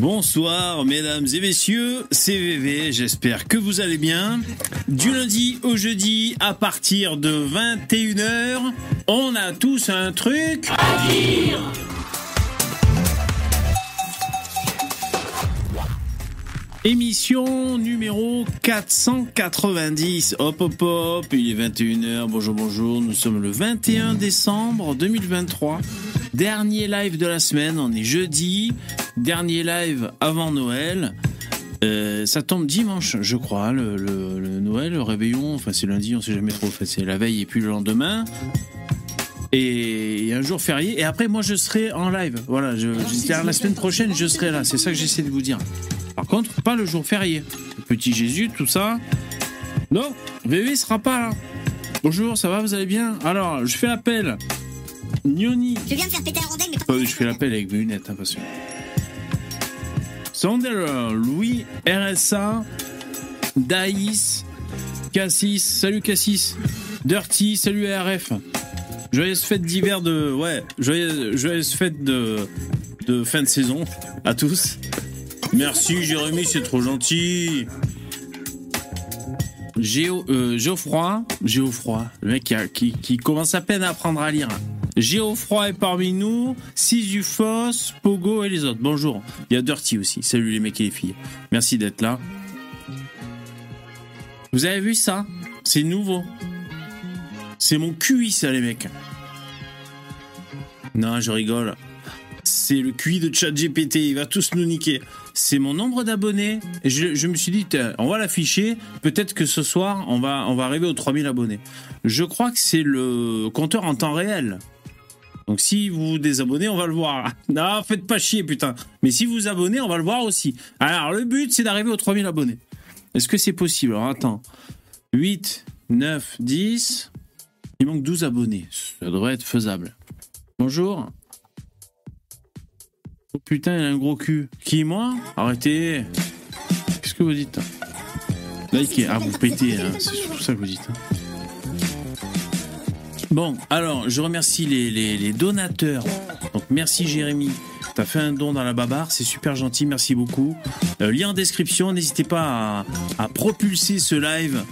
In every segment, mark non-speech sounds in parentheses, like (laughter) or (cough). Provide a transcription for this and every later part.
Bonsoir mesdames et messieurs, c'est VV, j'espère que vous allez bien. Du lundi au jeudi à partir de 21h, on a tous un truc à dire. Émission numéro 490. Hop hop hop, il est 21h. Bonjour bonjour, nous sommes le 21 décembre 2023. Dernier live de la semaine, on est jeudi. Dernier live avant Noël. Euh, ça tombe dimanche, je crois, le, Noël, le réveillon. Enfin, c'est lundi, on sait jamais trop. Enfin, c'est la veille et puis le lendemain. Et un jour férié. Et après, moi, je serai en live. Voilà, je, la semaine prochaine, je serai là. C'est ça que j'essaie de vous dire. Par contre, pas le jour férié. petit Jésus, tout ça. Non, VV sera pas là. Bonjour, ça va, vous allez bien? Alors, je fais l'appel. Nioni. Je viens de faire péter la rondelle, mais pas... Euh, je fais l'appel avec mes lunettes, hein, parce que... Sander, Louis, RSA, Daïs, Cassis, salut Cassis, Dirty, salut ARF. Joyeuse fête d'hiver de... Ouais, joyeuse, joyeuse fête de... de fin de saison à tous. Merci Jérémy, c'est trop gentil. Géo, euh, Geoffroy, Geoffroy, le mec qui, qui, commence à peine à apprendre à lire. Geoffroy est parmi nous, Sisyphos, Pogo et les autres. Bonjour. Il y a Dirty aussi. Salut les mecs et les filles. Merci d'être là. Vous avez vu ça? C'est nouveau. C'est mon QI ça les mecs. Non, je rigole. C'est le QI de ChatGPT, il va tous nous niquer c'est mon nombre d'abonnés. Et je, me suis dit, on va l'afficher. Peut-être que ce soir, on va, on va arriver aux 3000 abonnés. Je crois que c'est le compteur en temps réel. Donc si vous vous désabonnez, on va le voir. (laughs) Non, faites pas chier, putain. Mais si vous vous abonnez, on va le voir aussi. Alors, le but, c'est d'arriver aux 3000 abonnés. Est-ce que c'est possible? Alors, attends. 8, 9, 10. Il manque 12 abonnés. Ça devrait être faisable. Bonjour. Oh putain, il a un gros cul. Qui, moi? Arrêtez. Qu'est-ce que vous dites? Likez. Ah, vous pétez, hein. c'est tout ça que vous dites. Hein. Bon, alors, je remercie les, donateurs. Donc, merci Jérémy. T'as fait un don dans la babarre, c'est super gentil, merci beaucoup. Euh, lien en description, n'hésitez pas à, propulser ce live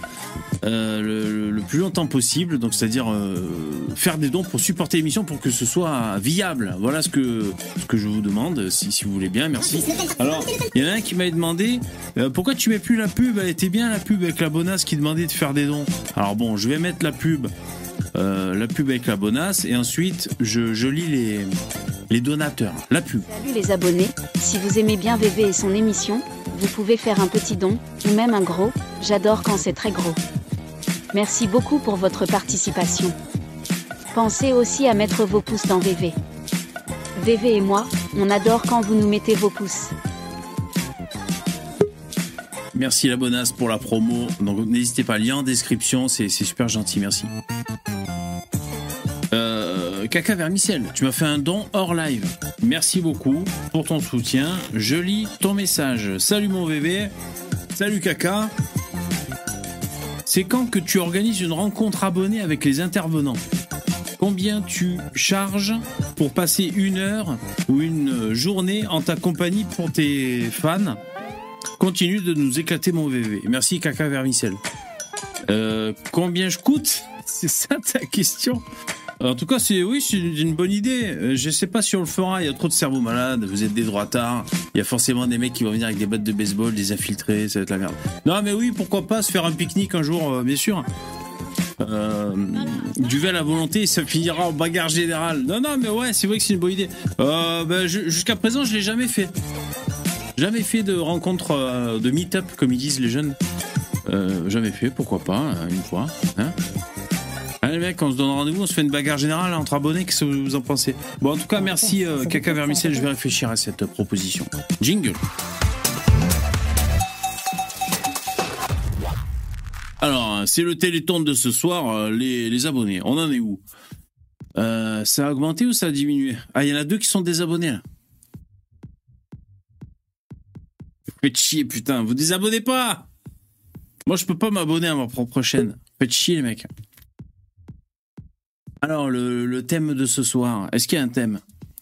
euh, le, plus longtemps possible, donc c'est-à-dire euh, faire des dons pour supporter l'émission pour que ce soit viable. Voilà ce que, je vous demande, si, vous voulez bien, merci. Alors, il y en a un qui m'a demandé pourquoi tu mets plus la pub? Elle était bien la pub avec la bonasse qui demandait de faire des dons. Alors bon, je vais mettre la pub. La pub avec la bonasse et ensuite je, je lis les, les donateurs, la pub. Salut les abonnés, si vous aimez bien VV et son émission, vous pouvez faire un petit don, ou même un gros, j'adore quand c'est très gros. Merci beaucoup pour votre participation. Pensez aussi à mettre vos pouces dans VV. VV et moi, on adore quand vous nous mettez vos pouces. Merci la bonasse pour la promo. Donc n'hésitez pas, lien en description, c'est super gentil, merci. Euh, Caca Vermicelle, tu m'as fait un don hors live. Merci beaucoup pour ton soutien. Je lis ton message. Salut mon VV. Salut Caca c'est quand que tu organises une rencontre abonnée avec les intervenants? Combien tu charges pour passer une heure ou une journée en ta compagnie pour tes fans? Continue de nous éclater mon VV. Merci Caca Vermicelle. Euh, combien je coûte (laughs) C'est ça ta question en tout cas, c'est oui, c'est une bonne idée. Euh, je sais pas si on le fera. Il y a trop de cerveaux malades. Vous êtes des droitards. Il y a forcément des mecs qui vont venir avec des bottes de baseball, des infiltrés. Ça va être la merde. Non, mais oui, pourquoi pas se faire un pique-nique un jour, euh, bien sûr. Euh, duvel à volonté, ça finira en bagarre générale. Non, non, mais ouais, c'est vrai que c'est une bonne idée. Ben, jusqu'à présent, je l'ai jamais fait. Jamais fait de rencontre de meet-up, comme ils disent les jeunes. jamais fait, pourquoi pas, une fois. Hein Allez mec, on se donne rendez-vous, on se fait une bagarre générale entre abonnés, qu'est-ce que vous en pensez? Bon, en tout cas, merci euh, Caca Vermicelle, je vais réfléchir à cette proposition. Jingle. Alors, c'est le téléthon de ce soir, euh, les, abonnés. On en est où? Euh, Ça a augmenté ou ça a diminué? Ah, il y en a deux qui sont désabonnés là. Faites chier, putain, vous désabonnez pas Moi, je peux pas m'abonner à ma propre chaîne. Faites chier, les mecs. Alors, le, thème de ce soir, est-ce qu'il y a un thème?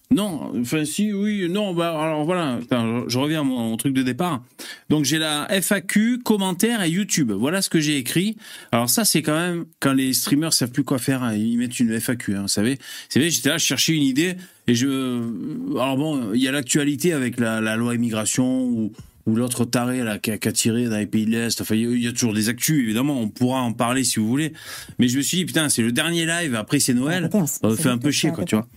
Non, enfin si, oui, non, bah alors voilà, je reviens à mon truc de départ. Donc j'ai la FAQ, commentaires et YouTube. Voilà ce que j'ai écrit. Alors ça c'est quand même quand les streamers savent plus quoi faire, hein, ils mettent une FAQ, hein, vous savez. C'est j'étais là, je cherchais une idée et je. Alors bon, il y a l'actualité avec la loi immigration ou, ou l'autre taré là qui a, qui a tiré dans les pays de l'Est. Enfin, il y a- toujours des actus, évidemment, on pourra en parler si vous voulez. Mais je me suis dit putain, c'est le dernier live. Après c'est Noël. Ça me fait un peu chier, quoi, tu vois.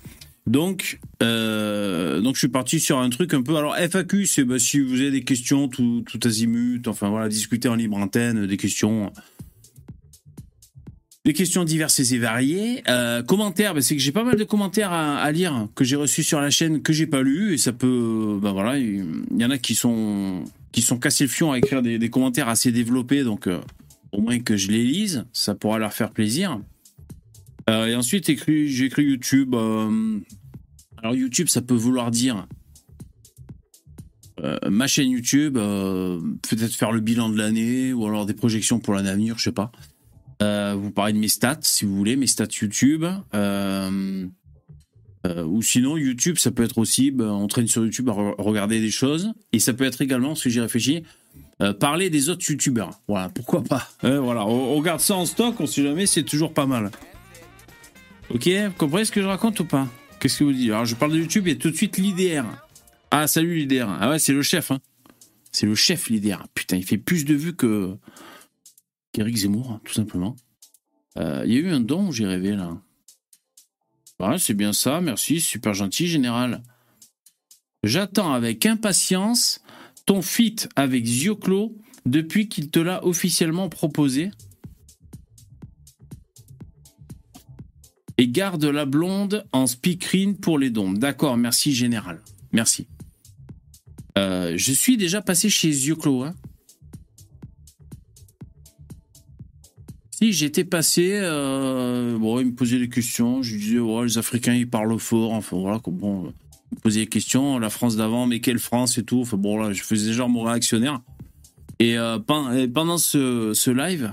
Donc, euh, donc je suis parti sur un truc un peu. Alors FAQ, c'est bah, si vous avez des questions, tout, tout azimut. Enfin voilà, discuter en libre antenne, des questions, des questions diverses et variées. Euh, commentaires, bah, c'est que j'ai pas mal de commentaires à, lire que j'ai reçus sur la chaîne que j'ai pas lu et ça peut, bah voilà, il y en a qui sont qui sont cassés le fion à écrire des, commentaires assez développés, donc euh, au moins que je les lise, ça pourra leur faire plaisir. Euh, et ensuite, j'ai écrit YouTube. alors YouTube, ça peut vouloir dire ma chaîne YouTube, peut-être faire le bilan de l'année ou alors des projections pour l'année à venir, je sais pas. Euh, vous parlez de mes stats, si vous voulez, mes stats YouTube. Euh, euh, ou sinon, YouTube, ça peut être aussi, ben, on traîne sur YouTube à re- regarder des choses. Et ça peut être également, parce que j'y réfléchis, parler des autres YouTubeurs. Voilà, pourquoi pas. (laughs) Voilà, on, on garde ça en stock, on sait jamais, c'est toujours pas mal. Ok, vous comprenez ce que je raconte ou pas? Qu'est-ce que vous dites? Alors, je parle de YouTube et tout de suite l'IDR. Ah, salut l'IDR. Ah ouais, c'est le chef, hein. C'est le chef, l'IDR. Putain, il fait plus de vues que qu'Éric Zemmour, hein, tout simplement. Euh, Il y a eu un don j'ai rêvé, là. Ouais, c'est bien ça, merci, super gentil, général. J'attends avec impatience ton feat avec Zioclo depuis qu'il te l'a officiellement proposé. Et garde la blonde en speakerine pour les dons. D'accord, merci, général. Merci. Euh, je suis déjà passé chez Zioclo, hein. Si, j'étais passé, euh, bon, il me posait des questions, je lui disais, ouais, les Africains, ils parlent fort, enfin, voilà, bon, euh, il me posait des questions, la France d'avant, mais quelle France et tout, enfin, bon, là, je faisais genre mon réactionnaire. Et, euh, pendant ce, ce live,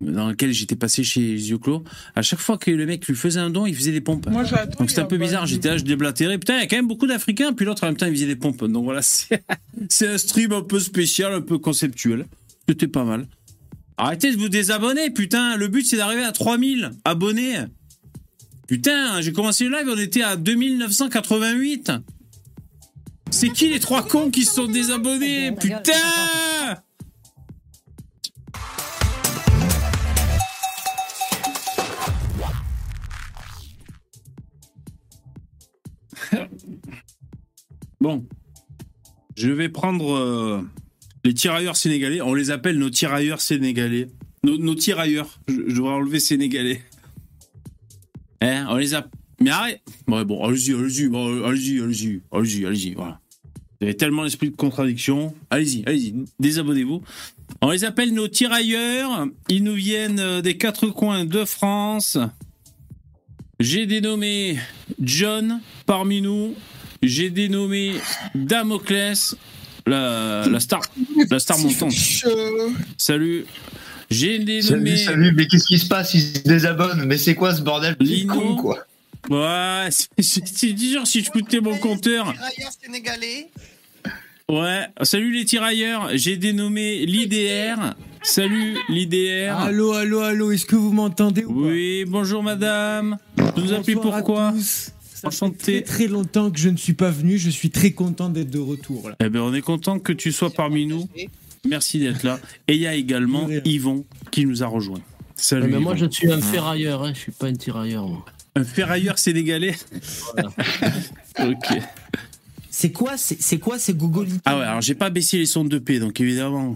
dans lequel j'étais passé chez Zioclo, à chaque fois que le mec lui faisait un don, il faisait des pompes. Moi. Donc c'était un peu bizarre, j'étais là, je déblatérais. Putain, il y a quand même beaucoup d'Africains, puis l'autre en même temps il faisait des pompes. Donc voilà, (laughs) c'est un stream un peu spécial, un peu conceptuel. C'était pas mal. Arrêtez de vous désabonner, putain, le but c'est d'arriver à 3000 abonnés. Putain, j'ai commencé le live, on était à 2988. C'est qui les trois cons qui se sont désabonnés Putain Bon. Je vais prendre euh, les tirailleurs sénégalais. On les appelle nos tirailleurs sénégalais. Nos, tirailleurs. Je, devrais enlever sénégalais. (laughs) Hein, on les a. Mais arrête Ouais, bon, allez-y, allez-y, allez-y, allez-y, allez-y, allez-y, voilà. Vous avez tellement l'esprit de contradiction. Allez-y, allez-y, désabonnez-vous. On les appelle nos tirailleurs. Ils nous viennent euh, des quatre coins de France. J'ai dénommé John parmi nous. J'ai dénommé Damoclès, la, la star, la star montante. Salut. J'ai dénommé. Salut, salut, mais qu'est-ce qui se passe? Ils se désabonnent, mais c'est quoi ce bordel? De Lino. con, quoi Ouais, (laughs) c'est- dur si je coûtais mon compteur. Tirailleurs sénégalais. Ouais, salut les tirailleurs. J'ai dénommé l'IDR. Salut l'IDR. Allô, allô, allô, est-ce que vous m'entendez ou pas? Oui, bonjour madame. Vous nous appelez pourquoi? Ça fait très très longtemps que je ne suis pas venu, je suis très content d'être de retour là. Eh ben, on est content que tu sois parmi nous. Merci d'être là. Et il y a également. Yvon qui nous a rejoint. Salut. Mais moi, Yvon. je suis un ferrailleur, hein, je suis pas un tirailleur. Moi. Un ferrailleur sénégalais. (laughs) ok. C'est quoi, c'est quoi ces googolités Ah ouais, alors j'ai pas baissé les sons de P, donc évidemment.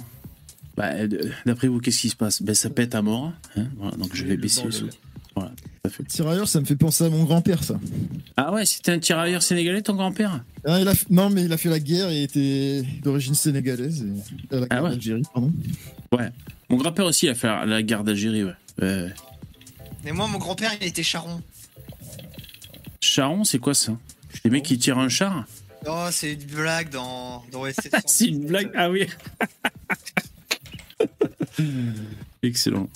Bah, d- D'après vous, qu'est-ce qui se passe? Ben ça pète à mort. hein, voilà, donc je vais baisser le son. Voilà. Ça fait- Tirailleur, ça me fait penser à mon grand-père, ça. Ah ouais, c'était un tirailleur sénégalais, ton grand-père? Ah, il a f- Non, mais il a fait la guerre et était d'origine sénégalaise. Et... à la guerre ouais. d'Algérie, pardon. Mon grand-père aussi a fait la guerre d'Algérie, ouais. Ouais, ouais. Mais moi, mon grand-père, il était charron. Charon, c'est quoi ça? Les mecs qui tirent un char? Oh, c'est une blague dans, dans (laughs) C'est une blague Ah oui (laughs) Excellent.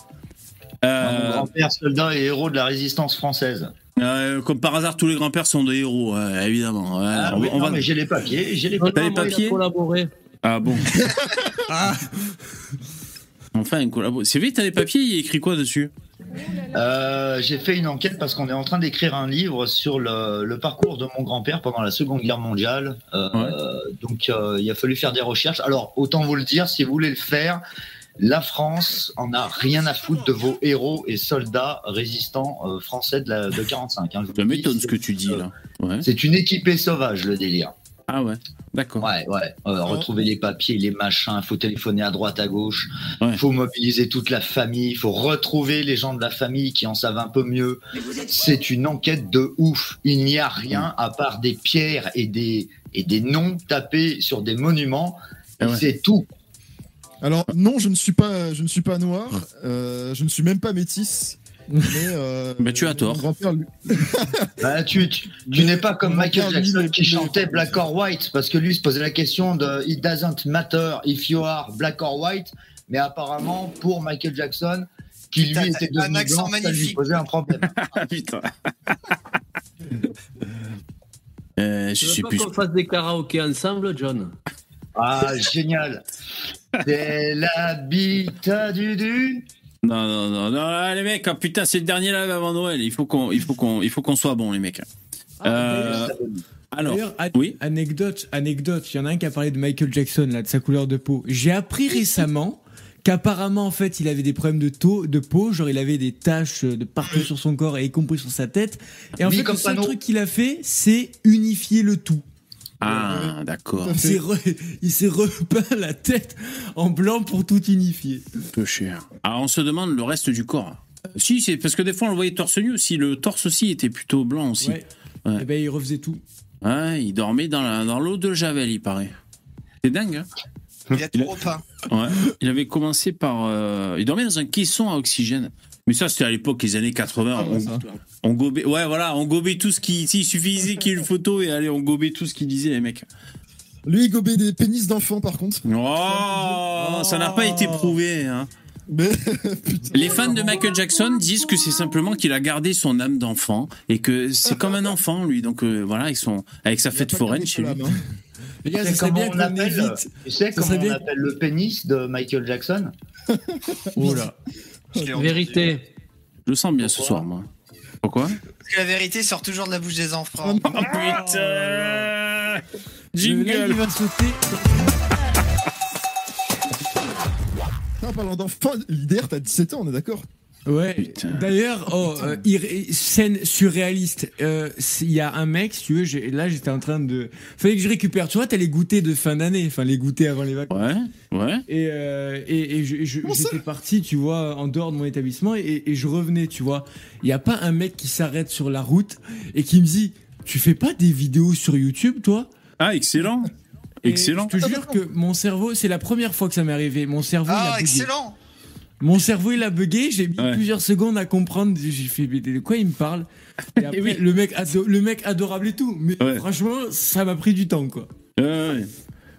Mon Euh, grand-père, soldat et héros de la résistance française. Euh, comme par hasard, tous les grands-pères sont des héros, évidemment. ouais. Ah, on, oui, on non, va... mais j'ai les papiers, j'ai les Non, T'as les papiers collaboré. Ah bon (laughs) Ah, Enfin. C'est vrai, t'as les papiers, il y a écrit quoi dessus? Euh, j'ai fait une enquête parce qu'on est en train d'écrire un livre sur le, le parcours de mon grand-père pendant la Seconde Guerre mondiale. Euh, Donc, euh, il a fallu faire des recherches. Alors, autant vous le dire, si vous voulez le faire, la France en a rien à foutre de vos héros et soldats résistants euh, français de, la, de 45. hein. Je vous Ça dis, m'étonne ce c'est- que tu dis là. Ouais. C'est une équipée sauvage, le délire. Ah ouais, d'accord. Ouais, ouais. Euh, retrouver les papiers, les machins, faut téléphoner à droite, à gauche. Ouais. Faut mobiliser toute la famille. Faut retrouver les gens de la famille qui en savent un peu mieux. C'est une enquête de ouf. Il n'y a rien à part des pierres et des et des noms tapés sur des monuments. Ah ouais. C'est tout. Alors non, je ne suis pas, je ne suis pas noir. euh, je ne suis même pas métis. Mais euh, (laughs) tu as tort. mon grand-père, lui- (laughs) Bah, tu tu, tu Mais- n'es pas comme Michael Jackson qui chantait Black or White parce que lui se posait la question de It doesn't matter if you are black or white. Mais apparemment, pour Michael Jackson, qui lui était un devenu accent blanc, ça lui posait un problème. (laughs) Ah putain. Euh, je veux sais pas plus. qu'on fasse des karaokés ensemble, John Ah, génial. C'est l'habitat du du. Non, non, non, non, ah, les mecs, ah, putain, c'est le dernier live avant Noël. Il faut qu'on, il faut qu'on, il faut qu'on soit bon, les mecs. Euh, alors, oui. anecdote, anecdote, il y en a un qui a parlé de Michael Jackson, là, de sa couleur de peau. J'ai appris récemment qu'apparemment, en fait, il avait des problèmes de, taux, de peau, genre il avait des taches de partout sur son corps et y compris sur sa tête. Et en Oui, fait, comme le seul truc qu'il a fait, c'est unifier le tout. Ah, d'accord. Il s'est, repeint la tête en blanc pour tout unifier. Peu cher. Alors, on se demande le reste du corps. Euh, Si, c'est parce que des fois, on le voyait torse nu aussi. Le torse aussi était plutôt blanc aussi. Ouais. Ouais. Et ben, il refaisait tout. Ouais, il dormait dans, la, dans l'eau de Javel, il paraît. C'est dingue, hein il a tout repeint. Ouais. Il avait commencé par. euh, il dormait dans un caisson à oxygène. Mais ça, c'était à l'époque, les années 80. Ah, on, ça. on gobait. Ouais, voilà, on gobait tout ce qui. Il suffisait (laughs) qu'il y ait une photo et allez, on gobait tout ce qu'il disait, les mecs. Lui, il gobait des pénis d'enfants, par contre. Oh, ça n'a pas été prouvé. Hein. (laughs) Mais putain. Les fans de Michael Jackson disent que c'est simplement qu'il a gardé son âme d'enfant et que c'est comme un enfant, lui. Donc euh, voilà, avec, son, avec sa Il a fête foraine chez lui. main. Les (laughs) gars, Tu ça sais serait comment bien on qu'on appelle, évite. Tu sais comment on bien- appelle le pénis de Michael Jackson? Oh Vérité. Je le sens bien ce soir, moi. Pourquoi Parce que la vérité sort toujours de la bouche des enfants. Oh non. Oh putain Jingle va sauter. (laughs) En parlant d'enfants, l'IDR, t'as 17 ans, on est d'accord? Ouais. Putain. D'ailleurs, oh, euh, scène surréaliste. Euh, Il y a un mec, si tu veux, j'ai- là j'étais en train de. Fallait que je récupère. Tu vois, t'as les goûters de fin d'année, enfin les goûters avant les vacances. Ouais, ouais. Et, euh, et, et je- j'étais parti, tu vois, en dehors de mon établissement et, et je revenais, tu vois. Il n'y a pas un mec qui s'arrête sur la route et qui me dit Tu fais pas des vidéos sur YouTube, toi? Ah, excellent Et Excellent Je te jure que mon cerveau, c'est la première fois que ça m'est arrivé. Mon cerveau, il a Ah, excellent Mon cerveau, il a bugué. J'ai mis Ouais. plusieurs secondes à comprendre. J'ai fait mais de quoi il me parle? Et (laughs) après, oui. le, mec ado- le mec adorable et tout. Mais Ouais. franchement, ça m'a pris du temps, quoi. Ouais, ouais.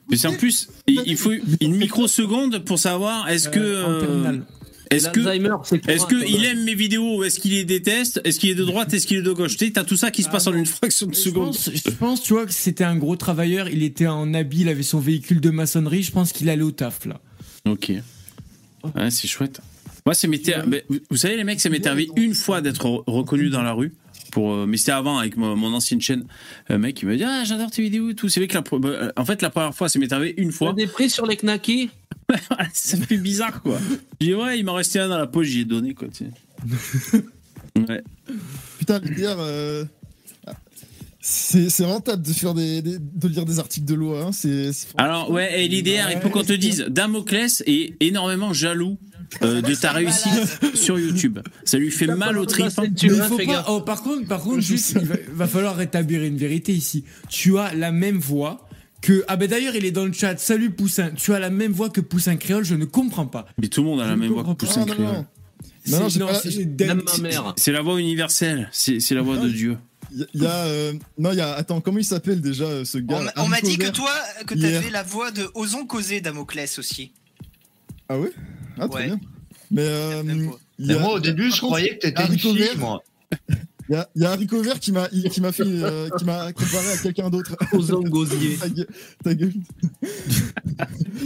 Mais c'est en plus, il, il faut une microseconde pour savoir est-ce que. Euh, en euh, terminale. est-ce que. Est-ce qu'il Thomas aime mes vidéos ou est-ce qu'il les déteste? Est-ce qu'il est de droite? Est-ce qu'il est de gauche? Tu sais, t'as tout ça qui se passe en une fraction de Je seconde. pense, je pense, tu vois, que c'était un gros travailleur. Il était en habit, il avait son véhicule de maçonnerie. Je pense qu'il allait au taf, là. Ok. Ouais, c'est chouette. Moi, ça m'était. mais vous- savez, les mecs, ça m'est arrivé une fois d'être re- reconnu dans la rue. Pour, euh, mais c'était avant avec mon, mon ancienne chaîne. Un mec qui me dit Ah, j'adore tes vidéos et tout. C'est vrai que la, pre- euh, en fait, la première fois, ça m'est arrivé une fois. des prix sur les knackis (laughs) ça fait bizarre, quoi. J'ai dit Ouais, il m'en restait un dans la poche, j'y ai donné, quoi. tu sais. (laughs) Ouais. Putain, l'IDR, euh, c'est c'est rentable de, faire des, des- de lire des articles de loi. Hein. C'est c'est- Alors, ouais, et l'IDR, il faut qu'on te dise Damoclès est énormément jaloux euh, de ta réussite sur YouTube. Ça lui fait mal au tripes. Oh, par contre, par contre, juste, il va, va falloir rétablir une vérité ici. Tu as la même voix que. Ah ben d'ailleurs, il est dans le chat. Salut Poussin. Tu as la même voix que Poussin créole. Je ne comprends pas. Mais tout le monde a la même voix que Poussin Ah, non, Créole. non, non. non, pas- c'est la voix universelle, c'est c'est la voix de Dieu. Il y a. euh, non, il y a. Attends, comment il s'appelle déjà euh, ce gars? On, m'a- on m'a dit que Harry toi, que t'avais la voix de Osons causer Damoclès aussi. Ah ouais? Ah, très Ouais. bien. Mais. euh, y a- moi, au début, je croyais que t'étais une fille, moi. (laughs) Il y a, y a Haricot Vert qui m'a qui m'a fait euh, qui m'a comparé à quelqu'un d'autre. (laughs) Ozon Gosier. (laughs) Ta gueule- ta gueule.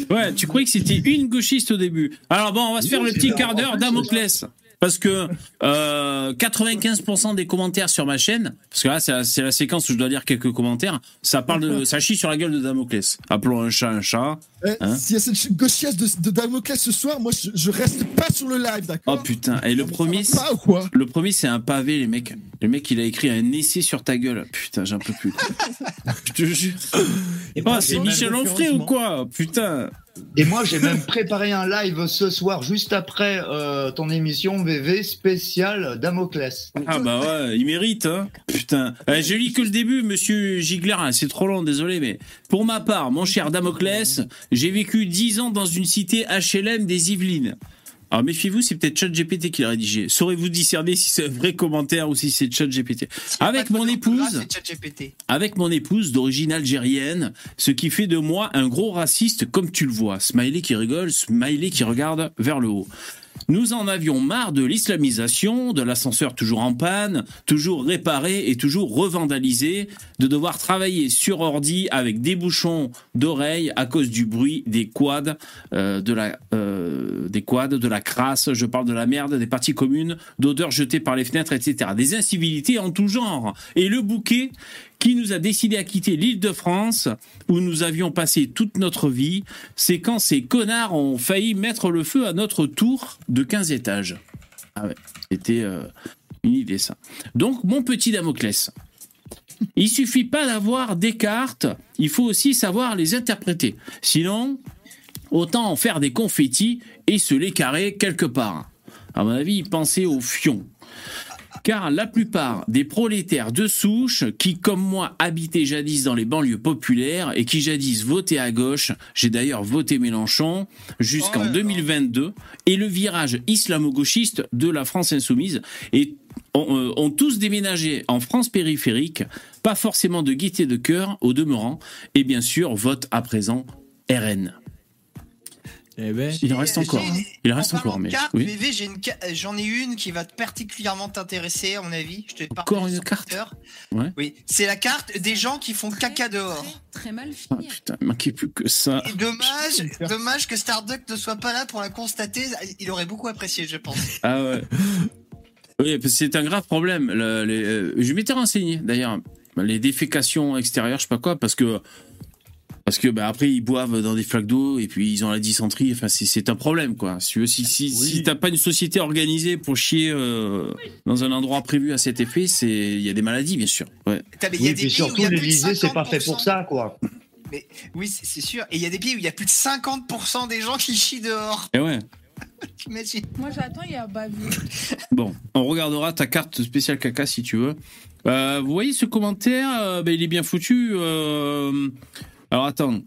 Ouais, tu croyais que c'était une gauchiste au début. Alors bon, on va se faire le petit quart d'heure Damoclès. Parce que euh, 95% des commentaires sur ma chaîne, parce que là c'est la, c'est la séquence où je dois lire quelques commentaires, ça parle de, ça chie sur la gueule de Damoclès. Appelons un chat un chat. Eh, Hein S'il y a cette gauchiesse de, de Damoclès ce soir, moi je, je reste pas sur le live, Oh d'accord putain, et le premier, pas ou quoi le premier c'est un pavé les mecs. Le mec il a écrit un essai sur ta gueule. Putain, j'en peux plus. je te jure. Oh, c'est Michel Onfray ou quoi Putain. Et moi, j'ai même préparé un live ce soir, juste après euh, ton émission VV spéciale Damoclès. Ah bah ouais, il mérite, hein. Putain. Euh, je lis que le début, monsieur Gigler, hein, c'est trop long, désolé, mais pour ma part, mon cher Damoclès, j'ai vécu 10 ans dans une cité HLM des Yvelines. Alors méfiez-vous, c'est peut-être ChatGPT qui l'a rédigé. Saurez-vous discerner si c'est un vrai commentaire ou si c'est ChatGPT Avec mon épouse, avec mon épouse d'origine algérienne, ce qui fait de moi un gros raciste comme tu le vois. Smiley qui rigole, smiley qui regarde vers le haut. Nous en avions marre de l'islamisation, de l'ascenseur toujours en panne, toujours réparé et toujours revandalisé, de devoir travailler sur ordi avec des bouchons d'oreilles à cause du bruit des quads, euh, euh, des quads, de la crasse, je parle de la merde, des parties communes, d'odeurs jetées par les fenêtres, etc. Des incivilités en tout genre. Et le bouquet qui nous a décidé à quitter l'île de France, où nous avions passé toute notre vie, c'est quand ces connards ont failli mettre le feu à notre tour de 15 étages. Ah ouais, c'était euh, une idée ça. Donc, mon petit Damoclès, il suffit pas d'avoir des cartes, il faut aussi savoir les interpréter. Sinon, autant en faire des confettis et se les carrer quelque part. À mon avis, pensez au fion. Car la plupart des prolétaires de souche qui, comme moi, habitaient jadis dans les banlieues populaires et qui jadis votaient à gauche, j'ai d'ailleurs voté Mélenchon jusqu'en Oh là là. 2022, et le virage islamo-gauchiste de la France insoumise, et ont, euh, ont tous déménagé en France périphérique, pas forcément de gaieté de cœur au demeurant, et bien sûr vote à présent RN. Eh ben, Il en reste encore. hein. Il en reste en encore, mais oui. VV, j'ai une ca- j'en ai une qui va particulièrement t'intéresser, à mon avis. Je te Encore une carte. Ouais. Oui, c'est la carte des gens qui font caca dehors. Très, très mal Ah, fini. putain, il manquait plus que ça. Et dommage, dommage que Starduck ne soit pas là pour la constater. Il aurait beaucoup apprécié, je pense. Ah ouais. (laughs) Oui, parce que c'est un grave problème. Le- les- euh, je m'étais renseigné d'ailleurs. Les défécations extérieures, je sais pas quoi, parce que parce que bah, après ils boivent dans des flaques d'eau et puis ils ont la dysenterie. Enfin, c'est- c'est un problème quoi. Si tu veux, si, si, si t'as pas une société organisée pour chier euh, dans un endroit prévu à cet effet, c'est il y a des maladies bien sûr. Ouais. Mais il y Oui, a des surtout, y a plus de l'Elysée, c'est pas fait 50%. pour ça, quoi. Oui, c'est c'est sûr. Et il y a des pays où il y a plus de 50% des gens qui chient dehors. Et ouais. (laughs) T'imagines Moi j'attends, il y a bavure. (laughs) Bon, on regardera ta carte spéciale caca si tu veux. Euh, vous voyez ce commentaire? Euh, ben, Il est bien foutu. euh, Alors attends.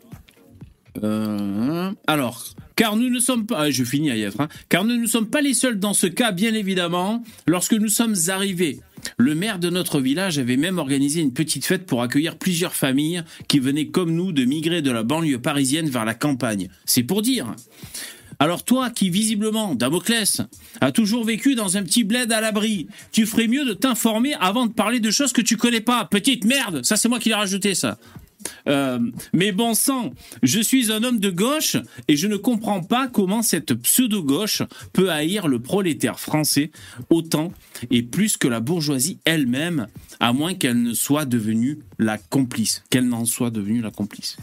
Euh, Alors, car nous ne sommes pas. ah, je finis à être. hein. Car nous ne sommes pas les seuls dans ce cas, bien évidemment. Lorsque nous sommes arrivés, le maire de notre village avait même organisé une petite fête pour accueillir plusieurs familles qui venaient comme nous de migrer de la banlieue parisienne vers la campagne. C'est pour dire. Alors toi, qui visiblement, Damoclès, a toujours vécu dans un petit bled à l'abri, tu ferais mieux de t'informer avant de parler de choses que tu connais pas. Petite merde, ça c'est moi qui l'ai rajouté ça. Euh, mais bon sang, je suis un homme de gauche et je ne comprends pas comment cette pseudo-gauche peut haïr le prolétaire français autant et plus que la bourgeoisie elle-même, à moins qu'elle ne soit devenue la complice, qu'elle n'en soit devenue la complice.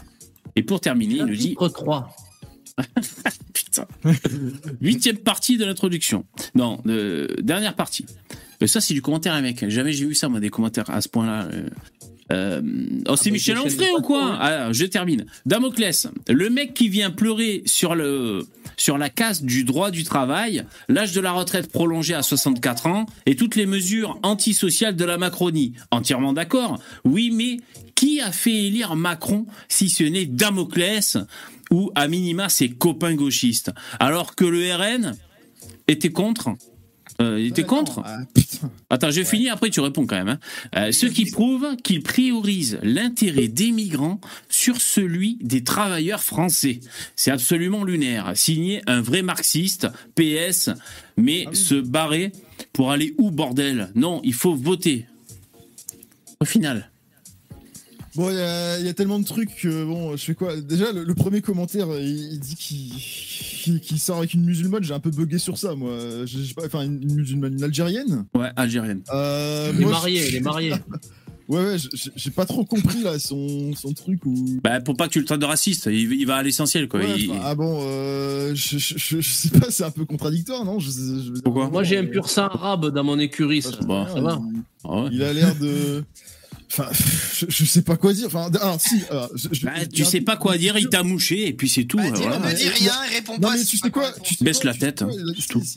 Et pour terminer, il nous dit Chapitre 3. (laughs) Putain. Huitième partie de l'introduction. Non, euh, dernière partie. Ça, c'est du commentaire à mec. Jamais j'ai vu ça, moi, des commentaires à ce point-là. Euh. Oh, c'est Ah, Michel Onfray ou quoi Onfray. Ah, Je termine. Damoclès, le mec qui vient pleurer sur le sur la casse du droit du travail, l'âge de la retraite prolongé à 64 ans et toutes les mesures antisociales de la Macronie. Entièrement d'accord. Oui, mais qui a fait élire Macron si ce n'est Damoclès ou à minima ses copains gauchistes? Alors que le RN était contre euh, il était contre Ah. Attends, je finis, après tu réponds quand même. hein. Euh, ce qui prouve qu'il priorise l'intérêt des migrants sur celui des travailleurs français. C'est absolument lunaire. Signé un vrai marxiste, PS, mais se barrer pour aller où, bordel? Non, il faut voter. Au final. Bon, il y, a- il y a tellement de trucs que bon, je fais quoi? Déjà, le, le premier commentaire, il, il dit qu'il sort avec une musulmane. J'ai un peu bugué sur ça, moi. Enfin, une, une musulmane, une algérienne? Ouais, algérienne. Euh, Il est moi, marié, je- il est marié. (laughs) Ouais, ouais, j'ai pas trop compris là son, son truc ou. Bah, pour pas que tu le traites de raciste, il, il va à l'essentiel, quoi. Ouais, Il- enfin, ah bon, euh, je, je, je- je sais pas, c'est un peu contradictoire, non? Je, je- je- Pourquoi? Moi, j'ai un pur sang arabe dans mon écurie. ça. Bon. Ça va il, Ah ouais. il a l'air de. (laughs) Enfin, je, je sais pas quoi dire. Enfin, alors si. alors, je- je- Bah, tu sais pas quoi dire, il t'a mouché, et puis c'est tout. Bah, euh, dis, voilà. rien réponds Non pas. mais tu sais quoi, quoi, tu sais Baisse quoi, la tu tête, hein.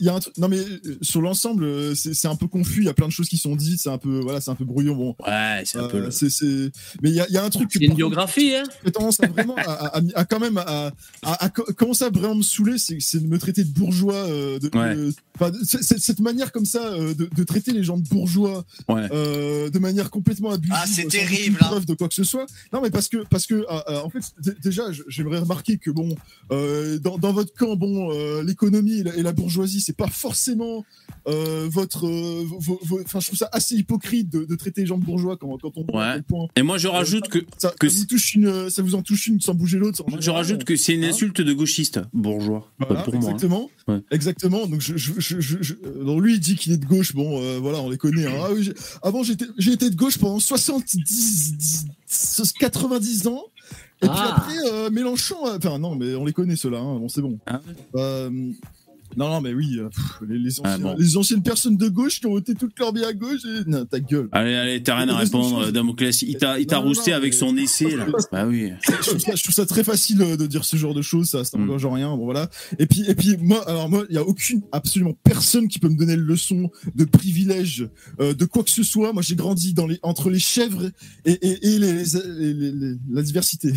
Il y a un truc. Non mais euh, sur l'ensemble, euh, c'est un peu confus. Il y a plein de choses qui sont dites. C'est un peu, voilà, c'est un peu brouillon. Bon, Ouais, c'est un peu. euh, Mais il y a, il y a un truc. C'est une par contre, biographie, hein tendance à vraiment à, à- à- à quand même à, à- à co- commencer à vraiment me saouler, c'est de me traiter de bourgeois. euh, de, Ouais. de- enfin, de- c'est- c'est- cette manière comme ça euh, de, de traiter les gens de bourgeois Ouais. euh, de manière complètement abusive. Ah, c'est terrible, hein. preuve de quoi que ce soit. Non, mais parce que parce que euh, euh, en fait déjà j'aimerais remarquer que bon euh, dans, dans votre camp bon euh, l'économie et, la- et la bourgeoisie c'est pas forcément euh, votre enfin je trouve ça assez hypocrite de, de traiter les gens de bourgeois quand quand on voit Ouais. à quel point Et moi, je rajoute que. ça, que ça vous touche une ça vous en touche une sans bouger l'autre. Moi, je rajoute que c'est une Hein insulte de gauchiste, bourgeois. Voilà, pour moi. hein. exactement. Ouais. Exactement. Donc, je, je, je, je- je- donc lui, il dit qu'il est de gauche. Bon, euh, voilà, on les connaît. hein. Ah oui, avant, j'étais, j'ai été de gauche pendant 70, 10, 90 ans. Et puis Ah. après, euh, Mélenchon. euh, Enfin, non, mais on les connaît, ceux-là. Hein. Bon, c'est bon. Ah Euh, non, non, mais oui. euh, pff, les, les Ah, bon. les anciennes personnes de gauche qui ont voté toute leur vie à gauche. Et... Non, ta gueule. Allez, allez, t'as rien à répondre. Damoclès. Il t'a rousté avec mais- son essai, là. (laughs) Bah oui. je, trouve ça, je trouve ça très facile euh, de dire ce genre de choses, ça, ça Mm. n'engage en rien, bon voilà. Et puis, et puis moi, alors moi, il y a aucune, absolument personne qui peut me donner le leçon de privilège euh, de quoi que ce soit. Moi, j'ai grandi dans les, entre les chèvres et, et, et les, les- les- les- la diversité.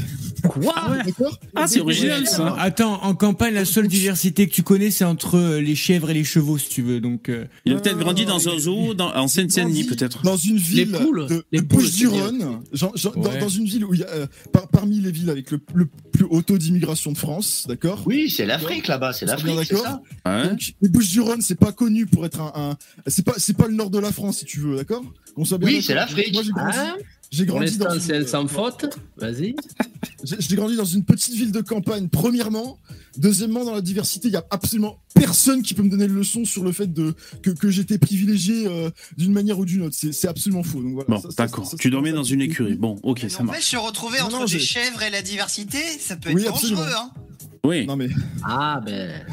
Quoi? D'accord? Ah, c'est original, ça. Attends, en campagne, la seule diversité que tu connais, c'est entre euh, les chèvres et les chevaux, si tu veux. Donc, euh, Il a peut-être grandi dans un zoo, dans, en Seine-Saint-Denis, peut-être. Dans une ville Les poules, de, les poules, Bouches-du-Rhône, genre- genre dans, Ouais. dans une ville où il y a, euh, par- parmi les villes avec le, le plus haut taux d'immigration de France, d'accord? Oui, c'est l'Afrique là-bas, c'est l'Afrique, c'est d'accord ça Ouais. Donc, les Bouches-du-Rhône, c'est pas connu pour être un, un- c'est pas, c'est pas le nord de la France, si tu veux, d'accord? On Oui, c'est l'Afrique. Moi, j'ai grandi, Hein? J'ai grandi dans c'est elle sans faute. Vas-y. j'ai grandi dans une petite ville de campagne. Premièrement, deuxièmement, dans la diversité, il y a absolument personne qui peut me donner le leçon sur le fait de que, que j'étais privilégié euh, d'une manière ou d'une autre. C'est absolument faux. Donc voilà. Bon, d'accord. Tu dormais dans une écurie. Bon, ok, Mais ça en marche. fait, se retrouver Non, entre non, des chèvres et la diversité, ça peut Oui, être dangereux. Hein. Oui. Non mais Ah, ben.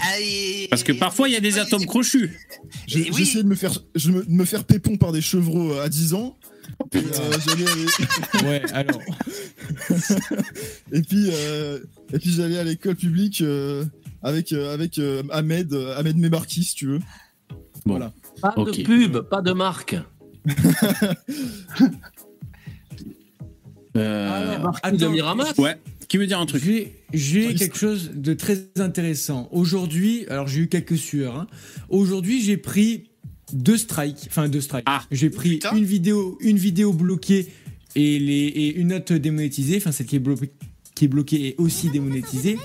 Parce que parfois, il y a des atomes crochus. j'ai oui. essayé de me faire, je me, de me faire pépon par des chevreaux euh, à 10 ans. Et, euh, (laughs) ouais, alors. (laughs) Et puis, euh, et puis j'allais à l'école publique euh, avec, euh, avec euh, Ahmed, euh, Ahmed Mebarki, si tu veux. Bon. Voilà. Pas de pub, pas de marque. (laughs) Euh, Marque de Miramas. Ouais. Qui veut dire un truc? J'ai quelque chose de très intéressant. Aujourd'hui, alors j'ai eu quelques sueurs. hein. Aujourd'hui, j'ai pris deux strikes, enfin deux strikes. Ah. J'ai pris Putain. une vidéo, une vidéo bloquée et les et une autre démonétisée. Enfin, celle qui est bloquée qui est bloquée est aussi démonétisée.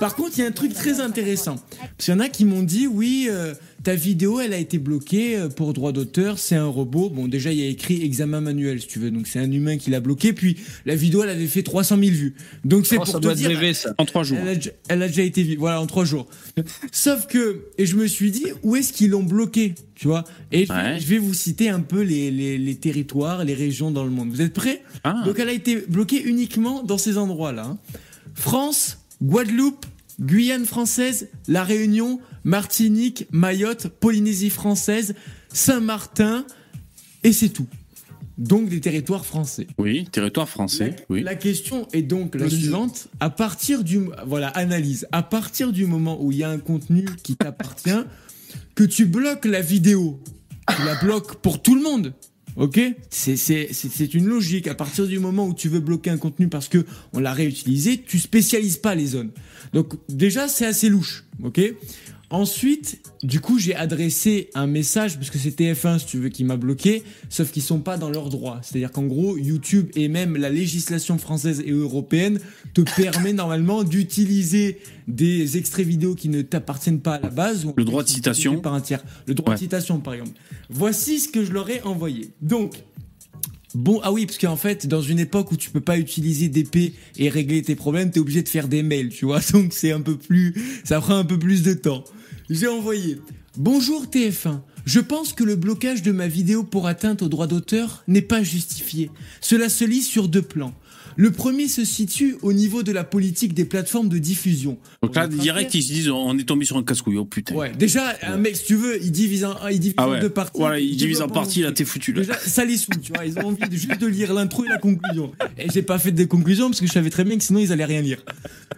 Par contre, il y a un truc très intéressant. Parce qu'il y en a qui m'ont dit, oui, euh, ta vidéo, elle a été bloquée euh, pour droit d'auteur, c'est un robot. Bon, déjà, il y a écrit examen manuel, si tu veux. Donc, c'est un humain qui l'a bloqué. Puis, la vidéo, elle avait fait 300 000 vues. Donc, c'est Oh, pour ça te doit dire, rêvé, ça. En trois jours. elle a, déjà- elle a déjà été vue, voilà, en trois jours. Sauf que, et je me suis dit, où est-ce qu'ils l'ont bloqué, tu vois? Et je, vais- Ouais. je vais vous citer un peu les, les, les territoires, les régions dans le monde. Vous êtes prêts? Ah. Donc, elle a été bloquée uniquement dans ces endroits-là. hein. France, Guadeloupe, Guyane française, La Réunion, Martinique, Mayotte, Polynésie française, Saint-Martin, et c'est tout. Donc des territoires français. Oui, territoire français. Oui. La question est donc la suivante. À partir du voilà analyse. À partir du moment où il y a un contenu qui t'appartient, que tu bloques la vidéo, tu la bloques pour tout le monde. Ok? C'est c'est- c'est- c'est une logique. À partir du moment où tu veux bloquer un contenu parce que on l'a réutilisé, tu spécialises pas les zones. Donc déjà c'est assez louche. Ok? Ensuite, du coup, j'ai adressé un message, parce que c'est TF1, si tu veux, qui m'a bloqué, sauf qu'ils sont pas dans leurs droits. C'est-à-dire qu'en gros, YouTube et même la législation française et européenne te (laughs) permet normalement d'utiliser des extraits vidéo qui ne t'appartiennent pas à la base. ou Le droit de citation. Par un tiers. Le droit Ouais. de citation, par exemple. Voici ce que je leur ai envoyé. Donc, Bon, ah oui, parce qu'en fait, dans une époque où tu peux pas utiliser d'épée et régler tes problèmes, t'es obligé de faire des mails, tu vois. (laughs) Donc c'est un peu plus, ça prend un peu plus de temps. J'ai envoyé. Bonjour TF1. Je pense que le blocage de ma vidéo pour atteinte au droit d'auteur n'est pas justifié. Cela se lit sur deux plans. Le premier se situe au niveau de la politique des plateformes de diffusion. Donc là, direct, ils se disent on est tombé sur un casse-couille. Oh putain. Ouais, déjà, un mec, si tu veux, il divise en, il divise Ah en ouais. deux parties. Voilà, ils divisent en parties, là, t'es foutu, là. Déjà, ça les saoule, tu vois. Ils ont envie de, juste de lire l'intro et la conclusion. Et j'ai pas fait de conclusion parce que je savais très bien que sinon ils allaient rien lire.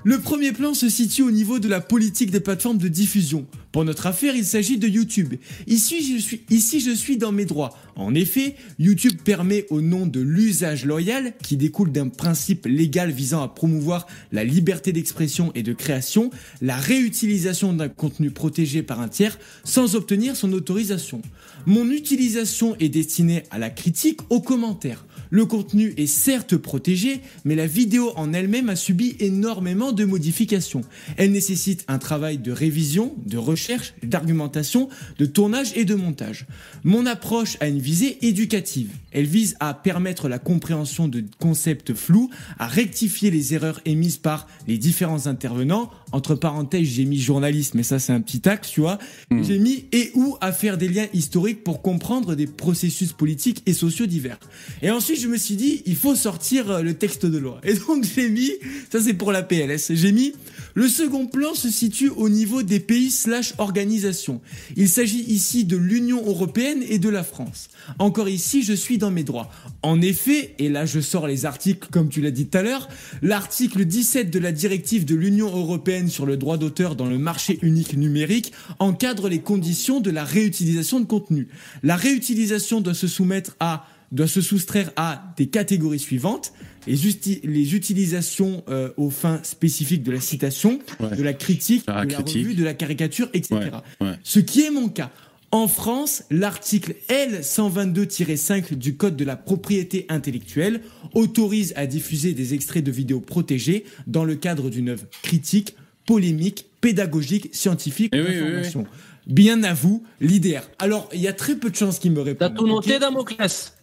Le premier plan se situe au niveau de la politique des plateformes de diffusion. Pour notre affaire, il s'agit de YouTube. Ici, je suis, ici, je suis dans mes droits. En effet, YouTube permet au nom de l'usage loyal, qui découle d'un principe légal visant à promouvoir la liberté d'expression et de création, la réutilisation d'un contenu protégé par un tiers sans obtenir son autorisation. Mon utilisation est destinée à la critique, aux commentaires. Le contenu est certes protégé, mais la vidéo en elle-même a subi énormément de modifications. Elle nécessite un travail de révision, de recherche, d'argumentation, de tournage et de montage. Mon approche a une visée éducative. Elle vise à permettre la compréhension de concepts flous, à rectifier les erreurs émises par les différents intervenants. Entre parenthèses, j'ai mis journaliste, mais ça c'est un petit axe, tu vois. J'ai mis et ou à faire des liens historiques pour comprendre des processus politiques et sociaux divers. Et ensuite, je me suis dit, il faut sortir euh, le texte de loi. Et donc, j'ai mis, ça c'est pour la PLS, j'ai mis, le second plan se situe au niveau des pays slash organisations. Il s'agit ici de l'Union européenne et de la France. Encore ici, je suis dans mes droits. En effet, et là je sors les articles comme tu l'as dit tout à l'heure, l'article 17 de la directive de l'Union européenne sur le droit d'auteur dans le marché unique numérique encadre les conditions de la réutilisation de contenu. La réutilisation doit se soumettre à doit se soustraire à des catégories suivantes les, utilisations euh, aux fins spécifiques de la citation, Ouais. de la critique, De la de la critique. revue, de la caricature, etc. Ouais, ouais. Ce qui est mon cas. En France, l'article L122-5 du Code de la propriété intellectuelle autorise à diffuser des extraits de vidéos protégés dans le cadre d'une œuvre critique, polémique, pédagogique, scientifique Eh ou oui, oui. Bien à vous, l'IDR. Alors, il y a très peu de chances qu'il me T'as répondent. tout noté, Damoclès?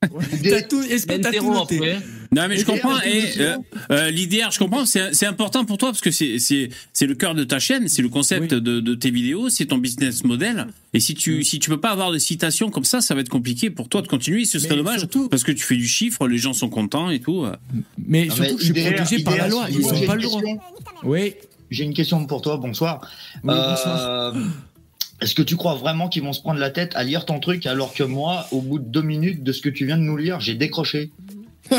(laughs) T'as tout- Est-ce que t'as tout noté après. Non mais je comprends. Et suis- euh, euh, l'IDR, je comprends. C'est c'est important pour toi parce que c'est c'est c'est le cœur de ta chaîne, c'est le concept Oui. de, de tes vidéos, c'est ton business model. Et si tu si tu peux pas avoir de citations comme ça, ça va être compliqué pour toi de continuer. Ce serait Mais dommage surtout- parce que tu fais du chiffre, les gens sont contents et tout. Mais Non, surtout, mais je suis IDR, protégé par la loi. Ils n'ont pas le droit. Oui. J'ai une question pour toi, bonsoir. Oui, Euh, Est-ce que tu crois vraiment qu'ils vont se prendre la tête à lire ton truc alors que moi, au bout de deux minutes de ce que tu viens de nous lire, j'ai décroché? Mais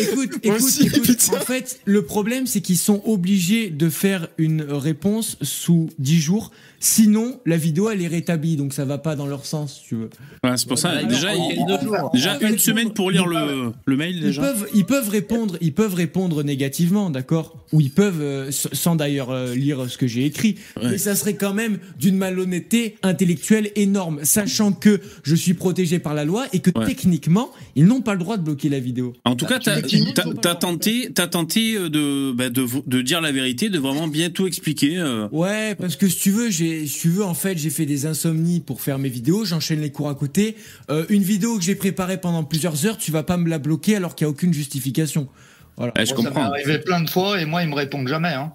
écoute, écoute, aussi, écoute. En fait, le problème, c'est qu'ils sont obligés de faire une réponse sous 10 jours. Sinon, la vidéo, elle est rétablie. Donc, ça va pas dans leur sens, si tu veux. Voilà, c'est pour ça. Déjà, il- en deux jours. déjà une semaine pour lire le le mail Ils déjà. peuvent, ils peuvent répondre, ils peuvent répondre négativement, d'accord? Ou ils peuvent, euh, sans d'ailleurs euh, lire ce que j'ai écrit. Ouais. Mais ça serait quand même d'une malhonnêteté intellectuelle énorme, sachant que je suis protégé par la loi et que Ouais. techniquement, ils n'ont pas le droit de bloquer la vidéo. En tout Bah, cas, tu t'as tenté, t'as tenté euh, de, bah, de de dire la vérité, de vraiment bien tout expliquer. euh. Ouais, parce que si tu veux, j'ai, si tu veux, en fait, j'ai fait des insomnies pour faire mes vidéos. J'enchaîne les cours à côté. Euh, une vidéo que j'ai préparée pendant plusieurs heures, tu vas pas me la bloquer alors qu'il y a aucune justification. Voilà. Ouais, je Moi, Ça m'est comprends. arrivé plein de fois et moi, ils me répondent jamais. Hein.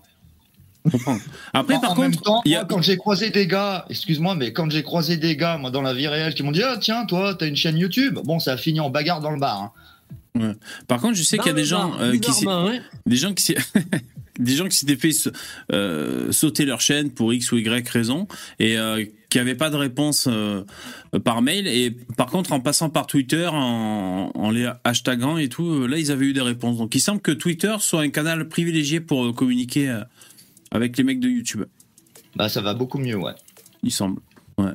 comprends. (laughs) Après, En- par en même contre, temps, il y a- moi, quand j'ai croisé des gars, excuse-moi, mais quand j'ai croisé des gars, moi, dans la vie réelle, qui m'ont dit, ah, tiens, toi, t'as une chaîne YouTube. Bon, ça a fini en bagarre dans le bar. hein. par contre, je sais qu'il y a des gens bar, euh, qui bizarrement, ouais. des gens qui s'est- (laughs) des gens qui s'étaient fait euh, sauter leur chaîne pour x ou y raison et euh, qui n'avaient pas de réponse euh, par mail. Et par contre en passant par Twitter en, en les hashtagant et tout là ils avaient eu des réponses. Donc il semble que Twitter soit un canal privilégié pour communiquer euh, avec les mecs de YouTube. Bah, ça va beaucoup mieux, ouais. il semble. Ouais.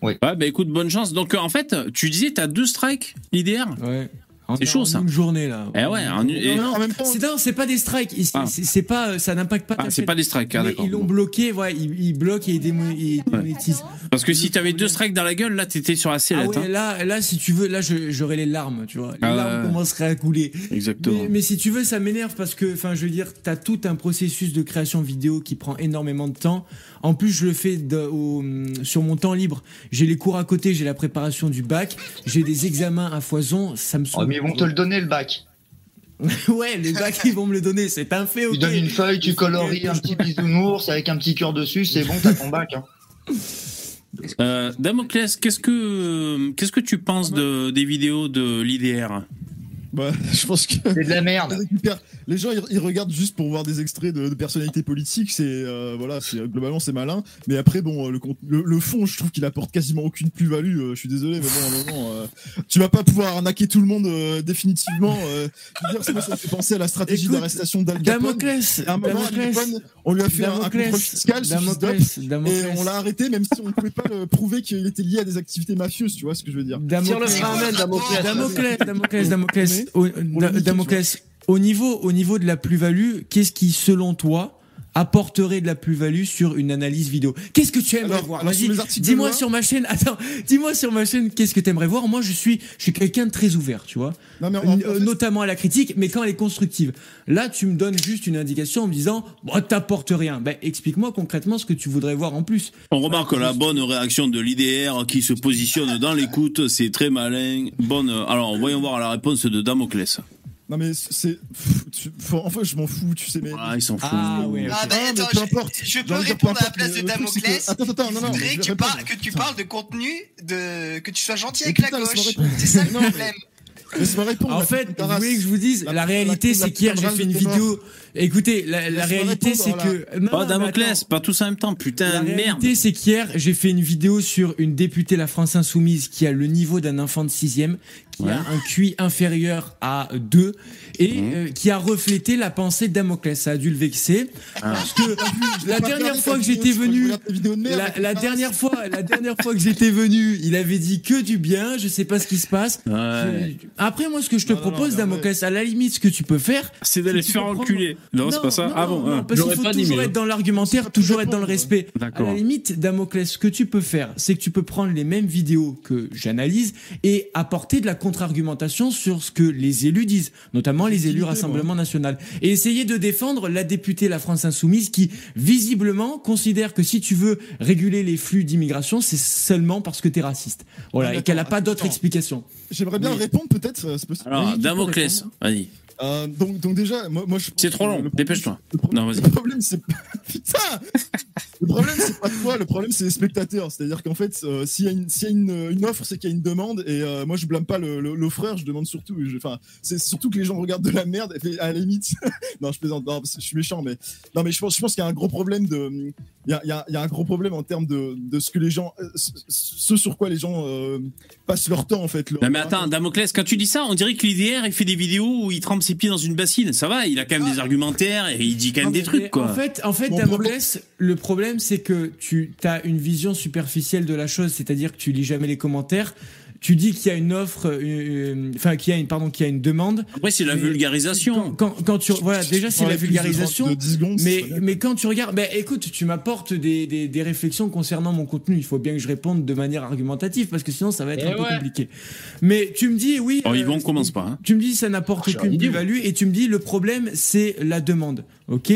Oui. ouais bah écoute bonne chance. Donc euh, en fait tu disais t'as deux strikes l'IDR Ouais. En- C'est chaud, en ça. Une journée là. Eh ouais, en- et- Non, non, en même temps, c'est non, c'est pas des strikes. Ah. C'est c'est pas, ça n'impacte pas. Ah, c'est pas des strikes, ah, ils l'ont bloqué, ouais, ils, ils bloquent et ils, démo- ils démonétisent. Parce que si t'avais deux strikes dans la gueule, là, t'étais sur la Ah sellette. ouais, là, là, si tu veux, là, je- j'aurais les larmes, tu vois. Les Ah larmes commenceraient à couler. hein. Exactement. Mais, mais si tu veux, ça m'énerve parce que, enfin, je veux dire, t'as tout un processus de création vidéo qui prend énormément de temps. En plus, je le fais de- au- sur mon temps libre. J'ai les cours à côté, j'ai la préparation du bac, j'ai des examens à foison. Ça me Oh, saoule. mais ils vont te le donner le bac. (laughs) ouais, les bacs, ils vont me le donner. C'est un fait. Tu donnes une feuille, tu colories un petit bisounours avec un petit cœur dessus, c'est bon, t'as ton bac. Hein. Euh, Damoclès, qu'est-ce que qu'est-ce que tu penses de, des vidéos de l'IDR bah, (laughs) je pense que C'est de la merde. (laughs) les gens ils, ils regardent juste pour voir des extraits de, de personnalités politiques. C'est euh, voilà, c'est globalement c'est malin. Mais après bon, euh, le, le, le fond, je trouve qu'il apporte quasiment aucune plus-value. euh, je suis désolé, mais bon, à un moment, euh, tu vas pas pouvoir arnaquer tout le monde euh, définitivement. euh, je veux dire, ça, me fait penser à la stratégie d'arrestation d'Al Capone. Damoclès, À un moment, Al Damoclès, Capone, on lui a fait un, un contrôle fiscal, Damoclès, et on l'a arrêté, même si on ne pouvait pas prouver qu'il était lié à des activités mafieuses. Tu vois ce que je veux dire Damoclès. Damoclès. Damoclès, Damoclès, Damoclès, au, Damoclès, niveau, au niveau de la plus-value, qu'est-ce qui, selon toi, apporterait de la plus-value sur une analyse vidéo Qu'est-ce que tu aimerais Alors, voir alors, dis-moi sur ma chaîne. (laughs) Attends, dis-moi sur ma chaîne, qu'est-ce que tu aimerais voir Moi, je suis, je suis quelqu'un de très ouvert, tu vois, Non, mais en- en Euh, fait, notamment à la critique, mais quand elle est constructive. Là, tu me donnes juste une indication en me disant, bon, t'apportes rien. Ben, explique-moi concrètement ce que tu voudrais voir en plus. On remarque la bonne réaction de l'IDR qui se positionne dans l'écoute, c'est très malin. Bonne. Alors, voyons voir la réponse de Damoclès. Non mais c'est, enfin je m'en fous, tu sais mais. Ah, ils s'en foutent. Ah, ouais. Ah bah mais attends, peu je- importe. je, peux répondre peu à la place de c'est que- Damoclès. Attends, attends, non, non. Je mais voudrais je que tu, parles, que tu parles de contenu, de, que tu sois gentil avec la putain, gauche. C'est ça le problème. Laisse-moi répondre. En la fait, vous voulez que je vous dise, La- la, la- réalité, la- c'est la qu'hier, j'ai fait une vidéo. Écoutez, la, la réalité, c'est que. Non, Oh, Damoclès, pas tous en même temps, putain, La merde. réalité, c'est qu'hier, j'ai fait une vidéo sur une députée La France Insoumise qui a le niveau d'un enfant de sixième, qui Ouais. a un QI inférieur à 2 et Mhm. euh, qui a reflété la pensée de Damoclès. Ça a dû le vexer. Ah. Parce que la Pas dernière fois que j'étais venu, la, la dernière fois, la dernière fois que j'étais venu, il avait dit que du bien. Je sais pas ce qui se passe. Ouais. Après, moi, ce que je te Non, non, non, propose, en Damoclès, à la limite, ce que tu peux faire, C'est d'aller se faire enculer. Non, c'est pas ça. non, ah bon non, hein. parce qu'il faut pas dit toujours être dans l'argumentaire, toujours être dans le respect. À la limite, Damoclès, ce que tu peux faire, c'est que tu peux prendre les mêmes vidéos que j'analyse et apporter de la contre-argumentation sur ce que les élus disent, notamment les élus Rassemblement National, et essayer de défendre la députée La France Insoumise qui, visiblement, considère que si tu veux réguler les flux d'immigration, c'est seulement parce que tu es raciste. Voilà, Non, mais et qu'elle n'a pas d'autre explication. J'aimerais bien répondre peut-être. euh, c'est possible. Alors, Damoclès, vas-y. Euh, donc, donc déjà, moi, moi je. C'est trop long, dépêche-toi. Non, vas-y. Le problème, c'est. (laughs) Putain Le problème, c'est pas toi, le problème, c'est les spectateurs. C'est-à-dire qu'en fait, euh, s'il y a, une, s'il y a une, une offre, c'est qu'il y a une demande. Et euh, moi, je blâme pas le- le- l'offreur, je demande surtout. Enfin, c'est surtout que les gens regardent de la merde. Et à la limite. (laughs) non, je plaisante, non, je suis méchant, mais. Non, mais je pense, je pense qu'il y a un gros problème de. Il y a, il y a- il y a un gros problème en termes de, de ce que les gens. ce- sur quoi les gens passent leur temps, en fait. leur- Non mais attends, Damoclès, quand tu dis ça, on dirait que l'IDR il fait des vidéos où il trempe ses pieds dans une bassine. Ça va, il a quand même des argumentaires et il dit quand même Non, des trucs quoi. En fait, en fait Damoclès, le problème, c'est que tu as une vision superficielle de la chose, c'est-à-dire que tu lis jamais les commentaires. Tu dis qu'il y a une offre, euh, euh, enfin qu'il y a une, pardon, qu'il y a une demande. Après c'est la vulgarisation. Quand, quand, quand tu, voilà, déjà c'est la plus de 30 vulgarisation. de 10 secondes, Mais, mais quand tu regardes, ben écoute, tu m'apportes des, des, des réflexions concernant mon contenu. Il faut bien que je réponde de manière argumentative parce que sinon ça va être Eh un peu compliqué. Mais tu me dis, oui. Oh, euh, Yvon, commence pas. Hein. tu me dis ça n'apporte Ah, aucune plus-value et tu me dis le problème c'est la demande. OK?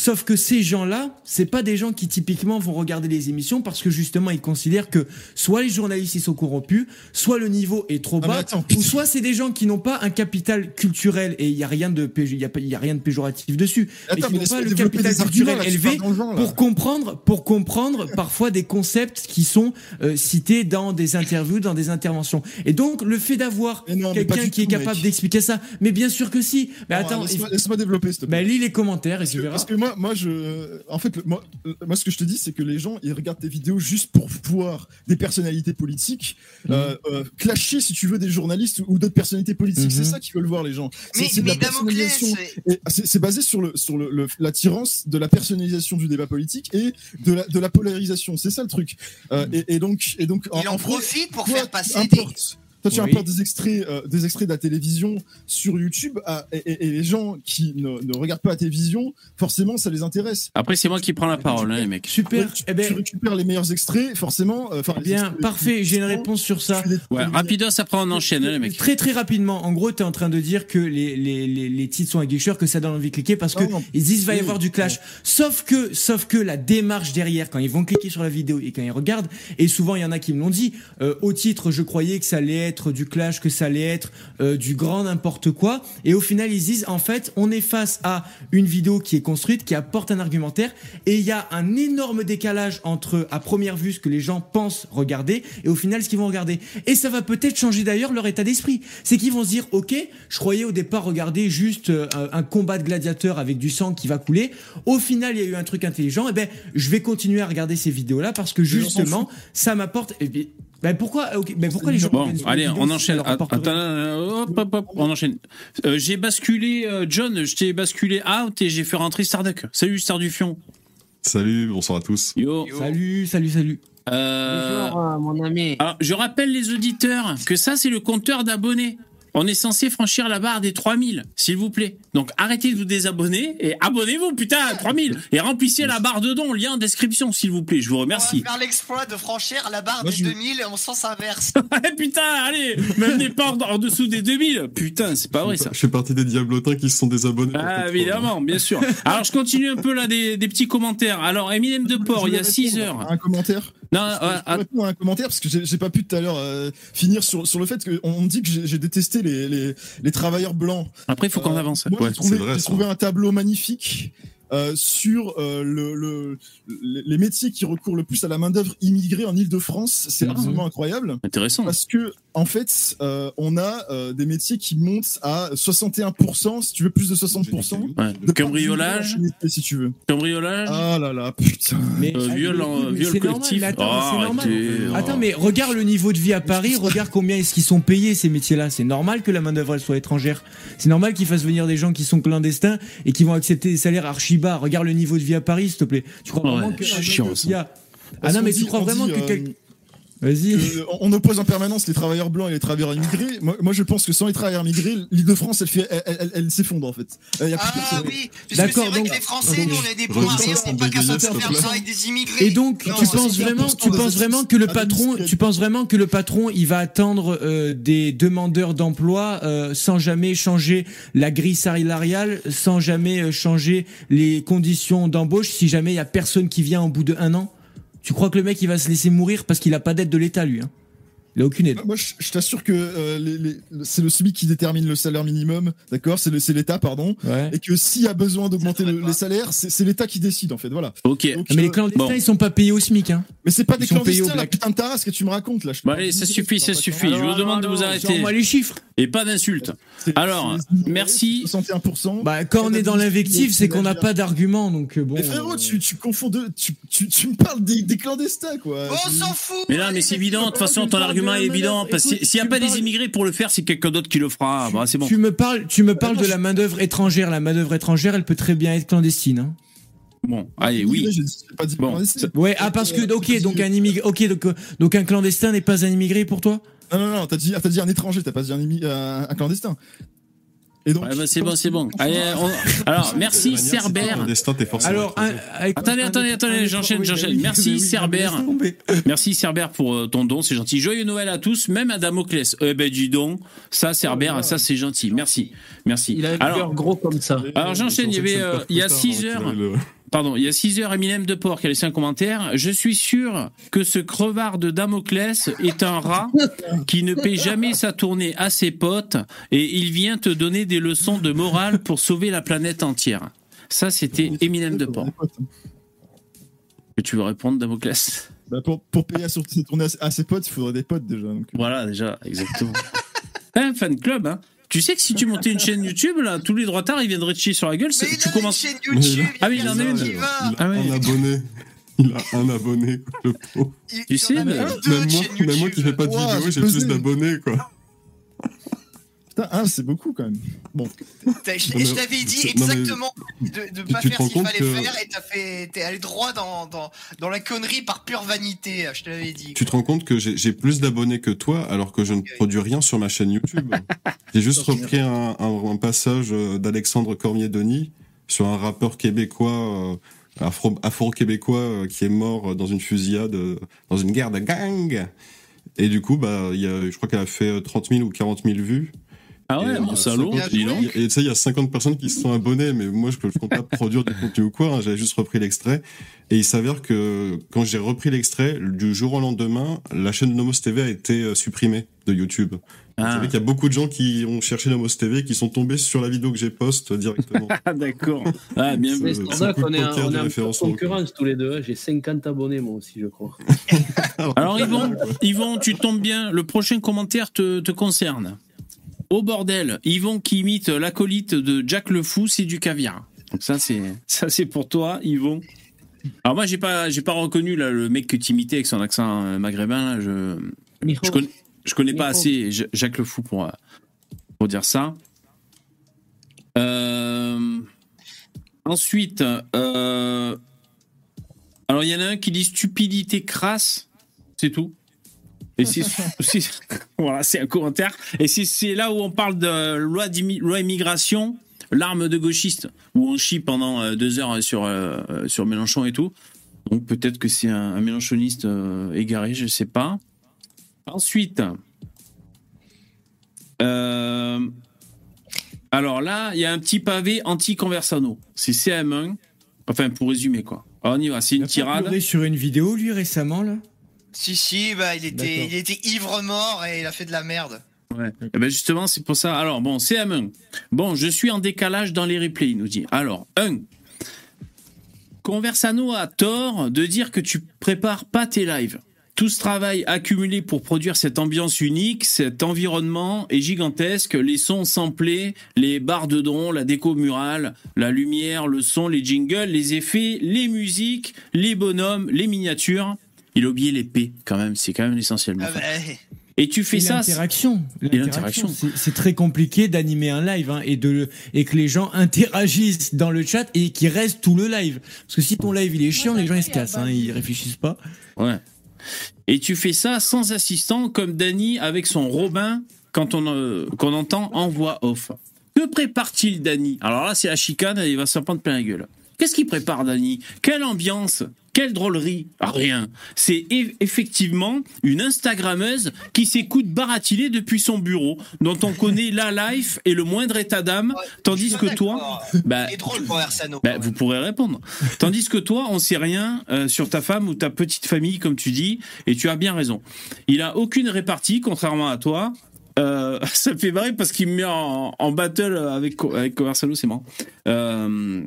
Sauf que ces gens-là, c'est pas des gens qui typiquement vont regarder les émissions parce que justement ils considèrent que soit les journalistes ils sont corrompus, soit le niveau est trop Ah, bas, ou soit c'est des gens qui n'ont pas un capital culturel et il y a rien de il y a, y a rien de péjoratif dessus, Attends, qui mais n'ont pas le capital culturel là, élevé pour comprendre pour comprendre parfois des concepts qui sont euh, cités dans des interviews, dans des interventions. Et donc le fait d'avoir quelqu'un qui est tout, capable mec. d'expliquer ça, mais bien sûr que si. Mais Non, attends, laisse-moi il- laisse-moi développer, s'il te plaît. bah, lis les commentaires et tu verras. parce que moi, moi, je, en fait, le- moi, moi, ce que je te dis, c'est que les gens, ils regardent tes vidéos juste pour voir des personnalités politiques, Mhm. euh, euh, clasher, si tu veux, des journalistes ou d'autres personnalités politiques. Mhm. C'est ça qu'ils veulent voir, les gens. Mais, c'est. Et C'est c'est basé sur le sur le, le- l'attirance de la personnalisation du débat politique et de la de la polarisation. C'est ça le truc. Euh, et, et donc et donc il en profite pour toi, faire passer des. Toi, tu Oui. importes des extraits, euh, des extraits de la télévision sur YouTube ah, et, et- et les gens qui ne, ne regardent pas la télévision, forcément, ça les intéresse. Après, c'est moi qui prends la parole, hein, les mecs. Super. Ouais, tu, eh ben, tu récupères les meilleurs extraits, forcément. euh, bien, extraits- parfait. J'ai une réponse sur ça. Ouais, rapidos, après on enchaîne, hein, les mecs. Très très rapidement. En gros, tu es en train de dire que les, les, les, les titres sont aguicheurs, que ça donne envie de cliquer parce que Non, non. ils disent va y avoir du clash. Sauf que, sauf que la démarche derrière, quand ils vont cliquer sur la vidéo et quand ils regardent, et souvent il y en a qui me l'ont dit, euh, au titre, je croyais que ça allait être du clash, que ça allait être euh, du grand n'importe quoi, et au final ils disent en fait, on est face à une vidéo qui est construite, qui apporte un argumentaire, et il y a un énorme décalage entre à première vue ce que les gens pensent regarder et au final ce qu'ils vont regarder. Et ça va peut-être changer d'ailleurs leur état d'esprit. C'est qu'ils vont se dire, ok, je croyais au départ regarder juste euh, un combat de gladiateurs avec du sang qui va couler. Au final, il y a eu un truc intelligent. Et ben, je vais continuer à regarder ces vidéos-là parce que justement, ça m'apporte. Ben pourquoi, ok, ben pourquoi les gens Bon, allez, on enchaîne. Attends, euh, hop, hop, hop, on enchaîne. Euh, j'ai basculé, euh, John, je t'ai basculé out et j'ai fait rentrer Starduck. Salut, Star du Fion. Salut, bonsoir à tous. Yo. Salut, salut, salut. Euh, Bonjour, euh, mon ami. alors, je rappelle les auditeurs que ça, c'est le compteur d'abonnés. On est censé franchir la barre des 3000, s'il vous plaît. Donc arrêtez de vous désabonner et abonnez-vous, putain, à 3000. Et remplissez la barre de dons, lien en description, s'il vous plaît. Je vous remercie. On va faire l'exploit de franchir la barre Moi, des je- 2000 en sens inverse. (laughs) Putain, allez, même des portes en dessous des 2000. Putain, c'est pas vrai ça. Je fais partie des diablotins qui se sont désabonnés. Ah, évidemment, bien sûr. Alors, je continue un peu là des, des petits commentaires. Alors, Eminem de Port, il y a 6 heures. Un commentaire. Non, Je peux à un commentaire parce que j'ai pas pu tout à l'heure euh, finir sur, sur le fait qu'on me dit que j'ai détesté les, les, les travailleurs blancs. après, il faut qu'on Euh, avance. Moi, Ouais. j'ai trouvé, vrai, trouvé un tableau magnifique euh, sur euh, le, le, les métiers qui recourent le plus à la main-d'œuvre immigrée en Ile-de-France. C'est absolument incroyable. Intéressant. Parce que, en fait, euh, on a euh, des métiers qui montent à 61%, si tu veux plus de 60%. Ouais. de Cambriolage, si tu veux. cambriolage, Ah là là, putain. Mais, euh, ah, viol, mais- en- mais viol c'est normal, collectif. mais attends, Oh, c'est normal. Attends, mais regarde le niveau de vie à Paris, regarde combien est-ce qu'ils sont payés ces métiers-là. C'est normal que la main-d'œuvre elle soit étrangère. C'est normal qu'ils fassent venir des gens qui sont clandestins et qui vont accepter des salaires archi bas. Regarde le niveau de vie à Paris, s'il te plaît. Tu crois vraiment que chiant, ça. a- Ah Parce non, mais dit- tu crois vraiment dit, que euh, quelqu'un. Vas-y. que on oppose en permanence les travailleurs blancs et les travailleurs immigrés. Moi, moi, je pense que sans les travailleurs immigrés, l'Île-de-France, elle, fait, elle, elle- elle s'effondre en fait. Il y a plus Ah oui, puisque c'est D'accord, vrai donc- que les Français, nous, on est des on n'est pas capable de faire ça avec des immigrés. Et donc, Non, tu c'est penses vraiment, tu penses vraiment que le Ah, patron, tu penses vraiment que le patron, il va attendre euh, des demandeurs d'emploi euh, sans jamais changer la grille salariale, sans jamais euh, changer les conditions d'embauche, si jamais il y a personne qui vient au bout de un an? Tu crois que le mec, il va se laisser mourir parce qu'il a pas d'aide de l'État, lui hein? Il a aucune aide. Moi, je, je t'assure que euh, les- les- c'est le SMIC qui détermine le salaire minimum, d'accord? C'est le- c'est l'État, pardon. Ouais. Et que s'il y a besoin d'augmenter le- les salaires, c'est c'est l'État qui décide, en fait. Voilà. Ok. Donc, Mais les euh, clandestins, bon. ils sont pas payés au SMIC. Hein. mais c'est pas ils des sont payés au clandestins, la putain de tarasse que tu me racontes là. Je parle allez, ça suffit, ça suffit. Je vous demande de vous arrêter. Sors-moi les chiffres. Et pas d'insultes. C'est- Alors, merci. 61%. Bah, quand on est dans l'invective, c'est qu'on n'a pas d'argument, donc euh, bon. Mais frérot, tu, tu confonds deux. Tu, tu, tu me parles des, des clandestins, quoi. On s'en fout Mais là, mais c'est évident. De toute façon, ton argument évident. Parce que s'il n'y a pas des immigrés pour le faire, c'est quelqu'un d'autre qui le fera. Bah, c'est bon. Tu me parles, tu me parles de je- la main d'œuvre étrangère. La main d'œuvre étrangère, elle peut très bien être clandestine. Hein. Bon, allez, oui. pas Bon. Ouais, ah parce que ok, donc un immigré, ok, donc euh, donc un clandestin n'est pas un immigré pour toi? Non, non, non, t'as dit, t'as dit un étranger, t'as pas dit un, un clandestin. Et donc, Ouais, bah, c'est bon, c'est bon. Allez, on- Alors, merci Cerbère. Alors, un, avec- Attendez, attendez, attendez, j'enchaîne, j'enchaîne. Merci, Cerbère. (laughs) Merci Cerbère pour euh, ton don, c'est gentil. Joyeux Noël à tous, même à Damoclès. Eh ben dis donc, ça Cerbère, ça c'est gentil. Merci, merci. Il a le Alors, cœur gros comme ça. alors, j'enchaîne, il y avait, euh, il y a six heures. Pardon, il y a 6 heures, Eminem de Port qui a laissé un commentaire. Je suis sûr que ce crevard de Damoclès est un rat (laughs) qui ne paie jamais sa tournée à ses potes et il vient te donner des leçons de morale pour sauver la planète entière. Ça, c'était Eminem de Port. Que tu veux répondre, Damoclès? Bah, pour, pour payer à, sur- tourner à, ses potes, il faudrait des potes déjà. Donc. Voilà, déjà, exactement. (laughs) un fan club, hein. Tu sais que si tu montais une chaîne YouTube, là, tous les droitards, ils viendraient te chier sur la gueule. Mais c'est- il Tu a commences. une chaîne YouTube. Ah oui, il en a une. Ah ouais. un abonné. Il a un abonné, le pauvre. Il- Tu sais, a mais- même moi, même moi qui fais pas de vidéo, j'ai plus d'abonnés, quoi. Putain, un, c'est beaucoup quand même. Bon. T'as- Je, t'avais dit non, mais- exactement de ne pas tu te faire rends ce qu'il compte fallait que- faire et t'as fait, t'es allé droit dans, dans, dans la connerie par pure vanité. Je te l'avais dit. Tu te rends compte que j'ai j'ai plus d'abonnés que toi alors que je ne produis rien sur ma chaîne YouTube. J'ai juste repris un, un- un passage euh, d'Alexandre Cormier-Denis sur un rappeur québécois, euh, afro- afro-québécois euh, qui est mort dans une fusillade, euh, dans une guerre de gang. Et du coup, bah, il y a, je crois qu'elle a fait euh, 30 000 ou 40 000 vues. Ah ouais, euh, salaud, dis donc. Et tu sais, il y a 50 personnes qui se sont abonnées, mais moi, je ne compte pas produire du contenu ou quoi. hein, J'avais juste repris l'extrait. Et il s'avère que quand j'ai repris l'extrait, du jour au lendemain, la chaîne de Nomos TV a été euh, supprimée de YouTube. Vous Ah, savez qu'il y a beaucoup de gens qui ont cherché Nomos TV, qui sont tombés sur la vidéo que j'ai poste directement. (laughs) Ah, d'accord. Ah, bien vu. C'est- Mais c'est Stardock, un coup on de est, on est en concurrence tous les deux. hein. J'ai 50 abonnés, moi aussi, je crois. (laughs) Alors Yvon, Yvon, tu tombes bien. Le prochain commentaire te, te concerne. Au bordel, Yvon qui imite l'acolyte de Jack le Fou, c'est du caviar. Donc ça c'est ça c'est pour toi, Yvon. Alors moi j'ai pas j'ai pas reconnu là, le mec que tu imitais avec son accent euh, maghrébin. Là, je je connais je connais pas assez Ja- Jacques le Fou pour euh, pour dire ça. Euh, ensuite, euh, alors il y en a un qui dit stupidité crasse, c'est tout. Et c'est c'est- (laughs) (laughs) voilà, c'est un commentaire. Et c'est- c'est là où on parle de loi, loi immigration, l'arme de gauchiste, où on chie pendant euh, deux heures sur, euh, euh, sur Mélenchon et tout. Donc peut-être que c'est un, un mélenchoniste euh, égaré, je sais pas. Ensuite, euh, alors là, il y a un petit pavé anti-conversano. C'est CM1. Enfin, pour résumer, quoi. Alors, on y va, c'est une tirade. sur une vidéo, lui, récemment, là? Si, si, bah, il était, il était ivre mort et il a fait de la merde. Ouais. Eh ben justement, c'est pour ça. Alors, bon, CM1. Bon, je suis en décalage dans les replays, il nous dit. Alors, 1. Conversano a tort de dire que tu prépares pas tes lives. Tout ce travail accumulé pour produire cette ambiance unique, cet environnement est gigantesque. Les sons samplés, les barres de drone, la déco murale, la lumière, le son, les jingles, les effets, les musiques, les bonhommes, les miniatures. Il a oublié P quand même, c'est quand même l'essentiel. Ah bah, Et tu fais Et ça. l'interaction. l'interaction. C'est- très compliqué d'animer un live hein, et, de, et que les gens interagissent dans le chat et qu'ils restent tout le live. Parce que si ton live il est chiant, les gens ils se cassent, hein, ils réfléchissent pas. Ouais. Et tu fais ça sans assistant, comme Danny avec son Robin quand on euh, qu'on entend en voix off. Que prépare-t-il, Danny Alors là, c'est la chicane, et il va se prendre plein la gueule. Qu'est-ce qu'il prépare, Danny Quelle ambiance Quelle drôlerie Ah, Rien. C'est effectivement une Instagrammeuse qui s'écoute baratiner depuis son bureau, dont on connaît la life et le moindre état d'âme, tandis que toi, bah, drôle pour ben, vous pourrez répondre. Tandis que toi, on sait rien euh, sur ta femme ou ta petite famille, comme tu dis, et tu as bien raison. Il a aucune répartie, contrairement à toi. Euh, (laughs) ça me fait marrer parce qu'il me met en, en battle avec, avec Conversano, c'est marrant. Euh,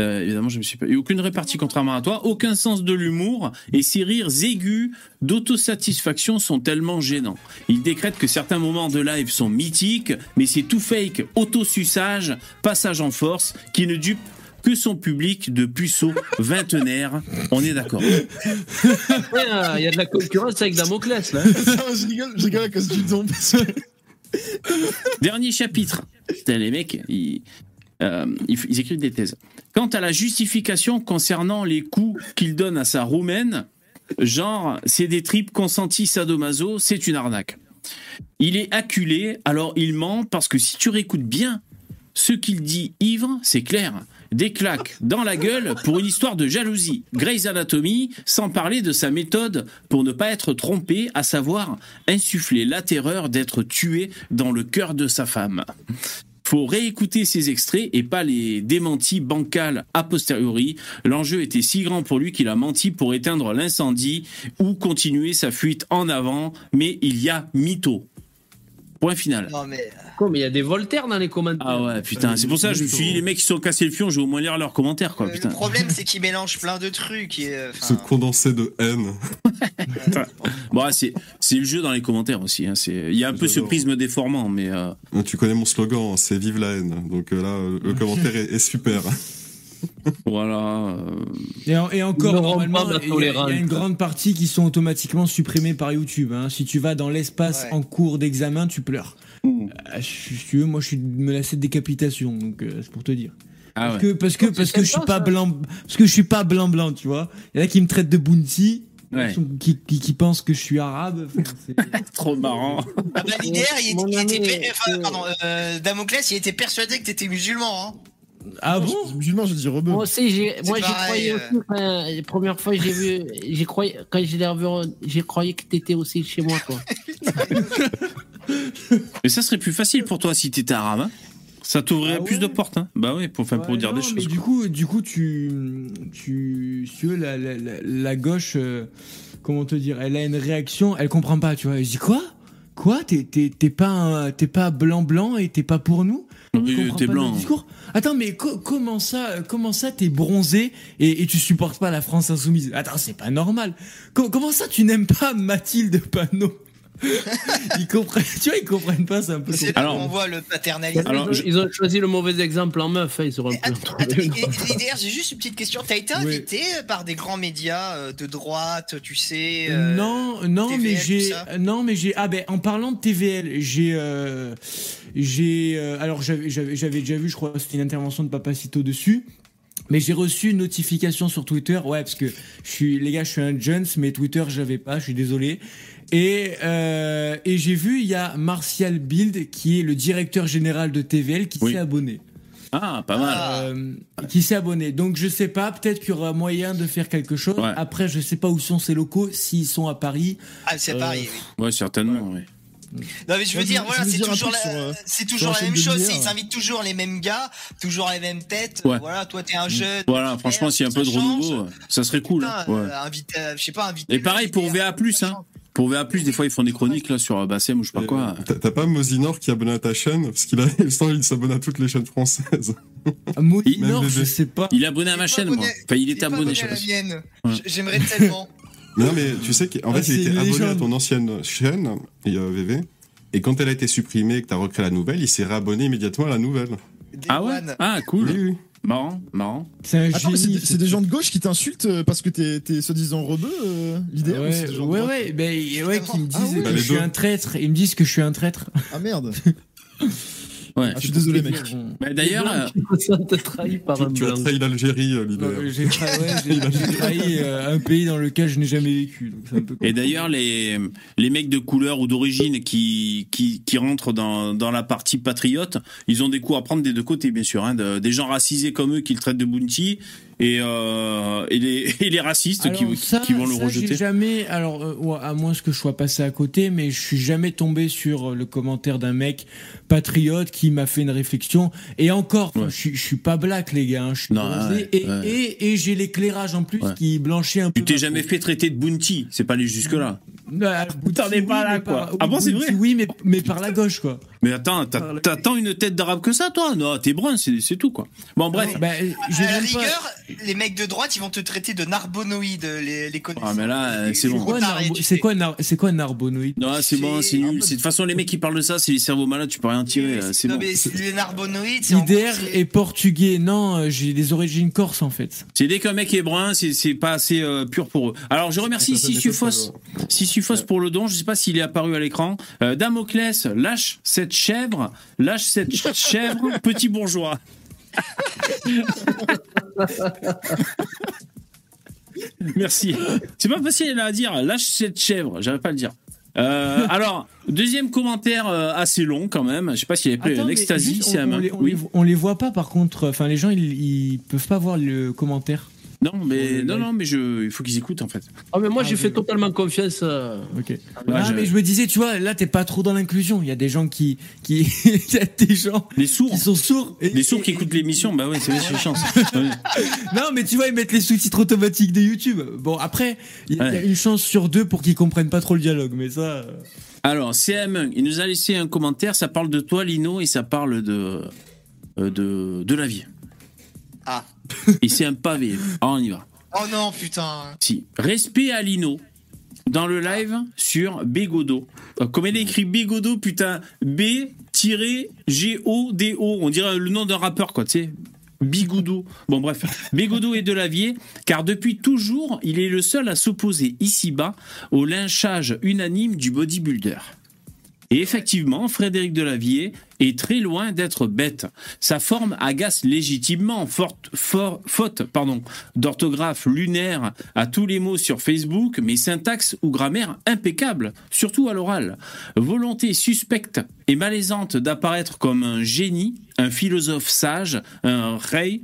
euh, évidemment, je me suis pas. Aucune répartie contrairement à toi, aucun sens de l'humour, et ses rires aigus d'autosatisfaction sont tellement gênants. Il décrète que certains moments de live sont mythiques, mais c'est tout fake, autosuçage, passage en force, qui ne dupe que son public de puceaux vingtenaires. On est d'accord. (laughs) Ouais, Il y a de la concurrence avec Damoclès, là. (laughs) je rigole, je rigole à cause du don. Dernier chapitre. Putain, les mecs, ils, euh, ils, ils écrivent des thèses. Quant à la justification concernant les coups qu'il donne à sa roumaine, genre, c'est des tripes consentis sadomaso, c'est une arnaque. Il est acculé, alors il ment, parce que si tu réécoutes bien ce qu'il dit ivre, c'est clair. Des claques dans la gueule pour une histoire de jalousie. Grey's Anatomy, sans parler de sa méthode pour ne pas être trompé, à savoir insuffler la terreur d'être tué dans le cœur de sa femme. Faut réécouter ces extraits et pas les démentis bancals a posteriori. L'enjeu était si grand pour lui qu'il a menti pour éteindre l'incendie ou continuer sa fuite en avant, mais il y a mytho. Point final. Mais. Quoi, mais il y a des Voltaires dans les commentaires. Ah ouais, putain, c'est pour ça que je me suis dit, les mecs qui sont cassés le fion, je vais au moins lire leurs commentaires, quoi, putain. Le problème, c'est qu'il mélange plein de trucs. Et, euh, Ce condensé de haine. Bon, (laughs) ouais, c'est, c'est le jeu dans les commentaires aussi, hein, c'est, il y a un peu ce prisme déformant, mais, euh, Tu connais mon slogan, c'est Vive la haine. Donc euh, là, le commentaire est, est super. (laughs) Voilà. euh, Et, en- et encore, normalement, il y, a- y une grande partie qui sont automatiquement supprimées par YouTube. hein. Si tu vas dans l'espace Ouais. en cours d'examen, tu pleures. Hmm. Euh, si tu veux, moi, je suis menacé de décapitation, donc euh, c'est pour te dire. Ah Parce ouais. que parce que parce que je suis pas blanc, parce que je suis pas blanc blanc, tu vois. Il y en a qui me traitent de bounty. Ouais. Qui, qui, qui pensent que je suis arabe. Enfin, c'est- (laughs) Trop marrant. Ah bah, l'idée, il, était, ami, per- enfin, euh, pardon, euh, Damoclès, il était persuadé que t'étais musulman. Hein. ah bon? Musulman, j'ai dit rebeu. Moi aussi, j'ai, moi, j'y pareil, croyais aussi. Quand, la première fois, j'ai vu, j'ai croyé, quand je revu, j'ai croyé que t'étais aussi chez moi, quoi. (laughs) (laughs) Mais ça serait plus facile pour toi si t'étais arabe. hein. Ça t'ouvrirait Ah plus de portes. Hein. Bah ouais, pour, enfin, pour Ouais, dire non, des mais choses. du coup, du coup, tu, tu, si tu veux, la, la, la, la gauche, euh, comment te dire, elle a une réaction, elle comprend pas, tu vois. Elle dit quoi? Quoi? T'es t'es- t'es pas, t'es pas blanc blanc et t'es pas pour nous? Oui, t'es blanc. discours Attends, mais co- comment ça, comment ça, t'es bronzé et, et tu supportes pas la France insoumise? Attends, c'est pas normal. Co- comment ça, tu n'aimes pas Mathilde Panot? (laughs) Ils comprennent, tu vois, ils comprennent pas, c'est un peu. C'est qu'on voit le paternalisme. Alors, ils, ont, je- ils ont choisi le mauvais exemple en meuf, hein, ils et d'ailleurs, j'ai juste une petite question. T'as été Oui. invité par des grands médias euh, de droite, tu sais euh, non, non, TVL, mais j'ai, non, mais j'ai, ah ben, en parlant de TVL, j'ai, euh, j'ai, euh, alors j'avais, j'avais, j'avais déjà vu, je crois, c'était une intervention de Papacito dessus. Mais j'ai reçu une notification sur Twitter, ouais, parce que je suis, les gars, je suis un Jones, mais Twitter, j'avais pas, je suis désolé. Et, euh, et j'ai vu, il y a Martial Bild, qui est le directeur général de TVL, qui Oui. s'est abonné. Ah, pas mal. Ah. Euh, qui s'est abonné. Donc je sais pas, peut-être qu'il y aura moyen de faire quelque chose. Ouais. Après, je sais pas où sont ces locaux, s'ils sont à Paris. Ah, c'est Euh, pareil. oui. Ouais, certainement. ouais. Non, mais je veux dire, voilà, c'est toujours, la, euh, c'est toujours la la même chose. Ils invitent toujours les mêmes gars, toujours les mêmes têtes. Ouais. Voilà, toi, t'es un jeune. Voilà, franchement, s'il y a un peu de renouveau, ça serait cool. Putain, Ouais. euh, invite, euh, je sais pas, inviter. Et pareil pour VA+, hein. Pour VA+, des fois, ils font des chroniques là sur Bassem ou je sais pas quoi. T'as pas Mosinor qui est abonné à ta chaîne? Parce qu'il a, (laughs) il s'abonne à toutes les chaînes françaises. (laughs) Molinor, Même je sais pas. Il est abonné à ma chaîne, moi. Enfin, il était abonné, je sais à pas. J'aimerais tellement. Non, mais tu sais qu'en Ah, fait, il était abonné à ton ancienne chaîne, et, euh, VV. Et quand elle a été supprimée et que t'as recréé la nouvelle, il s'est réabonné immédiatement à la nouvelle. Ah ouais one. Ah, cool. Oui, oui. Marrant, marrant. C'est un Attends, mais c'est génie. des- c'est des gens de gauche qui t'insultent euh, parce que t'es t'es soi-disant rebeu, euh, l'idée ou c'est Ouais, des gens de ouais, ouais, ben, ouais, qui me disent Ah ouais. que Bah, je suis un traître. Ils me disent que je suis un traître. Ah merde. (laughs) Ouais. Ah, je suis désolé, mec. Bah, D'ailleurs, euh, Tu, tu as trahi l'Algérie, euh, l'idée. J'ai (laughs) trahi euh, un pays dans lequel je n'ai jamais vécu. donc c'est un peu Et d'ailleurs, les, les mecs de couleur ou d'origine qui, qui, qui rentrent dans, dans la partie patriote, ils ont des coups à prendre des deux côtés, bien sûr. Hein, de- des gens racisés comme eux qui le traitent de bounty et, euh, et, les, (laughs) et les racistes qui, Alors, ça, qui vont le ça, rejeter. Jamais, alors euh, à moins que je sois passé à côté, mais je suis jamais tombé sur euh, le commentaire d'un mec patriote qui m'a fait une réflexion. Et encore, Ouais. je, suis- je suis pas black les gars, hein, je suis Non, bronzé, ouais, et, ouais. et, et j'ai l'éclairage en plus qui blanchit un peu. Tu t'es ma jamais fait traiter de bounty, c'est pas allé jusque-là. Bah, T'en es pas oui, là, mais quoi. par- Ah bon, c'est vrai Oui, mais, mais par la gauche, quoi. Mais attends, tant une tête d'arabe que ça, toi? Non, t'es brun, c'est c'est tout, quoi. Bon, bref. Bah, j'ai À la rigueur, les mecs de droite, ils vont te traiter de narbonoïde, les, les connaisseurs. Ah, mais là, euh, c'est bon. C'est quoi, un quoi, narbonoïde? Non, c'est bon, c'est nul. C'est- De toute façon, les mecs qui parlent de ça, c'est les cerveaux malades, tu peux rien tirer, euh, c'est bon. mais les narbonoïdes, c'est IDR est portugais. Non, euh, j'ai des origines corses en fait. C'est dès qu'un mec est brun, c'est c'est pas assez euh, pur pour eux. Alors je remercie Sissufos, m'étonne Sissufos pour le don. Je sais pas s'il est apparu à l'écran. Euh, Damoclès, lâche cette chèvre, lâche cette ch- chèvre, (laughs) petit bourgeois. Merci. C'est pas facile à dire. Lâche cette chèvre. J'arrive pas à le dire. Euh, alors, deuxième commentaire euh, assez long quand même. Je sais pas s'il avait mais ecstasy, juste, c'est on, un on les, on Oui. les- on les voit pas par contre. Enfin, les gens ils, ils peuvent pas voir le commentaire. Non, mais On non, non, mais je, il faut qu'ils écoutent en fait. Ah, mais moi, Ah, j'ai fait oui. totalement confiance. euh, Ok. Ah, ah, je- mais je me disais, tu vois, là t'es pas trop dans l'inclusion. Il y a des gens qui, qui, (laughs) il y a des gens Les sourds. qui sont sourds. Et- Les sourds qui écoutent l'émission, bah ouais, c'est c'est chance. (laughs) Ouais. Non, mais tu vois, ils mettent les sous-titres automatiques de YouTube. Bon, après, il y, a- il y a Ouais. une chance sur deux pour qu'ils comprennent pas trop le dialogue, mais ça. euh, Alors, CM, il nous a laissé un commentaire, ça parle de toi, Lino, et ça parle de, euh, de, de la vie. Ah. Et c'est un pavé. On y va. Oh non, putain. Si. Respect à Lino dans le live sur Bégodo. Euh, Comme elle écrit Bégodo, putain, B-G-O-D-O. On dirait le nom d'un rappeur, quoi, tu sais. Bigoudou. Bon, bref, Bigoudou et Delavier, car depuis toujours, il est le seul à s'opposer ici-bas au lynchage unanime du bodybuilder. Et effectivement, Frédéric Delavier est très loin d'être bête. Sa forme agace légitimement, forte, for- faute d'orthographe lunaire à tous les mots sur Facebook, mais syntaxe ou grammaire impeccable, surtout à l'oral. Volonté suspecte et malaisante d'apparaître comme un génie, un philosophe sage, un rey,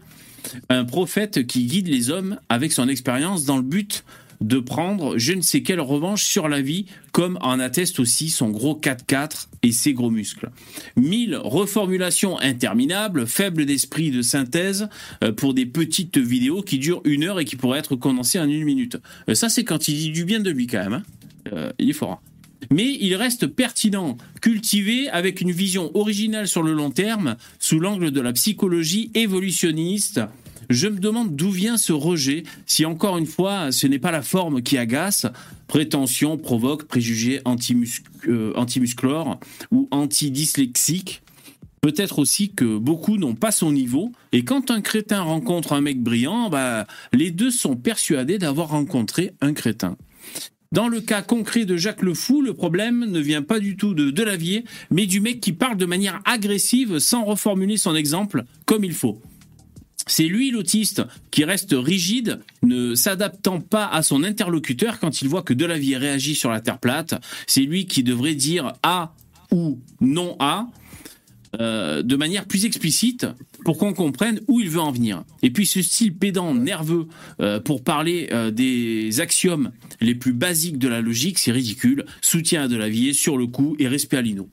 un prophète qui guide les hommes avec son expérience dans le but de prendre je ne sais quelle revanche sur la vie, comme en atteste aussi son gros 4-4 et ses gros muscles. Mille reformulations interminables, faibles d'esprit de synthèse, euh, pour des petites vidéos qui durent une heure et qui pourraient être condensées en une minute. Euh, ça, c'est quand il dit du bien de lui quand même. hein. Euh, il est fort. hein. Mais il reste pertinent, cultivé, avec une vision originale sur le long terme, sous l'angle de la psychologie évolutionniste. Je me demande d'où vient ce rejet, si encore une fois ce n'est pas la forme qui agace, prétention, provoque, antimus- euh, antimusclores ou antidyslexiques. Peut-être aussi que beaucoup n'ont pas son niveau, et quand un crétin rencontre un mec brillant, bah, les deux sont persuadés d'avoir rencontré un crétin. Dans le cas concret de Jacques Le Fou, le problème ne vient pas du tout de Delavier, mais du mec qui parle de manière agressive sans reformuler son exemple comme il faut. C'est lui l'autiste qui reste rigide, ne s'adaptant pas à son interlocuteur quand il voit que Delavier réagit sur la Terre plate. C'est lui qui devrait dire A ou non A euh, de manière plus explicite pour qu'on comprenne où il veut en venir. Et puis ce style pédant, nerveux, euh, pour parler euh, des axiomes les plus basiques de la logique, c'est ridicule. Soutien à Delavier sur le coup et respect à Lino.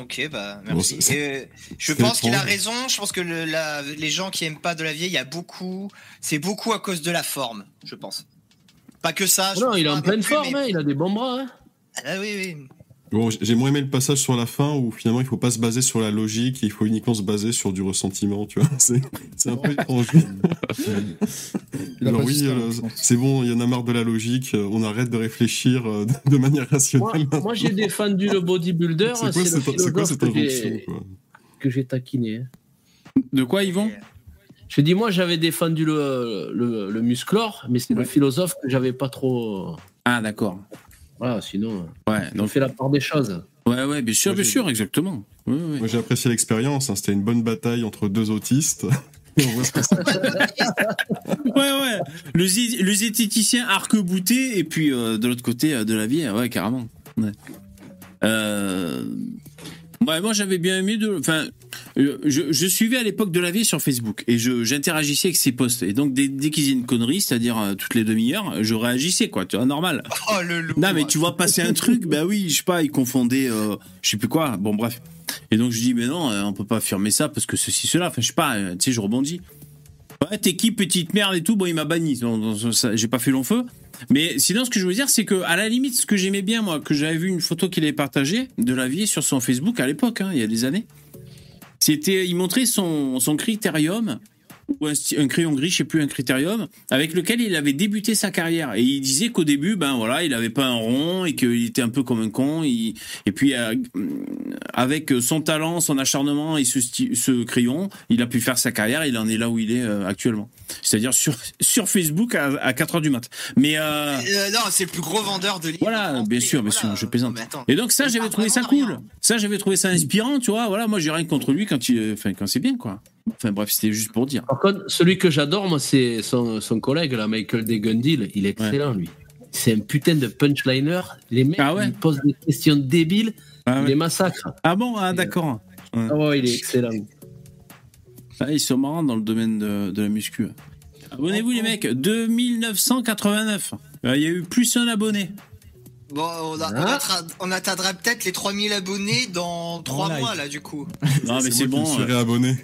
Ok, bah merci. euh, je pense qu'il a raison. Je pense que le- la- les gens qui aiment pas de la vieille, il y a beaucoup. C'est beaucoup à cause de la forme, je pense. Pas que ça. je Non, il est en pleine plus, forme, mais- hein, il a des bons bras. hein. Ah oui, oui. Bon, j'ai moins aimé le passage sur la fin où finalement il faut pas se baser sur la logique, il faut uniquement se baser sur du ressentiment, tu vois. (laughs) C'est c'est un peu étrange. Alors oui, euh, c'est bon, il y en a marre de la logique, euh, on arrête de réfléchir euh, de manière rationnelle. moi, j'ai défendu le bodybuilder, C'est quoi, c'est le cette- c'est quoi philosophe cette que injonction que j'ai taquiné. hein. De quoi, Yvon? Je dis, moi, j'avais défendu le, le, le musclore, mais c'est le philosophe que j'avais pas trop. Ah, d'accord. Voilà, sinon, Ouais, on fait la part des choses. ouais, ouais, bien sûr, Moi, bien sûr, exactement. Ouais, ouais. Moi j'ai apprécié l'expérience, hein, c'était une bonne bataille entre deux autistes. Et (laughs) on voit ce que ça- (laughs) Ouais, ouais. Le, zé- le zététicien arc-bouté, et puis euh, de l'autre côté euh, de la vie, ouais, carrément. Ouais. Euh, ouais, moi, j'avais bien aimé de. Enfin, euh, je, je suivais à l'époque de la vie sur Facebook et je- j'interagissais avec ses posts. Et donc, dès, dès qu'ils disaient une connerie, c'est-à-dire euh, toutes les demi-heures, je réagissais, quoi, tu vois, normal. (laughs) Oh le loup. Non, mais tu vois passer un truc, bah oui, je sais pas, ils confondaient, euh, je sais plus quoi. Bon, bref. Et donc je dis, mais non, on peut pas affirmer ça parce que ceci, cela. Enfin, je sais pas, tu sais, je rebondis. Ouais, t'es qui, petite merde et tout? Bon, il m'a banni. J'ai pas fait long feu. Mais sinon, ce que je veux dire, c'est que à la limite, ce que j'aimais bien, moi, que j'avais vu une photo qu'il avait partagée de la vie sur son Facebook à l'époque, hein, il y a des années, c'était, il montrait son, son critérium ou un, crayon gris, je sais plus, un critérium, avec lequel il avait débuté sa carrière. Et il disait qu'au début, ben voilà, il avait pas un rond et qu'il était un peu comme un con. il- et puis, euh, avec son talent, son acharnement et ce, crayon, il a pu faire sa carrière. Il en est là où il est euh, actuellement. C'est-à-dire sur, sur Facebook à, à 4 heures du mat. Mais euh, Euh, non, c'est le plus gros vendeur de livres. voilà, bien sûr, bien voilà. sûr, je plaisante. Et donc ça, j'avais trouvé ça cool. rien. Ça, j'avais trouvé ça inspirant, tu vois. Voilà, moi, j'ai rien contre lui quand il, enfin, quand c'est bien, quoi. Enfin bref, c'était juste pour dire. Par contre, celui que j'adore, moi, c'est son, son collègue, là, Michael Degundil. Il est excellent, lui. C'est un putain de punchliner. Les mecs, Ah ouais ils posent des questions débiles, Ah, ouais. les massacre. Ah bon, ah d'accord. Ah ouais, il est excellent. Ah, ils sont marrants dans le domaine de, de la muscu. Abonnez-vous les mecs, 2989. Euh, Il y a eu plus un abonné. Bon, on, a- on Ah. atteindra- on atteindra peut-être les 3000 abonnés dans 3 live. mois, là, du coup. Non mais c'est bon. suis euh, réabonné.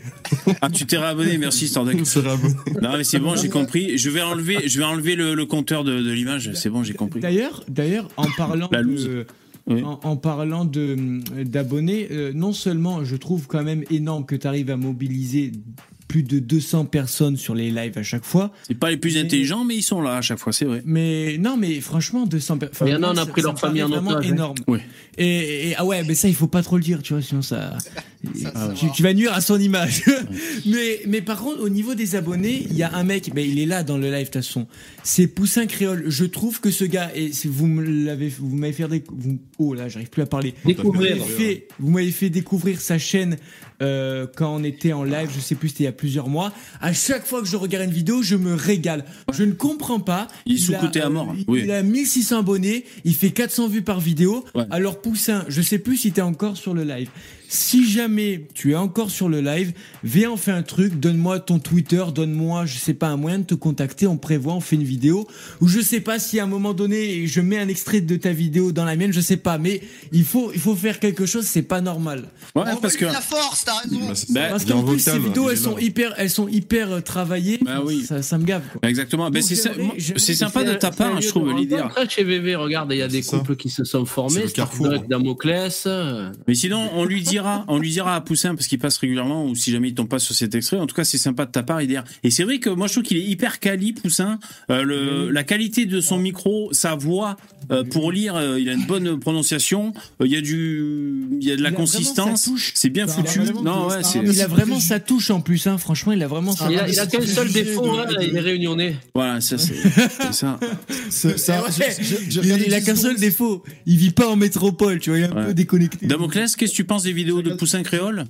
Ah tu t'es réabonné, merci Je me suis réabonné. Non mais c'est bon, j'ai compris. Je vais enlever, je vais enlever le, le compteur de, de l'image. C'est bon, j'ai compris. D'ailleurs, d'ailleurs, en parlant de, Oui. en, en parlant de d'abonnés, euh, non seulement je trouve quand même énorme que tu arrives à mobiliser plus de 200 personnes sur les lives à chaque fois, C'est pas les plus Mais- intelligents, mais ils sont là à chaque fois, c'est vrai. mais non, mais franchement 200 personnes. Il y en a, on a pris leur famille en otage, hein. énorme. Oui. Et, et- ah ouais, mais ça il faut pas trop le dire, tu vois, sinon ça Ça, Ah, ça qui, va. qui va nuire à son image. (laughs) mais, mais par contre, au niveau des abonnés, il y a un mec, ben, il est là dans le live de toute façon. C'est Poussin Créole. Je trouve que ce gars, et vous m'avez fait, vous- oh là, j'arrive plus à parler. Découvrir. Vous m'avez fait, vous m'avez fait découvrir sa chaîne euh, quand on était en live, je sais plus, c'était il y a plusieurs mois. À chaque fois que je regarde une vidéo, je me régale. Je ne comprends pas. Il est a, sous-coté à mort, il, oui. il a 1600 abonnés, il fait 400 vues par vidéo. Ouais. Alors Poussin, je sais plus si tu es encore sur le live. Si jamais tu es encore sur le live, viens on fait un truc, donne-moi ton Twitter, donne-moi, je sais pas, un moyen de te contacter, on prévoit, on fait une vidéo. Ou je sais pas si à un moment donné, je mets un extrait de ta vidéo dans la mienne, je sais pas, mais il faut, il faut faire quelque chose, c'est pas normal. Ouais, On parce que. la force, t'as raison. Bah, c'est Bah. Parce qu'en plus, ces vidéos, elles sont là. hyper, elles sont hyper euh, travaillées. Bah oui. Ça, ça me gave, quoi. Exactement. Ben, Donc, c'est c'est sympa de ta part, je trouve, l'idée. Après, chez VV, regarde, il y a des C'est couples qui se sont C'est formés. Starbuck, Damoclès. euh, Mais sinon, on lui dira, on lui dira à Poussin parce qu'il passe régulièrement ou si jamais il tombe pas sur cet extrait. En tout cas, c'est sympa de ta part, IDR. Et c'est vrai que moi, je trouve qu'il est hyper quali, Poussin. Euh, le, la qualité de son micro, sa voix euh, pour lire, euh, il a une bonne prononciation. Euh, Il y a du, il y a de la Il a consistance. C'est bien foutu. Non, ouais, c'est. Il a vraiment sa touche en plus, hein. franchement, il a vraiment sa Il a, il a c'est qu'un ce que seul défaut, hein, de- il est réunionnais. Voilà, ça c'est, ça. (laughs) Ouais. Il, a 10 qu'un seul défaut. Il vit pas en métropole, tu vois, il est un Ouais. peu déconnecté. Damoclès, qu'est-ce que tu penses des vidéos de Poussin Créole?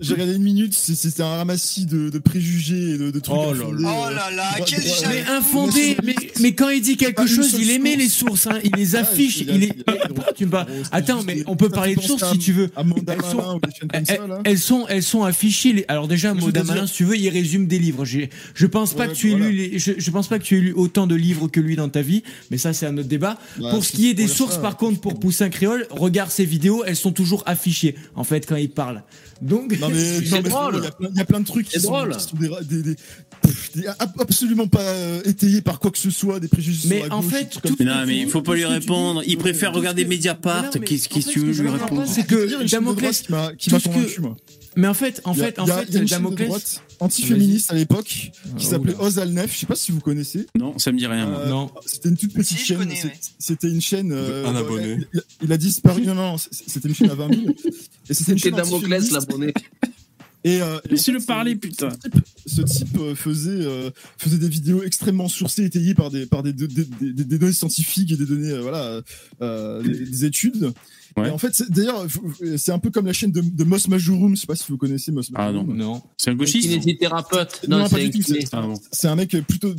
J'ai regardé une minute, c'est- c'était un ramassis de, de préjugés et de, de trucs. Oh là infondés, là. Oh là là, Ouais, quel Mais infondé, mais, mais quand il dit quelque chose, il émet source. les sources, hein, il les affiche, il est. (laughs) tu me Attends, mais on peut parler de sources si tu veux. Elles sont- Elles, ça, là. elles sont, elles sont affichées. les- Alors déjà, Je veux Moda dire- Malin, si tu veux, il résume des livres. Je pense pas Ouais, que tu aies voilà. lu, les- je, je pense pas que tu aies lu autant de livres que lui dans ta vie, mais ça c'est un autre débat. Bah, pour ce qui est des sources, par contre, pour Poussin Créole, regarde ses vidéos, elles sont toujours affichées. En fait, quand il parle. Donc, Non mais, C'est non, mais drôle. il y a plein- il y, a plein de trucs qui C'est sont, drôle. qui sont des, des- des- pff, des- ab- absolument pas euh, étayés par quoi que ce soit, des préjugés Mais en gauche, fait, tout- ça. non, mais il faut pas lui répondre. Il préfère regarder Mediapart. Qu'est-ce que lui répondre c'est que Damoclès, qui m'a tout convaincu moi. Mais en fait, en Il y a- fait, en fait, Damoclès. droite antiféministe à l'époque qui Ah, s'appelait oula. Oz Alnef, je sais pas si vous connaissez. Non, ça me dit rien. Euh, Non. C'était une toute petite Si, chaîne. ouais. C'était une chaîne. euh, Un ouais, abonné. Il, il a disparu. Non, c'était une chaîne à 20 000. Et c'était une C'était chaîne Damoclès, l'abonné. Et, euh, et Laissez-le en fait, parler, putain. Ce type, ce type, euh, faisait, euh, faisait des vidéos extrêmement sourcées, étayées par des, par des, des, des- des- des données scientifiques et des données, euh, voilà, euh, des, des études. Ouais. Et en fait, d'ailleurs, c'est un peu comme la chaîne de, de Moss Majorum. Je sais pas si vous connaissez Moss Ah non. Non. C'est un gauchiste kinésithérapeute. Non, Non, pas du tout, c'est- Ah bon. C'est un mec plutôt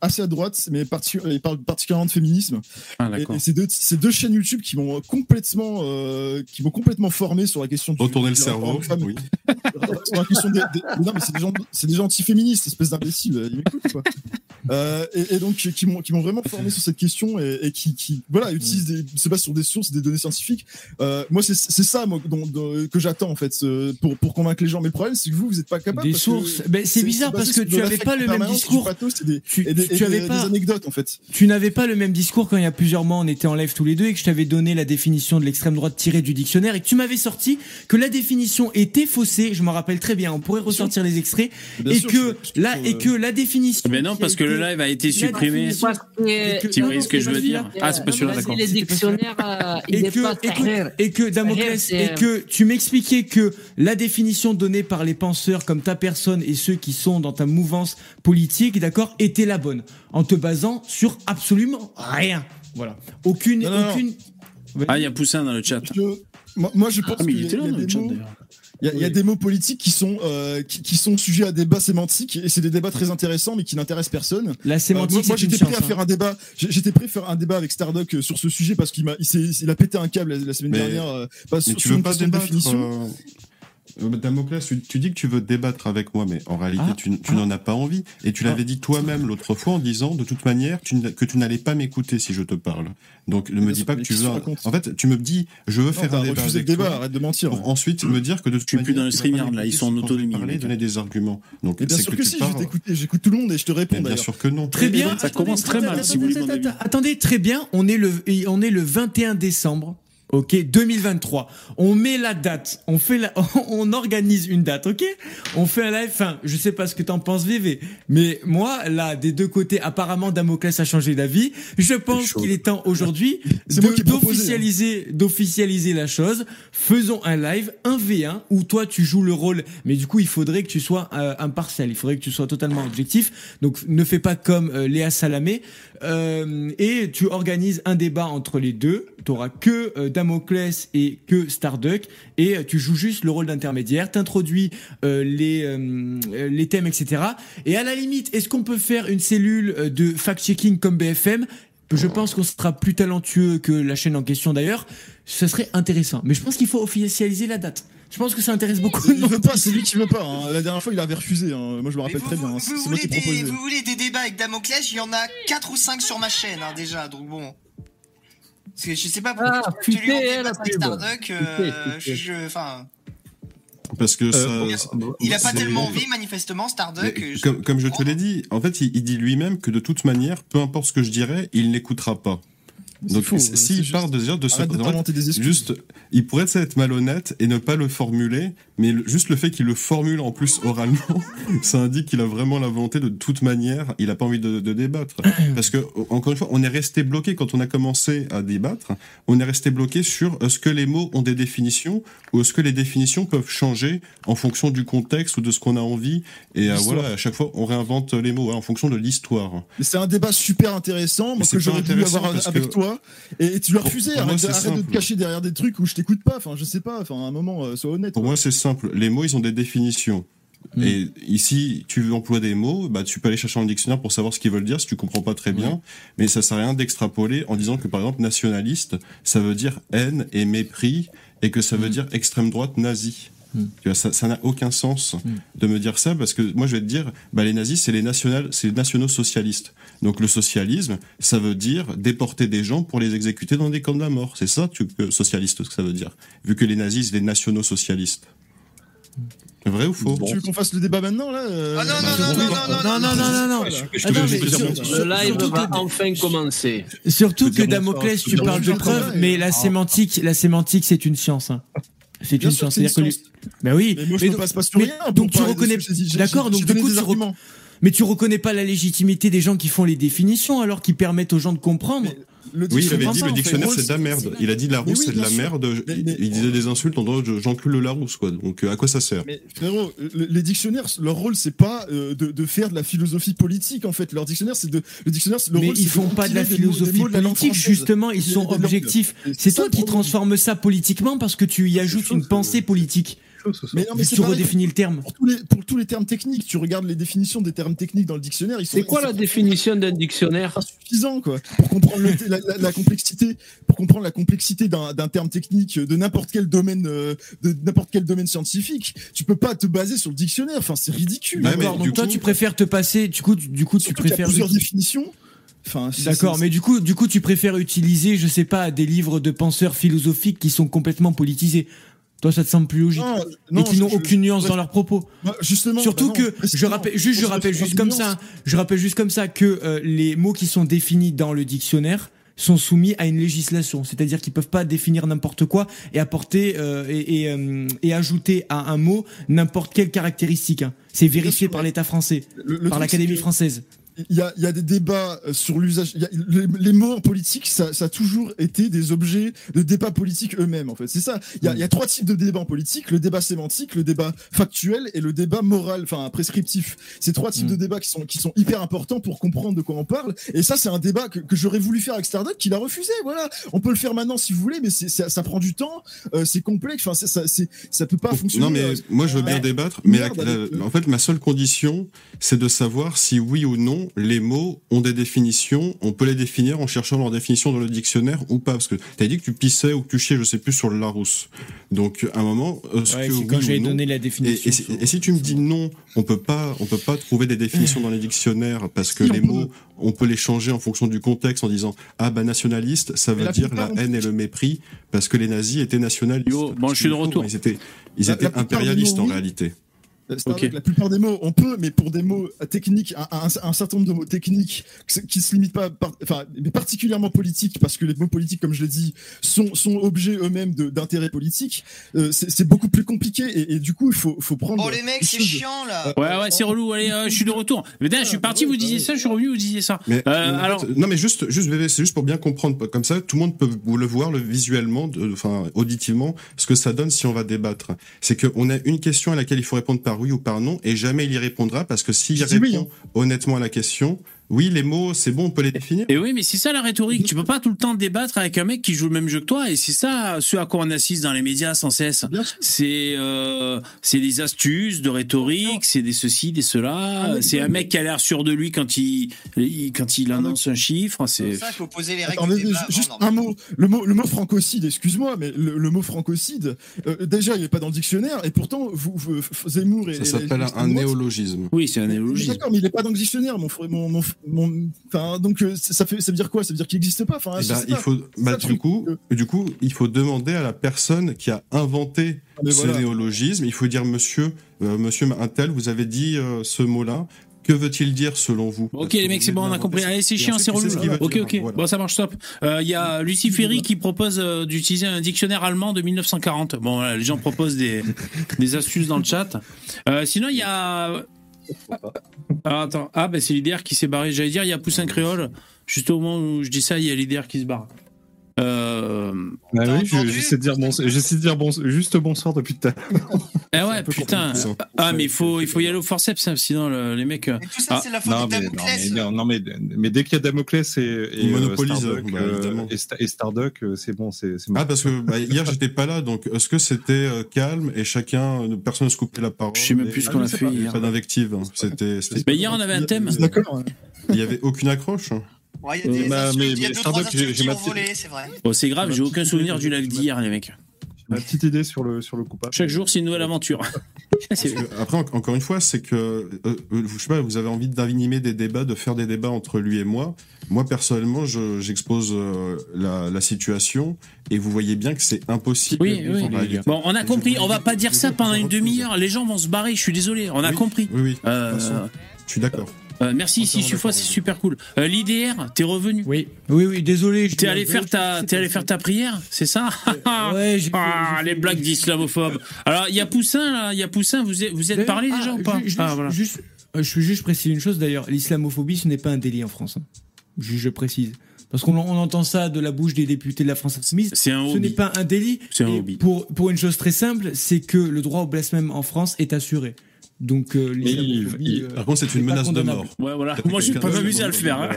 assez à droite, mais parti- il parle particulièrement de féminisme. Ah Et, d'accord. et c'est deux, chaînes YouTube qui m'ont complètement, euh, qui m'ont complètement formé sur la question du Retourner le cerveau. Oui. (laughs) sur la question des, non, mais c'est des gens, c'est des gens antiféministes, espèce d'imbéciles. Ils m'écoutent quoi. Euh, et, et donc qui m'ont, qui m'ont vraiment formé sur cette question et, et qui, qui, voilà, utilisent des, se basent sur des sources, des données scientifiques. Euh, moi, c'est, ça, moi, dont- dont- que j'attends en fait, pour, pour convaincre les gens. Mais le problème, c'est que vous, vous êtes pas capable. Des parce sources. que Ben, c'est bizarre parce que tu de avais l'affect pas le même discours. pathos, des, Tu- et des, tu et avais des- pas- des anecdotes en fait. Tu n'avais pas le même discours quand il y a plusieurs mois on était en live tous les deux et que je t'avais donné la définition de l'extrême droite tirée du dictionnaire et que tu m'avais sorti que la définition était faussée. Je m'en rappelle très bien. On pourrait ressortir les extraits Bien et sûr, que là et que la définition. Mais non, parce que le live a été supprimé. Tu vois non, ce que je veux dire. Ah, c'est pas non, d'accord. euh, et que, et que, Damoclès, et que tu m'expliquais que la définition donnée par les penseurs comme ta personne et ceux qui sont dans ta mouvance politique, d'accord, était la bonne, en te basant sur absolument rien. Voilà. Aucune, Non, non, non. aucune. Ah, il y a Poussin dans le chat. Je- moi, moi, je pense Ah, mais il était là dans le chat d'ailleurs. Il y, a, il y a des mots politiques qui sont euh, qui, qui sont sujets à débat sémantique et c'est des débats très intéressants mais qui n'intéressent personne. La Euh, sémantique, moi, moi, j'étais prêt à faire hein. un débat. J'étais prêt à faire un débat avec Stardock euh, sur ce sujet parce qu'il m'a il, s'est- il a pété un câble la, la semaine Mais- dernière. euh, pas Mais sur, tu sur veux une pas débattre définition. Damoclès, tu, tu dis que tu veux débattre avec moi, mais en réalité, Ah, tu, tu ah. n'en as pas envie. Et tu l'avais dit toi-même l'autre fois en disant, de toute manière, tu que tu n'allais pas m'écouter si je te parle. Donc ne me dis pas que tu veux. un- En fait, tu me dis, je veux Non, faire un débat refusé le avec débat. toi. Arrête de mentir. Pour ensuite me dire que de toute Je suis plus dans le tu vas stream pas yard, là, ils sont en autonomie, parler, donner des arguments. Donc Et bien c'est sûr que, si. J'écoute tout le monde et je te réponds bien sûr que non. Très bien. Ça commence très mal, Attendez, si vous voulez très bien. On est le, on est le 21 décembre. Ok, 2023. On met la date. On fait la, (laughs) on organise une date. Ok? On fait un live. Enfin, je sais pas ce que t'en penses, VV. Mais moi, là, des deux côtés, apparemment, Damoclès a changé d'avis. Je pense qu'il est temps aujourd'hui (laughs) proposé, d'officialiser, d'officialiser la chose. Faisons un live, un V1, où toi, tu joues le rôle. Mais du coup, il faudrait que tu sois euh, impartial. Il faudrait que tu sois totalement objectif. Donc, ne fais pas comme euh, Léa Salamé. Euh, et tu organises un débat entre les deux. Tu auras que euh, Damoclès et que Starduck. Et euh, tu joues juste le rôle d'intermédiaire. T'introduis les, les thèmes, etc. Et à la limite, est-ce qu'on peut faire une cellule de fact-checking comme BFM je pense qu'on sera plus talentueux que la chaîne en question d'ailleurs. Ce serait intéressant. Mais je pense qu'il faut officialiser la date. Je pense que ça intéresse beaucoup de Il veut monde. pas, c'est lui qui veut pas. hein. La dernière fois, il avait refusé. hein. Moi, je me rappelle vous, très bien. vous- hein. vous voulez des, proposé. vous voulez des débats avec Damoclès Il y en a 4 ou 5 sur ma chaîne hein, déjà, donc bon. Parce que je sais pas pourquoi Ah, tu lui. Starduck. euh, je- Enfin, Parce que Euh, ça. il a pas tellement envie, manifestement, Starduck. Je- comme, comme je te l'ai dit, en fait, il, il dit lui-même que de toute manière, peu importe ce que je dirais, il n'écoutera pas. Donc, c'est s'il part de dire de des excuses. juste, il pourrait être malhonnête et ne pas le formuler, mais le- juste le fait qu'il le formule en plus oralement, (laughs) ça indique qu'il a vraiment la volonté de toute manière, il a pas envie de, de débattre. (clears throat) Parce que, encore une fois, on est resté bloqué quand on a commencé à débattre, on est resté bloqué sur est-ce que les mots ont des définitions ou est-ce que les définitions peuvent changer en fonction du contexte ou de ce qu'on a envie. Et euh, voilà, à chaque fois, on réinvente les mots hein, en fonction de l'histoire. C'est un débat super intéressant, c'est que j'aurais intéressant avoir parce avec que- toi. Et, et tu l'as Pour- refusé. pour moi, Arrête, de te cacher derrière des trucs où je t'écoute pas. Enfin, je sais pas. Enfin, à un moment, euh, sois honnête. Pour quoi. moi, c'est simple. Les mots, ils ont des définitions. Mm. Et ici, tu emploies des mots, bah, tu peux aller chercher dans le dictionnaire pour savoir ce qu'ils veulent dire si tu comprends pas très bien. Mais ça sert à rien d'extrapoler en disant que, par exemple, nationaliste, ça veut dire haine et mépris et que ça veut dire extrême droite nazie. Mm. Tu vois, ça, n'a aucun sens Mm. de me dire ça parce que moi, je vais te dire, bah, les nazis, c'est les nationales, c'est les nationaux socialistes. Donc, le socialisme, ça veut dire déporter des gens pour les exécuter dans des camps de la mort. C'est ça, tu, que socialiste, ce que ça veut dire. Vu que les nazis, c'est les nationaux socialistes. Vrai ou faux? Tu veux qu'on fasse le débat maintenant là euh, Ah non, non, non, non, non, Non, non, non, non, Le live va enfin commencer. Surtout que Damoclès, tu parles de preuves, mais la sémantique, la sémantique, c'est une science. hein. C'est une science. C'est-à-dire que Ben oui. Mais moi, je mais me donc- passe pas sur mais- rien. pour donc tu reconnais. D'accord. Donc du coup, tu, arguments. mais tu reconnais pas la légitimité des gens qui font les définitions, alors qui permettent aux gens de comprendre. Mais le Oui, il avait dictionnaire, dit ça, le dictionnaire c'est de la merde. Il a dit Larousse oui, c'est de la sûr. merde. Mais- Il, mais- il disait des insultes en disant je- j'encule le Larousse quoi. Donc euh, à quoi ça sert? Mais frérot, le- les dictionnaires, leur rôle c'est pas euh, de, de faire de la philosophie politique en fait. Leur dictionnaire c'est de le dictionnaire le mais rôle, ils font pas de la philosophie mots de politique, justement, ils sont objectifs. C'est toi qui transformes ça politiquement parce que tu y ajoutes une pensée politique. Mais non, mais tu redéfinis le terme. pour tous les pour tous les termes techniques. Tu regardes les définitions des termes techniques dans le dictionnaire, ils sont C'est quoi la définition d'un dictionnaire? insuffisants quoi pour comprendre le- la, la- la complexité pour comprendre la complexité d'un d'un terme technique de n'importe quel domaine euh, de n'importe quel domaine scientifique. Tu peux pas te baser sur le dictionnaire. Enfin, c'est ridicule. D'accord. mais Donc toi, coup- tu préfères te passer. Du coup, tu- du coup, tu préfères. plusieurs définitions. Enfin, D'accord, mais du coup, du coup, tu préfères utiliser, je sais pas, des livres de penseurs philosophiques qui sont complètement politisés. Toi, ça te semble plus logique Non, et qui n'ont aucune nuance dans leurs propos. Bah, justement. Surtout bah non, que je rappelle, juste, je rappelle juste comme ça, hein, je rappelle juste comme ça que euh, les mots qui sont définis dans le dictionnaire sont soumis à une législation, c'est-à-dire qu'ils peuvent pas définir n'importe quoi et apporter euh, et, et, euh, et ajouter à un mot n'importe quelle caractéristique. hein. C'est vérifié par l'État français, Le- le par l'Académie française. Il y a, il y a des débats euh, sur l'usage. Les, les mots en politique, ça, ça a toujours été des objets de débat politique eux-mêmes, en fait. C'est ça. Il y, a, y a trois types de débats en politique le débat sémantique, le débat factuel et le débat moral, enfin prescriptif. Ces trois types Mm. de débats qui sont, qui sont hyper importants pour comprendre de quoi on parle. Et ça, c'est un débat que, que j'aurais voulu faire avec Starduck, qu'il a refusé. Voilà. On peut le faire maintenant si vous voulez, mais ça, ça prend du temps, euh, c'est complexe. Enfin, ça, ça peut pas fonctionner. Non, mais euh, moi, je veux bien euh, débattre, mais la- la- euh, en fait, ma seule condition, c'est de savoir si oui ou non les mots ont des définitions. On peut les définir en cherchant leur définition dans le dictionnaire ou pas. Parce que t'as dit que tu pissais ou que tu chiais, je sais plus, sur le Larousse. Donc, à un moment, est-ce Ouais, que oui quand non- donné la et, définition. et si, et si tu me dis non, on peut pas, on peut pas trouver des définitions dans les dictionnaires parce que Si, on les peut. mots, on peut les changer en fonction du contexte en disant ah bah nationaliste, ça veut la dire la haine et le mépris parce que les nazis étaient nationalistes. Yo, bon, je suis de retour. Ils étaient, ils La- étaient la impérialistes mots, en oui. réalité. La plupart des mots, on peut, mais pour des mots techniques, un, un- un certain nombre de mots techniques qui qui se limitent pas, par- enfin, mais particulièrement politiques, parce que les mots politiques, comme je l'ai dit, sont, sont objets eux-mêmes de- d'intérêt politique. euh, c'est beaucoup plus compliqué et, et du coup, il faut, faut prendre. Oh les mecs, c'est chiant là. Ouais, ouais, c'est relou. Allez, euh, je suis de retour. Mais d'ailleurs, je suis parti, vous disiez ça, je suis revenu, vous disiez ça. Mais, Euh, alors- non, mais juste, juste, bébé, c'est juste pour bien comprendre. Comme ça, tout le monde peut vous le voir le visuellement, de- enfin, auditivement, ce que ça donne si on va débattre. C'est qu'on a une question à laquelle il faut répondre par oui ou par non, et jamais il y répondra parce que s'il répond oui, hein. honnêtement à la question, oui, les mots, c'est bon, on peut les définir. Et oui, mais c'est ça la rhétorique. Tu peux pas tout le temps débattre avec un mec qui joue le même jeu que toi. Et c'est ça ce à quoi on assiste dans les médias sans cesse. C'est euh, c'est des astuces de rhétorique, c'est des ceci, des Ah, cela. mais C'est un mec qui a l'air sûr de lui quand il, quand il Ah, annonce un chiffre. C'est ça, il faut poser les règles débat juste un mot. Le mot, le mot francocide, excuse-moi, mais le, le mot francocide, euh, déjà, il n'est pas dans le dictionnaire, et pourtant, vous, vous- Zemmour et. Ça s'appelle un néologisme. oui, c'est un néologisme. D'accord, mais il n'est pas dans le dictionnaire, mon frère. Mon, mon, mon- enfin, donc, euh, ça, fait, ça veut dire quoi? Ça veut dire qu'il n'existe pas? Enfin, Eh ben, il pas. faut, bah, le du coup, du coup, il faut demander à la personne qui a inventé Mais ce voilà. néologisme. Il faut dire, monsieur, euh, monsieur Intel, vous avez dit euh, ce mot-là. Que veut-il dire selon vous? Ok les mecs c'est bon on a compris. Allez c'est chiant c'est relou. ce Ok dire. ok. Voilà. Bon ça marche stop. Euh, Il y a Lucie Ferry qui propose euh, d'utiliser un dictionnaire allemand de 1940. Bon voilà, les gens proposent des, des astuces dans le chat. Euh, sinon il y a ah, attends ah ben c'est l'IDR qui s'est barré. J'allais dire il y a Poussin Créole. Juste au moment où je dis ça il y a l'IDR qui se barre. Euh... Ah oui, j'essaie de dire bon, j'essaie de dire bon, juste bonsoir depuis tout à l'heure. Eh ouais (laughs) putain. ça. Ah mais il faut il faut y aller au forceps hein, sinon le- les mecs. euh, Mais tout ça, Ah, c'est la faute Non de mais, non, Damoclès. mais, non, non, mais, mais dès qu'il y a Damoclès et, et, monopolise, Starduck, bah, euh, et, Sta- et Starduck, euh, c'est bon, c'est Ah parce que bah, hier j'étais pas là donc est-ce que c'était euh, calme et chacun euh, personne ne se coupait la parole Je sais même plus ce Ah, qu'on a sais fait pas, hier. pas d'invective hein. c'était Mais hier on avait un thème. D'accord. il y avait aucune accroche Ouais, il y a des Bah, mais- y a deux, trois qui ont volé, c'est vrai. Bon c'est grave j'ai aucun souvenir du live d'hier les mecs. ma petite idée sur le sur le coupable. Chaque jour c'est une nouvelle aventure. (laughs) (laughs) Parce que, après en- encore une fois c'est que euh, euh, je sais pas vous avez envie d'animer des débats de faire des débats entre lui et moi moi personnellement je- j'expose euh, la, la situation et vous voyez bien que c'est impossible Oui, oui. Bon, on a compris. On va pas dire ça pendant une demi-heure. Les gens vont se barrer. Je suis désolé. On a Oui. compris. oui oui Euh, de toute façon, je suis d'accord euh, merci si Entièrement fois c'est super cool. Euh, L'IDR, t'es revenu. Oui, oui, oui, désolé. T'es allé faire ta, t'es allé faire ta prière, c'est ça Ouais, j'ai (laughs) fait- Ah, les blagues d'islamophobes. Alors, il y a Poussin là, il y a Poussin. Vous êtes, vous êtes parlé Ah, déjà ou pas juste, Ah voilà. juste- euh, je veux juste préciser une chose d'ailleurs. L'islamophobie, ce n'est pas un délit en France. hein. Je précise. Parce qu'on on entend ça de la bouche des députés de la France insoumise. C'est un Ce n'est hobby. pas un délit. C'est un hobby. Pour, pour une chose très simple, c'est que le droit au blasphème en France est assuré. Donc, euh, il- il- euh, par contre c'est une menace de mort Ouais, voilà. Moi, je quelqu'un pas m'amuser à le qui faire. hein.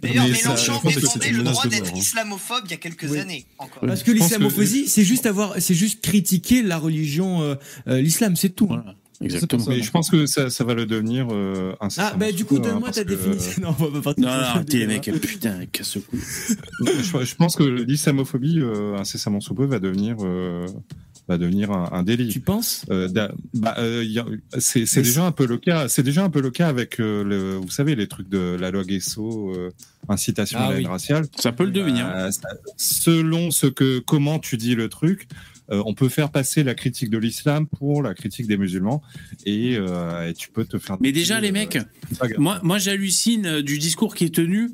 D'ailleurs, Mélenchon défendait une le droit d'être hein. islamophobe il y a quelques Oui. années encore. Parce que l'islamophobie, c'est juste avoir, c'est juste critiquer la religion, euh, euh, l'islam, c'est tout. Voilà. Exactement. Mais je pense que ça, ça va le devenir euh, Ah, bah du coup, hein, donne-moi ta définition. Non, on va pas partir Non, non, arrêtez les mecs. Putain, casse le cou. (laughs) je, je pense que l'islamophobie, euh, incessamment sous peu, va devenir, euh, va devenir un, un délit. Tu penses? Euh, da- bah, euh, c'est déjà un peu le cas. C'est déjà un peu le cas avec euh, le, vous savez, les trucs de la loi Guesso, euh, incitation Ah à la oui. haine raciale. Ça peut le devenir. Euh, ça- selon ce que, comment tu dis le truc, euh, on peut faire passer la critique de l'islam pour la critique des musulmans et, euh, et tu peux te faire. Mais déjà, les euh, mecs. Moi, moi j'hallucine du discours qui est tenu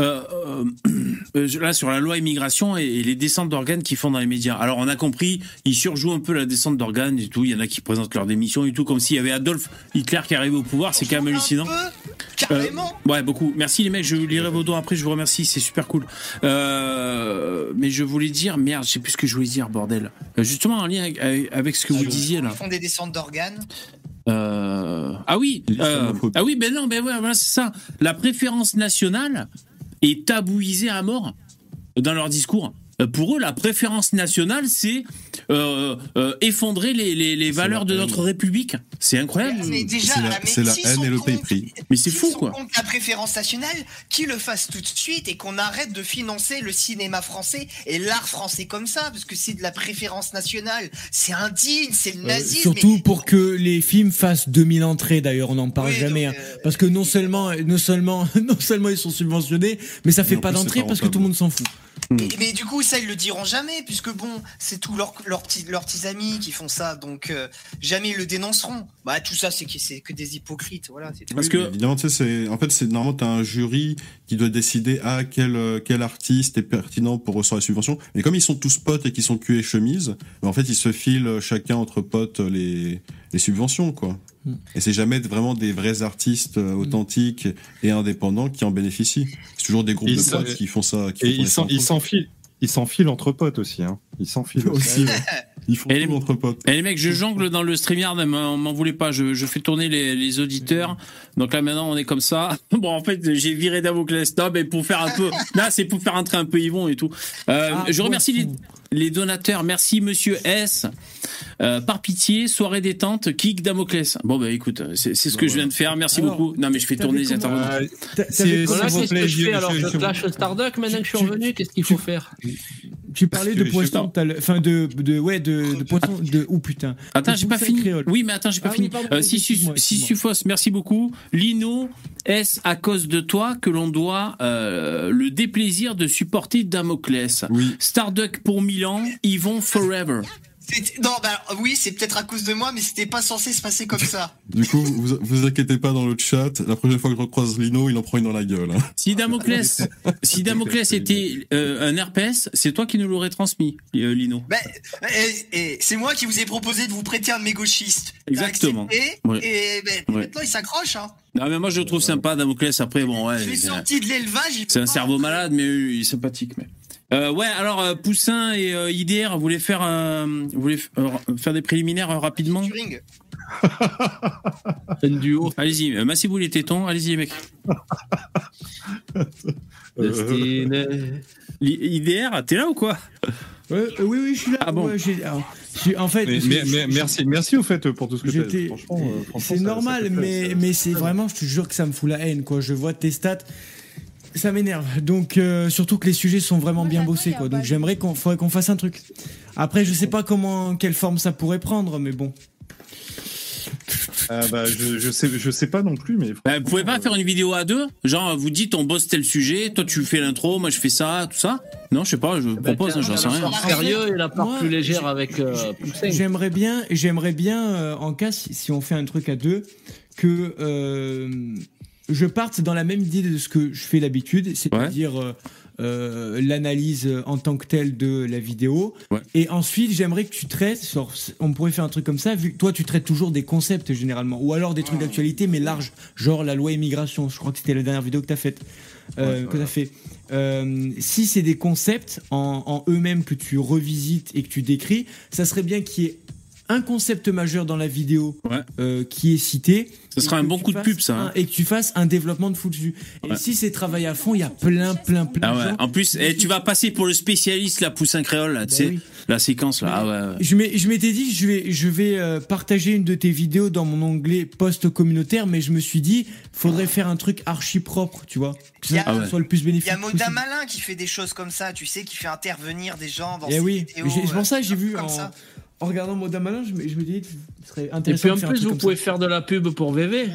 euh, euh, (clears throat) euh, là sur la loi immigration et, et les descentes d'organes qu'ils font dans les médias. Alors on a compris, ils surjouent un peu la descente d'organes et tout. Il y en a qui présentent leur démission et tout, comme s'il y avait Adolf Hitler qui arrivait au pouvoir. C'est quand même hallucinant. Un peu, carrément. Ouais, beaucoup. Merci les mecs, je lirai vos dons après, je vous remercie, c'est super cool. Euh, mais je voulais dire, merde, je sais plus ce que je voulais dire, bordel. Justement en lien avec, avec ce que vous disiez là. Ils font des descentes d'organes. Euh, Ah oui, euh, ah oui, ben non, ben ouais, voilà, c'est ça. La préférence nationale est tabouisée à mort dans leur discours. Euh, Pour eux, la préférence nationale, c'est euh, euh, effondrer les, les, les valeurs de notre République. C'est incroyable. Mais déjà, c'est la- la haine sont et le contre- mépris. Mais c'est fou, quoi. contre la préférence nationale, qu'ils le fassent tout de suite et qu'on arrête de financer le cinéma français et l'art français comme ça, parce que c'est de la préférence nationale. C'est indigne, c'est le Euh, nazisme. surtout pour que les films fassent 2000 entrées d'ailleurs on n'en parle Oui, jamais donc, hein. parce que non seulement non seulement (laughs) non seulement ils sont subventionnés mais ça fait pas d'entrée parce que tout le monde s'en fout Mais, mais du coup, ça, ils le diront jamais, puisque bon, c'est tout leur. Leurs petits, leurs petits amis qui font ça, donc euh, jamais ils le dénonceront. Bah tout ça, c'est que c'est que des hypocrites, voilà. c'est. Parce que- évidemment, tu sais, c'est en fait, c'est normalement t'as un jury qui doit décider à quel euh, quel artiste est pertinent pour recevoir la subvention. Mais comme ils sont tous potes et qu'ils sont cul et chemise, bah, en fait, ils se filent chacun entre potes les les subventions, quoi. Mm. Et c'est jamais vraiment des vrais artistes euh, authentiques et indépendants qui en bénéficient. C'est toujours des groupes Et de potes qui font ça. Qui Et font ils s'en- ils s'enfilent. Ils s'enfilent entre potes aussi. Hein. Ils s'enfilent aussi. (laughs) Ils font Et les- tout entre potes. Eh les mecs, je jongle dans le StreamYard, m'en m'en voulez pas, je, je fais tourner les, les auditeurs. Donc là maintenant on est comme ça. (laughs) Bon en fait j'ai viré Damoclès Top et pour faire un peu, (laughs) là c'est pour faire entrer un peu Yvon et tout. Euh, Ah, je remercie les. Les donateurs, merci Monsieur S. Euh, par pitié, soirée détente, kick Damoclès. Bon bah écoute, c'est ce que je viens de faire, merci Alors, beaucoup. Non mais je fais tourner les intervenants. Voilà, qu'est-ce plaît, que je je- fais alors je- Je je- clash Starduck maintenant que je suis revenu Qu'est-ce qu'il faut faire? Tu parlais de poisson, tout à l'heure. enfin de, de ouais de, de poisson de ou putain. Attends, j'ai pas fini. créole. Oui, mais attends, j'ai pas Ah oui, fini. pardon, Euh. Sissufos, merci beaucoup. Lino, est-ce à cause de toi que l'on doit euh, le déplaisir de supporter Damoclès? Oui. Starduck pour Milan, Yvon Forever. Non, bah oui, c'est peut-être à cause de moi, mais c'était pas censé se passer comme ça. (laughs) Du coup, vous vous inquiétez pas dans le chat. La prochaine fois que je recroise Lino, il en prend une dans la gueule. hein. Si Damoclès, si Damoclès était euh, un herpès, c'est toi qui nous l'aurais transmis, euh, Lino. Bah, et, et c'est moi qui vous ai proposé de vous prêter un de mes gauchistes. Exactement. accepté, Ouais. Et ben, Ouais. maintenant, il s'accroche. Hein. Non, mais moi je le trouve sympa, Damoclès. Après, bon, ouais. Je l'ai c'est- sorti de l'élevage. il C'est un cerveau malade, mais euh, il est sympathique. Mais... Euh, ouais, alors euh, Poussin et euh, IDR, vous voulez faire, euh, vous voulez f- euh, faire des préliminaires euh, rapidement duo. Allez-y, euh, massez-vous les tétons, allez-y mec. (laughs) Destiné. Li- IDR, t'es là ou quoi? Ouais, euh, oui oui je suis là. Ah bon Ouais, j'ai- alors, je suis- en fait mais- mais- mais- merci, merci au fait pour tout ce que tu as euh, c'est ça- ça normal, mais, mais c'est vraiment, je te jure que ça me fout la haine, quoi. Je vois tes stats, ça m'énerve. Donc, euh, surtout que les sujets sont vraiment bien bossés, quoi. Donc, j'aimerais qu'on faudrait qu'on fasse un truc. Après, je sais pas comment, quelle forme ça pourrait prendre, mais bon. Ah bah, je, je sais, je sais pas non plus, mais. Bah, Vous pouvez pas faire une vidéo à deux? Genre, vous dites on bosse tel sujet, toi tu fais l'intro, moi je fais ça, tout ça? Non, je sais pas, je propose, hein, j'en sais rien. Sérieux et la part Moi, plus légère avec euh, Poussin. J'aimerais bien, j'aimerais bien, euh, en cas si, si on fait un truc à deux, que euh, je parte dans la même idée de ce que je fais d'habitude, c'est-à-dire euh, euh, l'analyse en tant que telle de la vidéo. Ouais. Et ensuite, j'aimerais que tu traites, genre, on pourrait faire un truc comme ça, vu que toi tu traites toujours des concepts généralement, ou alors des trucs d'actualité mais larges, genre la loi immigration. Je crois que c'était la dernière vidéo que t'as faite, euh, que fait. Euh, si c'est des concepts en, en eux-mêmes que tu revisites et que tu décris, ça serait bien qu'il y ait un concept majeur dans la vidéo Ouais. euh, qui est cité. Ce sera Et un bon tu coup de pub, ça, hein. un- et que tu fasses un développement de fou dessus. Et Ouais. si c'est travail à fond, il y a plein, plein, plein Ah ouais. gens. En plus, eh, tu vas passer pour le spécialiste, la Poussin créole, là, tu Bah sais, oui. la séquence là. Ah ouais, ouais. Je m'étais dit, je vais, je vais euh, partager une de tes vidéos dans mon onglet post communautaire, mais je me suis dit, faudrait faire un truc archi propre, tu vois, que ça a- Ah ouais. soit le plus Il y bénéfique a Moda. Malin qui fait des choses comme ça, tu sais, qui fait intervenir des gens dans Eh ses oui, vidéos. c'est pour ça que j'ai euh, vu comme en, ça. En regardant Moda Malin, je me, je me dis, ce serait Et intéressant puis de en plus, vous pouvez ça. faire de la pub pour VV.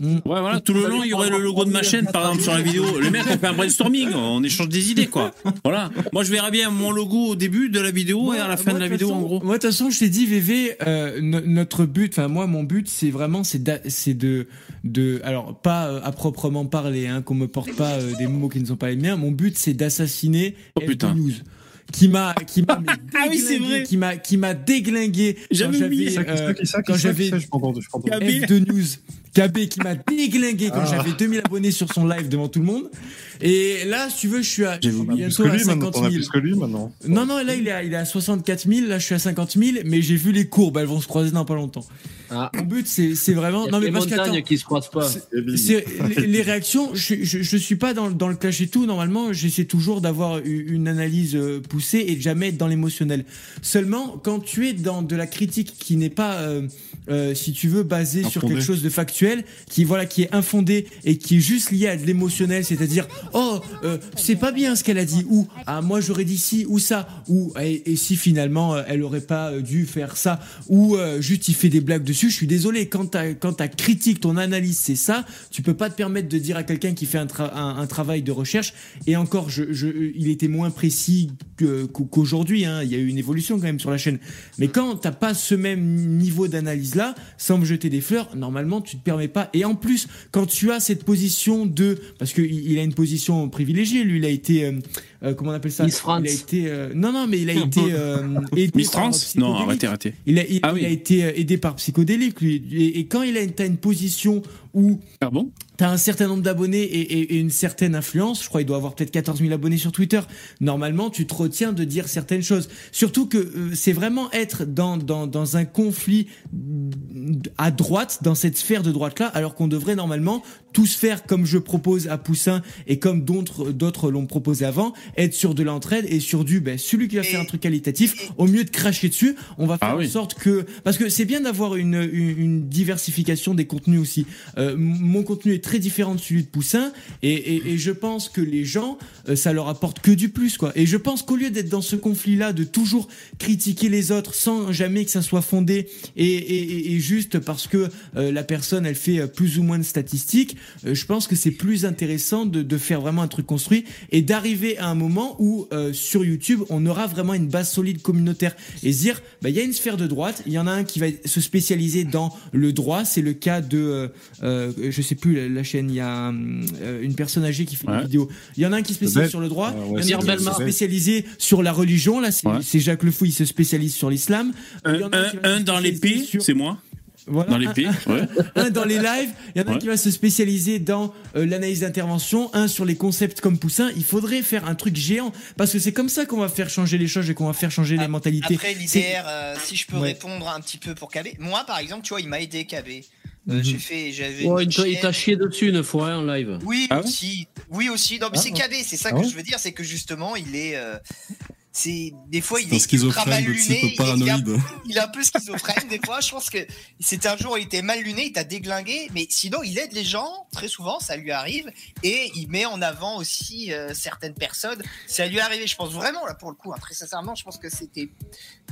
Mm. Ouais, voilà, tout le long, il y aurait le logo de ma chaîne, par exemple, sur la vidéo. Le mec, on fait un brainstorming, on échange des idées, quoi. Voilà. Moi, je verrais bien mon logo au début de la vidéo et à la fin Moi, de la vidéo, en gros. Moi, de toute façon, je t'ai dit, VV, euh, no- notre but, enfin, moi, mon but, c'est vraiment, c'est de, de, alors, pas euh, à proprement parler, hein, qu'on me porte pas euh, des mots qui ne sont pas les miens. Mon but, c'est d'assassiner Oh, F2 putain. News. Qui m'a, qui m'a, (laughs) Ah oui. Qui m'a, qui m'a déglingué. quand J'avais euh, quand j'avais ça, je m'entends, je m'entends. KB. F2 News, KB qui m'a (laughs) déglingué quand Ah. j'avais 2000 abonnés sur son live devant tout le monde. Et là, si tu veux, je suis à, bientôt que à lui maintenant. 50 On a 000. plus que lui maintenant. Non, non, là, il est, à, il est à 64 000, là, je suis à 50 000, mais j'ai vu les courbes, elles vont se croiser dans pas longtemps. Ah. Mon but, c'est c'est vraiment. Il y a Non, mais des parce qu'attends, montagnes qui se croisent pas. C'est- les, les réactions, je, je, je suis pas dans, dans le clash et tout. Normalement, j'essaie toujours d'avoir une analyse euh, poussée et de jamais être dans l'émotionnel. Seulement, quand tu es dans de la critique qui n'est pas, euh, euh, si tu veux, basée sur quelque chose de factuel, qui voilà, qui est infondé et qui est juste lié à de l'émotionnel, c'est-à-dire oh euh, c'est pas bien ce qu'elle a dit ou ah moi j'aurais dit ci ou ça ou et, si finalement euh, elle aurait pas euh, dû faire ça ou juste il fait des blagues dessus. Je suis désolé quand ta quand ta critique, ton analyse c'est ça, tu peux pas te permettre de dire à quelqu'un qui fait un, un, travail de recherche et encore je, il était moins précis qu'aujourd'hui. Hein. Il y a eu une évolution quand même sur la chaîne. Mais quand t'as pas ce même niveau d'analyse là, sans me jeter des fleurs, normalement tu te Et en plus, quand tu as cette position de, parce que il il a une position privilégiée, lui, il a été, euh, comment on appelle ça? Miss France. Il a été, euh, non non, mais il a (laughs) été euh, aidé Miss par Trans Non, psychodélique. arrêtez, arrêtez. Il a, il, Ah oui. il a été euh, aidé par psychodélique lui. Et, et quand il a t'as une position où Ah bon? tu as un certain nombre d'abonnés et, et- et une certaine influence, je crois qu'il doit avoir peut-être 14 000 abonnés sur Twitter, normalement tu te retiens de dire certaines choses. Surtout que euh, c'est vraiment être dans, dans, dans un conflit à droite, dans cette sphère de droite-là, alors qu'on devrait normalement tous faire comme je propose à Poussin et comme d'autres d'autres l'ont proposé avant, être sur de l'entraide et sur du ben, celui qui va faire un truc qualitatif, au mieux de cracher dessus, on va faire Ah en sorte que parce que c'est bien d'avoir une, une, une diversification des contenus aussi. Euh, mon contenu est très différent de celui de Poussin et, et, et je pense que les gens euh, ça leur apporte que du plus quoi. Et je pense qu'au lieu d'être dans ce conflit là de toujours critiquer les autres sans jamais que ça soit fondé et, et, et- et juste parce que euh, la personne elle fait euh, plus ou moins de statistiques, euh, je pense que c'est plus intéressant de, de faire vraiment un truc construit et d'arriver à un moment où euh, sur YouTube on aura vraiment une base solide communautaire et se dire bah il y a une sphère de droite, il y en a un qui va se spécialiser dans le droit, c'est le cas de euh, euh, je sais plus la, la chaîne, il y a euh, une personne âgée qui fait Ouais. des vidéos. Il y en a un qui se spécialise sur le droit, Euh, il y en a un qui va se Belmar. spécialiser sur la religion, là c'est Ouais. Jacques Le Fou, il se spécialise sur l'islam. Un, dans l'épée, sur- c'est moi. Voilà, Dans un- l'épée, ouais. (laughs) un dans les lives, il y en a un qui va se spécialiser dans euh, l'analyse d'intervention, un sur les concepts comme Poussin. Il faudrait faire un truc géant parce que c'est comme ça qu'on va faire changer les choses et qu'on va faire changer les mentalités. Après, l'IDR, euh, si je peux Ouais. répondre un petit peu pour KB. Moi, par exemple, tu vois, il m'a aidé KB. Euh, Mhm. J'ai fait, j'avais. Oh, une il t'a- chié dessus une fois hein, en live. Oui, Ah aussi. Oui, aussi. Non, mais Ah c'est. KB. C'est ça Ah que ouais je veux dire, c'est que justement, il est. c'est des fois, il est ultra mal schizophrène de luné. type il est- il est un- paranoïde. il est un peu schizophrène des fois. Je pense que c'était un jour où il était mal luné, il t'a déglingué, mais sinon il aide les gens très souvent, ça lui arrive et il met en avant aussi euh, certaines personnes. Ça lui est arrivé, je pense vraiment là pour le coup, hein, très sincèrement, je pense que c'était,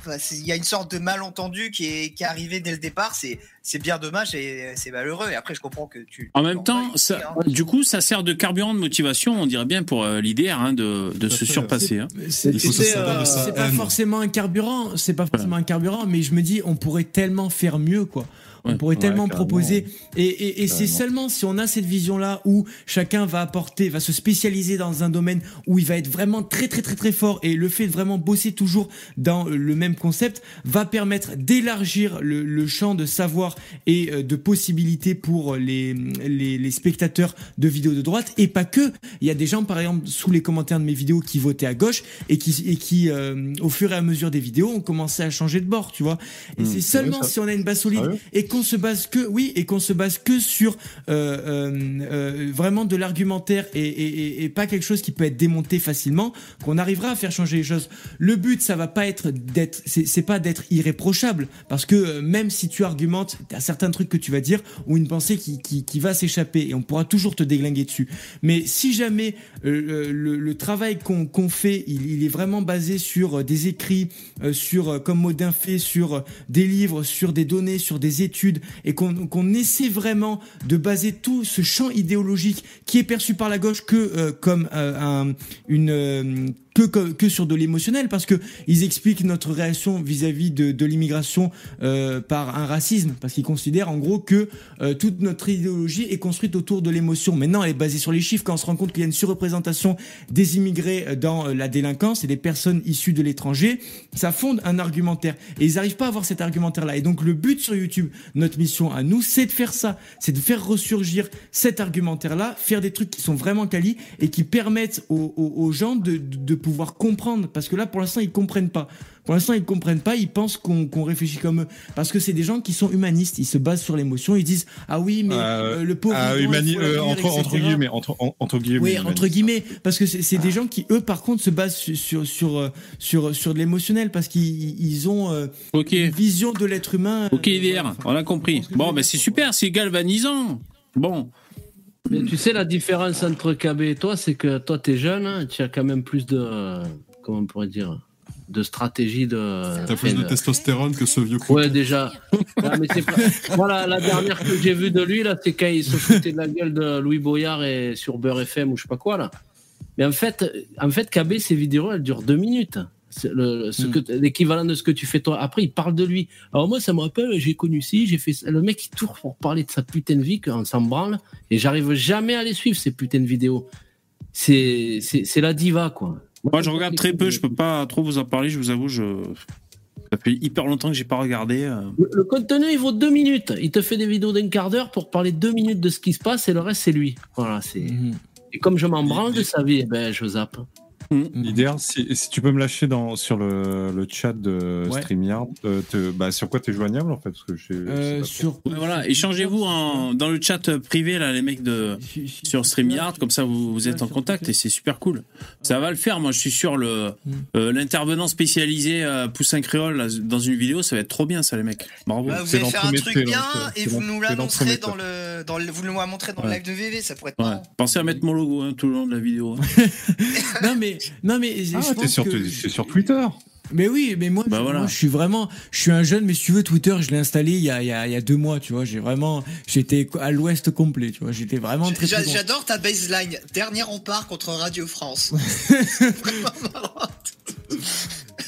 enfin, il y a une sorte de malentendu qui est qui est arrivé dès le départ. C'est c'est bien dommage et c'est malheureux. Et après je comprends que tu. En même temps, hein. du coup, ça sert de carburant de motivation, on dirait bien pour euh, l'IDR, hein, de, se fait. surpasser. hein. C'est sa c'est pas forcément un carburant, c'est pas forcément un carburant, mais je me dis on pourrait tellement faire mieux quoi. On pourrait Ouais, tellement carrément. proposer et, et, et c'est seulement si on a cette vision là où chacun va apporter, va se spécialiser dans un domaine où il va être vraiment très très très très fort et le fait de vraiment bosser toujours dans le même concept va permettre d'élargir le, le champ de savoir et euh, de possibilités pour les, les, les spectateurs de vidéos de droite et pas que. Il y a des gens par exemple sous les commentaires de mes vidéos qui votaient à gauche et qui, et qui euh, au fur et à mesure des vidéos ont commencé à changer de bord, tu vois. Et c'est seulement ça. si on a une base solide Sérieux et qu'on se base que oui et qu'on se base que sur euh, euh, euh, vraiment de l'argumentaire et, pas quelque chose qui peut être démonté facilement qu'on arrivera à faire changer les choses. Le but ça va pas être d'être c'est pas d'être irréprochable parce que même si tu argumentes t'as certains trucs que tu vas dire ou une pensée qui, qui, va s'échapper et on pourra toujours te déglinguer dessus. Mais si jamais le, travail qu'on fait il, est vraiment basé sur des écrits euh, sur comme Modin fait sur des livres sur des données sur des études et qu'on essaie vraiment de baser tout ce champ idéologique qui est perçu par la gauche que euh, comme euh, un, une euh, que, que, que sur de l'émotionnel parce que ils expliquent notre réaction vis-à-vis de, de l'immigration euh, par un racisme parce qu'ils considèrent en gros que euh, toute notre idéologie est construite autour de l'émotion. Maintenant, elle est basée sur les chiffres quand on se rend compte qu'il y a une surreprésentation des immigrés euh, dans euh, la délinquance et des personnes issues de l'étranger, ça fonde un argumentaire et ils n'arrivent pas à avoir cet argumentaire-là. Et donc le but sur YouTube, notre mission à nous, c'est de faire ça, c'est de faire ressurgir cet argumentaire-là, faire des trucs qui sont vraiment quali et qui permettent aux, aux, gens de, de, de pouvoir comprendre. Parce que là, pour l'instant, ils comprennent pas. Pour l'instant, ils comprennent pas. Ils pensent qu'on réfléchit comme eux. Parce que c'est des gens qui sont humanistes. Ils se basent sur l'émotion. Ils disent ah oui, mais Euh, euh, le pauvre. ah, euh, entre, guillemets, entre, en- entre guillemets. Oui, humaniste. entre guillemets, parce que c'est des gens qui, eux, par contre, se basent sur sur sur euh, sur, sur de l'émotionnel, parce qu'ils ils ont euh, Ok. une vision de l'être humain. Ok, euh, IDR, voilà. on a compris. Bon, ben c'est super, c'est galvanisant. Bon, Mais tu sais, la différence entre KB et toi, c'est que toi, tu es jeune, hein, tu as quand même plus de. euh, Comment on pourrait dire De stratégie de. T'as plus de testostérone que ce vieux con. Ouais, déjà. (laughs) Mais pas... Voilà, la dernière que j'ai vue de lui, là, c'est quand il se foutait de la gueule de Louis Boyard et sur Beurre FM ou je sais pas quoi, là. Mais en fait, en fait KB, ses vidéos, elles durent deux minutes. C'est le- ce que- L'équivalent de ce que tu fais toi. Après, il parle de lui. Alors moi, ça me rappelle, j'ai connu ci, j'ai fait ça. Le mec, il tourne pour parler de sa putain de vie, qu'on s'en branle. Et j'arrive jamais à les suivre, ces putains de vidéos. C'est c'est- la diva, quoi. moi je regarde très peu, je peux pas trop vous en parler, je vous avoue, je. Ça fait hyper longtemps que j'ai pas regardé. euh. Le, le contenu, il vaut deux minutes. Il te fait des vidéos d'un quart d'heure pour parler deux minutes de ce qui se passe et le reste, c'est lui. Voilà, c'est. Mhm. Et comme je m'en branle de sa vie, eh ben, je zappe. Idéal, si, si tu peux me lâcher dans, sur le, le chat de Ouais. StreamYard, euh, te- bah, sur quoi tu es joignable en fait parce que Euh, pas sur Ouais, voilà, échangez-vous en, dans le chat privé, là, les mecs de, sur StreamYard, comme ça vous, vous êtes en contact et c'est super cool. Ça va le faire, moi je suis sûr, le euh, l'intervenant spécialisé euh, Poussin Créole là, dans une vidéo, ça va être trop bien ça les mecs. Bravo. Bah, vous c'est allez faire un truc bien l'entremets, et vous nous l'annoncerez dans le, dans le, vous la montrez dans le live de VV, ça pourrait être Ouais. Pensez à mettre mon logo hein, tout le long de la vidéo. hein. (laughs) non mais non mais je Ah, t'es pense sur, que- t'es sur Twitter mais oui mais moi, Bah je, voilà. moi, je suis vraiment je suis un jeune mais si tu veux Twitter je l'ai installé il y a, il y a il y a deux mois tu vois j'ai vraiment j'étais à l'ouest complet tu vois j'étais vraiment très. J'adore ta baseline. Dernier rempart contre Radio France. (laughs) Vraiment marrant.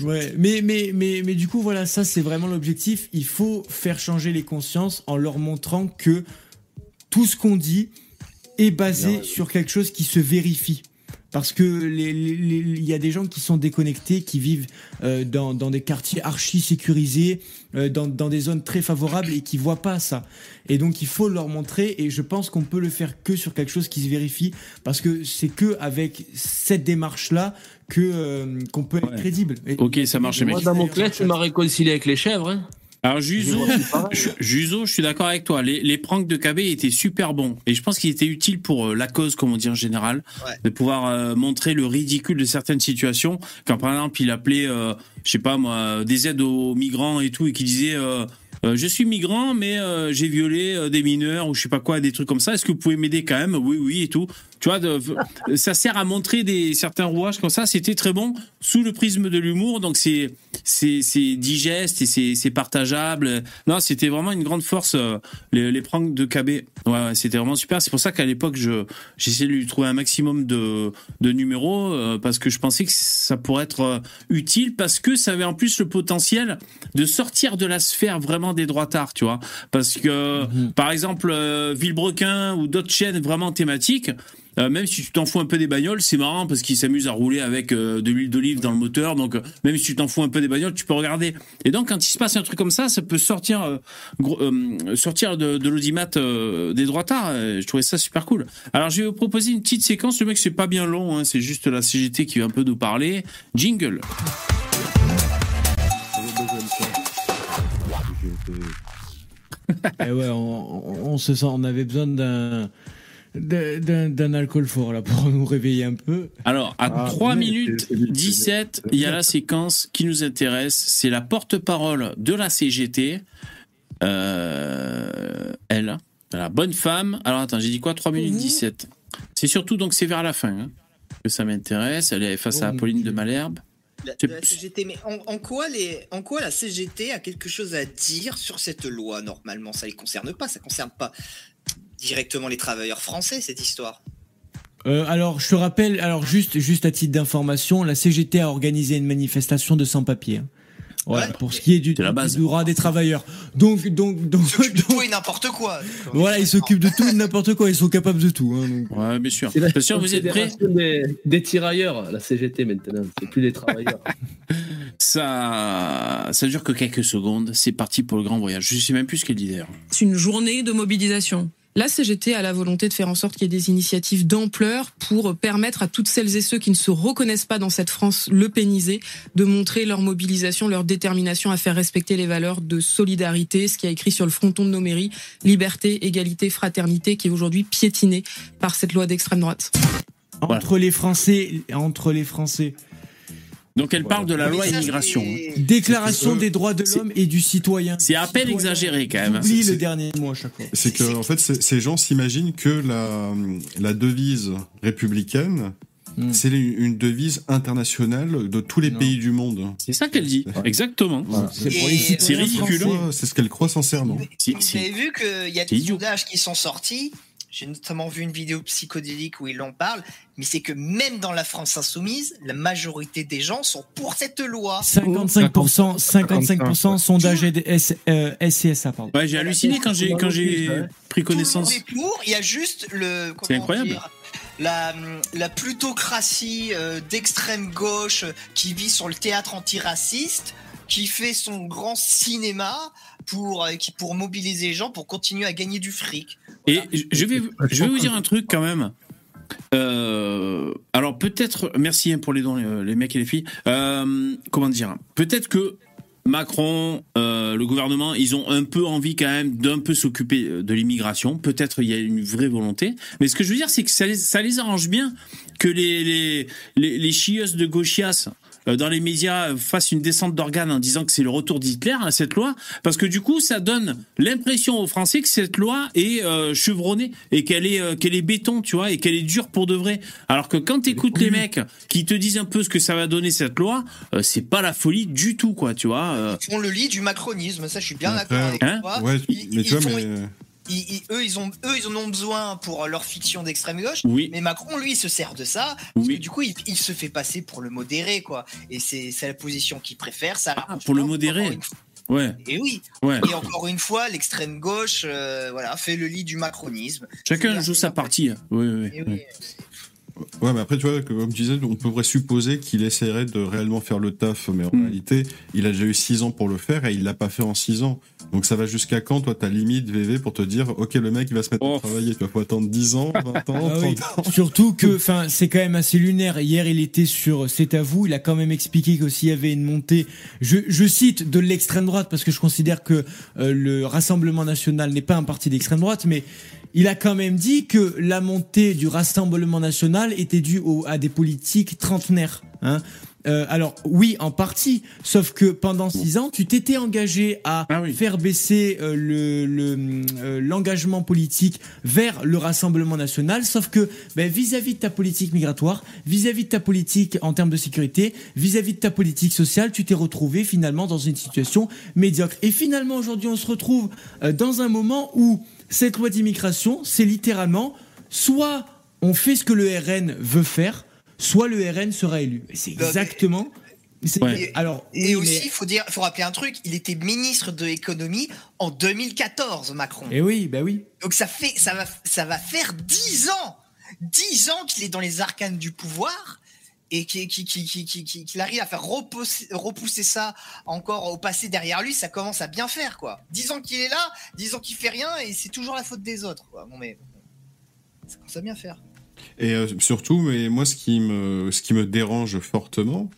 Ouais, mais, mais, mais, mais du coup, voilà, ça, c'est vraiment l'objectif. Il faut faire changer les consciences en leur montrant que tout ce qu'on dit est basé sur quelque chose qui se vérifie. Parce que les- les- les- il y a des gens qui sont déconnectés, qui vivent euh, dans, dans des quartiers archi sécurisés, euh, dans, dans des zones très favorables et qui voient pas ça. Et donc il faut leur montrer. Et je pense qu'on peut le faire que sur quelque chose qui se vérifie, parce que c'est que avec cette démarche là que euh, qu'on peut être Ouais. crédible. Et- Ok, ça marche Moi, dans mon clé, tu m'as réconcilié avec les chèvres. Hein. Alors Juzo, je- Juzo, je suis d'accord avec toi. Les, les pranks de KB étaient super bons et je pense qu'il était utile pour euh, la cause, comme on dit en général, Ouais. de pouvoir euh, montrer le ridicule de certaines situations. Quand par exemple il appelait, euh, je sais pas moi, des aides aux migrants et tout, et qu'il disait. euh, je suis migrant, mais j'ai violé des mineurs ou je sais pas quoi, des trucs comme ça. Est-ce que vous pouvez m'aider quand même? Oui, oui et tout. Tu vois, de- ça sert à montrer des certains rouages comme ça. C'était très bon sous le prisme de l'humour, donc c'est c'est c'est digeste et c'est c'est partageable. Non, c'était vraiment une grande force euh, les, les pranks de KB. Ouais, ouais, c'était vraiment super. C'est pour ça qu'à l'époque je j'essayais de lui trouver un maximum de de numéros euh, parce que je pensais que ça pourrait être euh, utile parce que ça avait en plus le potentiel de sortir de la sphère vraiment des droitards, tu vois. Parce que par exemple Villebrequin ou d'autres chaînes vraiment thématiques euh, même si tu t'en fous un peu des bagnoles, c'est marrant parce qu'ils s'amusent à rouler avec euh, de l'huile d'olive dans le moteur. Donc, euh, même si tu t'en fous un peu des bagnoles, tu peux regarder. Et donc, quand il se passe un truc comme ça, ça peut sortir, sortir de, de l'audimat des droitards. Euh, Je trouvais ça super cool. Alors, je vais vous proposer une petite séquence. Le mec, c'est pas bien long. Hein, c'est juste la CGT qui va un peu nous parler. Jingle. Eh ouais, on se sent, on avait besoin d'un d'un d'un alcool fort là pour (laughs) nous réveiller un peu. Alors, à Ah, 3 oui, minutes c'est- c'est vite, 17, il y a la séquence qui nous intéresse. C'est la porte-parole de la CGT. Euh, elle, la bonne femme. Alors, attends, j'ai dit quoi? 3 minutes 17. C'est surtout, donc, c'est vers la fin hein, que ça m'intéresse. Elle est face à Oh, Apolline Dieu. de Malherbe. La, CGT, mais en, en quoi les, en quoi la CGT a quelque chose à dire sur cette loi? Normalement, ça les concerne pas, ça concerne pas directement les travailleurs français cette histoire. Euh, alors, je te rappelle, alors juste, juste à titre d'information, la CGT a organisé une manifestation de sans-papiers. Voilà, Ouais. pour ce qui est du, la base. du droit des travailleurs. Donc, donc, donc, S'occupe de tout et n'importe quoi. voilà, ils s'occupent de tout et n'importe quoi. Ils sont capables de tout. Hein, donc. Ouais, bien sûr. La Bien sûr, vous êtes prêts des, des tirailleurs, la CGT maintenant. C'est plus les travailleurs. (laughs) ça, ça dure que quelques secondes. C'est parti pour le grand voyage. Je sais même plus ce qu'elle dit d'ailleurs. C'est une journée de mobilisation. La CGT a la volonté de faire en sorte qu'il y ait des initiatives d'ampleur pour permettre à toutes celles et ceux qui ne se reconnaissent pas dans cette France le pénisée de montrer leur mobilisation, leur détermination à faire respecter les valeurs de solidarité, ce qui a écrit sur le fronton de nos mairies, liberté, égalité, fraternité, qui est aujourd'hui piétiné par cette loi d'extrême droite. Entre les Français, entre les Français. Donc elle parle de la loi ça, immigration. hein. Déclaration des droits de l'homme et du citoyen. C'est à peine exagéré quand même. hein. Oublie C'est- le dernier mot à chaque fois. C'est que, en fait, ces gens s'imaginent que la, la devise républicaine, Hmm. c'est une, devise internationale de tous les Non. pays du monde. C'est ça qu'elle dit. Exactement. C'est ridicule. Ouais, C'est ce qu'elle croit sincèrement. Si, Vous si. avez vu qu'il y a des sondages qui sont sortis. J'ai notamment vu une vidéo psychodélique où il en parle. Mais c'est que même dans la France insoumise, la majorité des gens sont pour cette loi. 55%, 55% sondage euh, SCSA, pardon. Ouais, j'ai halluciné quand j'ai quand j'ai pris Tout le monde connaissance. est pour. Il y a juste le. incroyable. dire, la, la plutocratie euh, d'extrême gauche qui vit sur le théâtre antiraciste, qui fait son grand cinéma pour, euh, qui, pour mobiliser les gens pour continuer à gagner du fric. Et je vais, je vais vous dire un truc quand même. Euh, alors peut-être, merci hein, pour les dons, les, les mecs et les filles. Euh, comment dire? Peut-être que Macron, euh, le gouvernement, ils ont un peu envie quand même d'un peu s'occuper euh, de l'immigration. Peut-être il y a une vraie volonté. Mais ce que je veux dire, c'est que ça les, ça les arrange bien que les les les, les chieuses de gauchias euh, dans les médias euh, fassent une descente d'organes en disant que c'est le retour d'Hitler à cette loi, parce que du coup, ça donne l'impression aux Français que cette loi est euh, chevronnée et qu'elle est euh, qu'elle est béton, tu vois, et qu'elle est dure pour de vrai. Alors que quand t'écoutes les mecs qui te disent un peu ce que ça va donner cette loi, euh, c'est pas la folie du tout, quoi, tu vois. euh. Ils font le lit du macronisme, ça je suis bien d'accord avec hein toi. Ouais, Ils- mais ils tu vois, font- mais ils- ils- eux, ils ont, eux, ils en ont besoin pour leur fiction d'extrême gauche. Oui. Mais Macron, lui, se sert de ça. Parce Oui. que du coup, il, il se fait passer pour le modéré, quoi. Et c'est la position qu'il préfère. Ça Ah, pour le modéré. Ouais, Et oui. ouais. Et encore une fois, l'extrême gauche, euh, voilà, fait le lit du macronisme. Chacun joue sa partie. Oui, oui. Oui. Ouais, mais après, tu vois, comme tu disais, on pourrait supposer qu'il essaierait de réellement faire le taf, mais en Mm. réalité, il a déjà eu 6 ans pour le faire et il l'a pas fait en 6 ans. Donc ça va jusqu'à quand, toi, ta limite, VV, pour te dire, ok, le mec, il va se mettre Oh. à travailler, tu vas faut attendre 10 ans, 20 ans, Ah oui. 30 ans. Surtout que, enfin, c'est quand même assez lunaire. Hier, il était sur C'est à vous. Il a quand même expliqué que s'il y avait une montée, je, je cite de l'extrême droite parce que je considère que euh, le Rassemblement national n'est pas un parti d'extrême droite, mais il a quand même dit que la montée du Rassemblement national était due au- à des politiques trentenaires. Hein. Euh, alors oui, en partie, sauf que pendant six ans, tu t'étais engagé à Ah oui. faire baisser euh, le le, euh, l'engagement politique vers le Rassemblement national, sauf que ben, vis-à-vis de ta politique migratoire, vis-à-vis de ta politique en termes de sécurité, vis-à-vis de ta politique sociale, tu t'es retrouvé finalement dans une situation médiocre. Et finalement aujourd'hui, on se retrouve euh, dans un moment où cette loi d'immigration, c'est littéralement soit on fait ce que le RN veut faire, soit le RN sera élu. C'est exactement. Alors Et aussi, mais- il faut dire, faut rappeler un truc, il était ministre de l'économie en 2014, Macron. Et oui, bah oui. Donc ça fait, ça va, ça va faire 10 ans, 10 ans qu'il est dans les arcanes du pouvoir et qu'il qui, qui, qui, qui, arrive à faire repousser, repousser ça encore au passé derrière lui, ça commence à bien faire quoi. 10 ans qu'il est là, 10 ans qu'il fait rien et c'est toujours la faute des autres quoi. Mais ça commence à bien faire. Et euh, surtout, mais moi, ce qui me, ce qui me dérange fortement,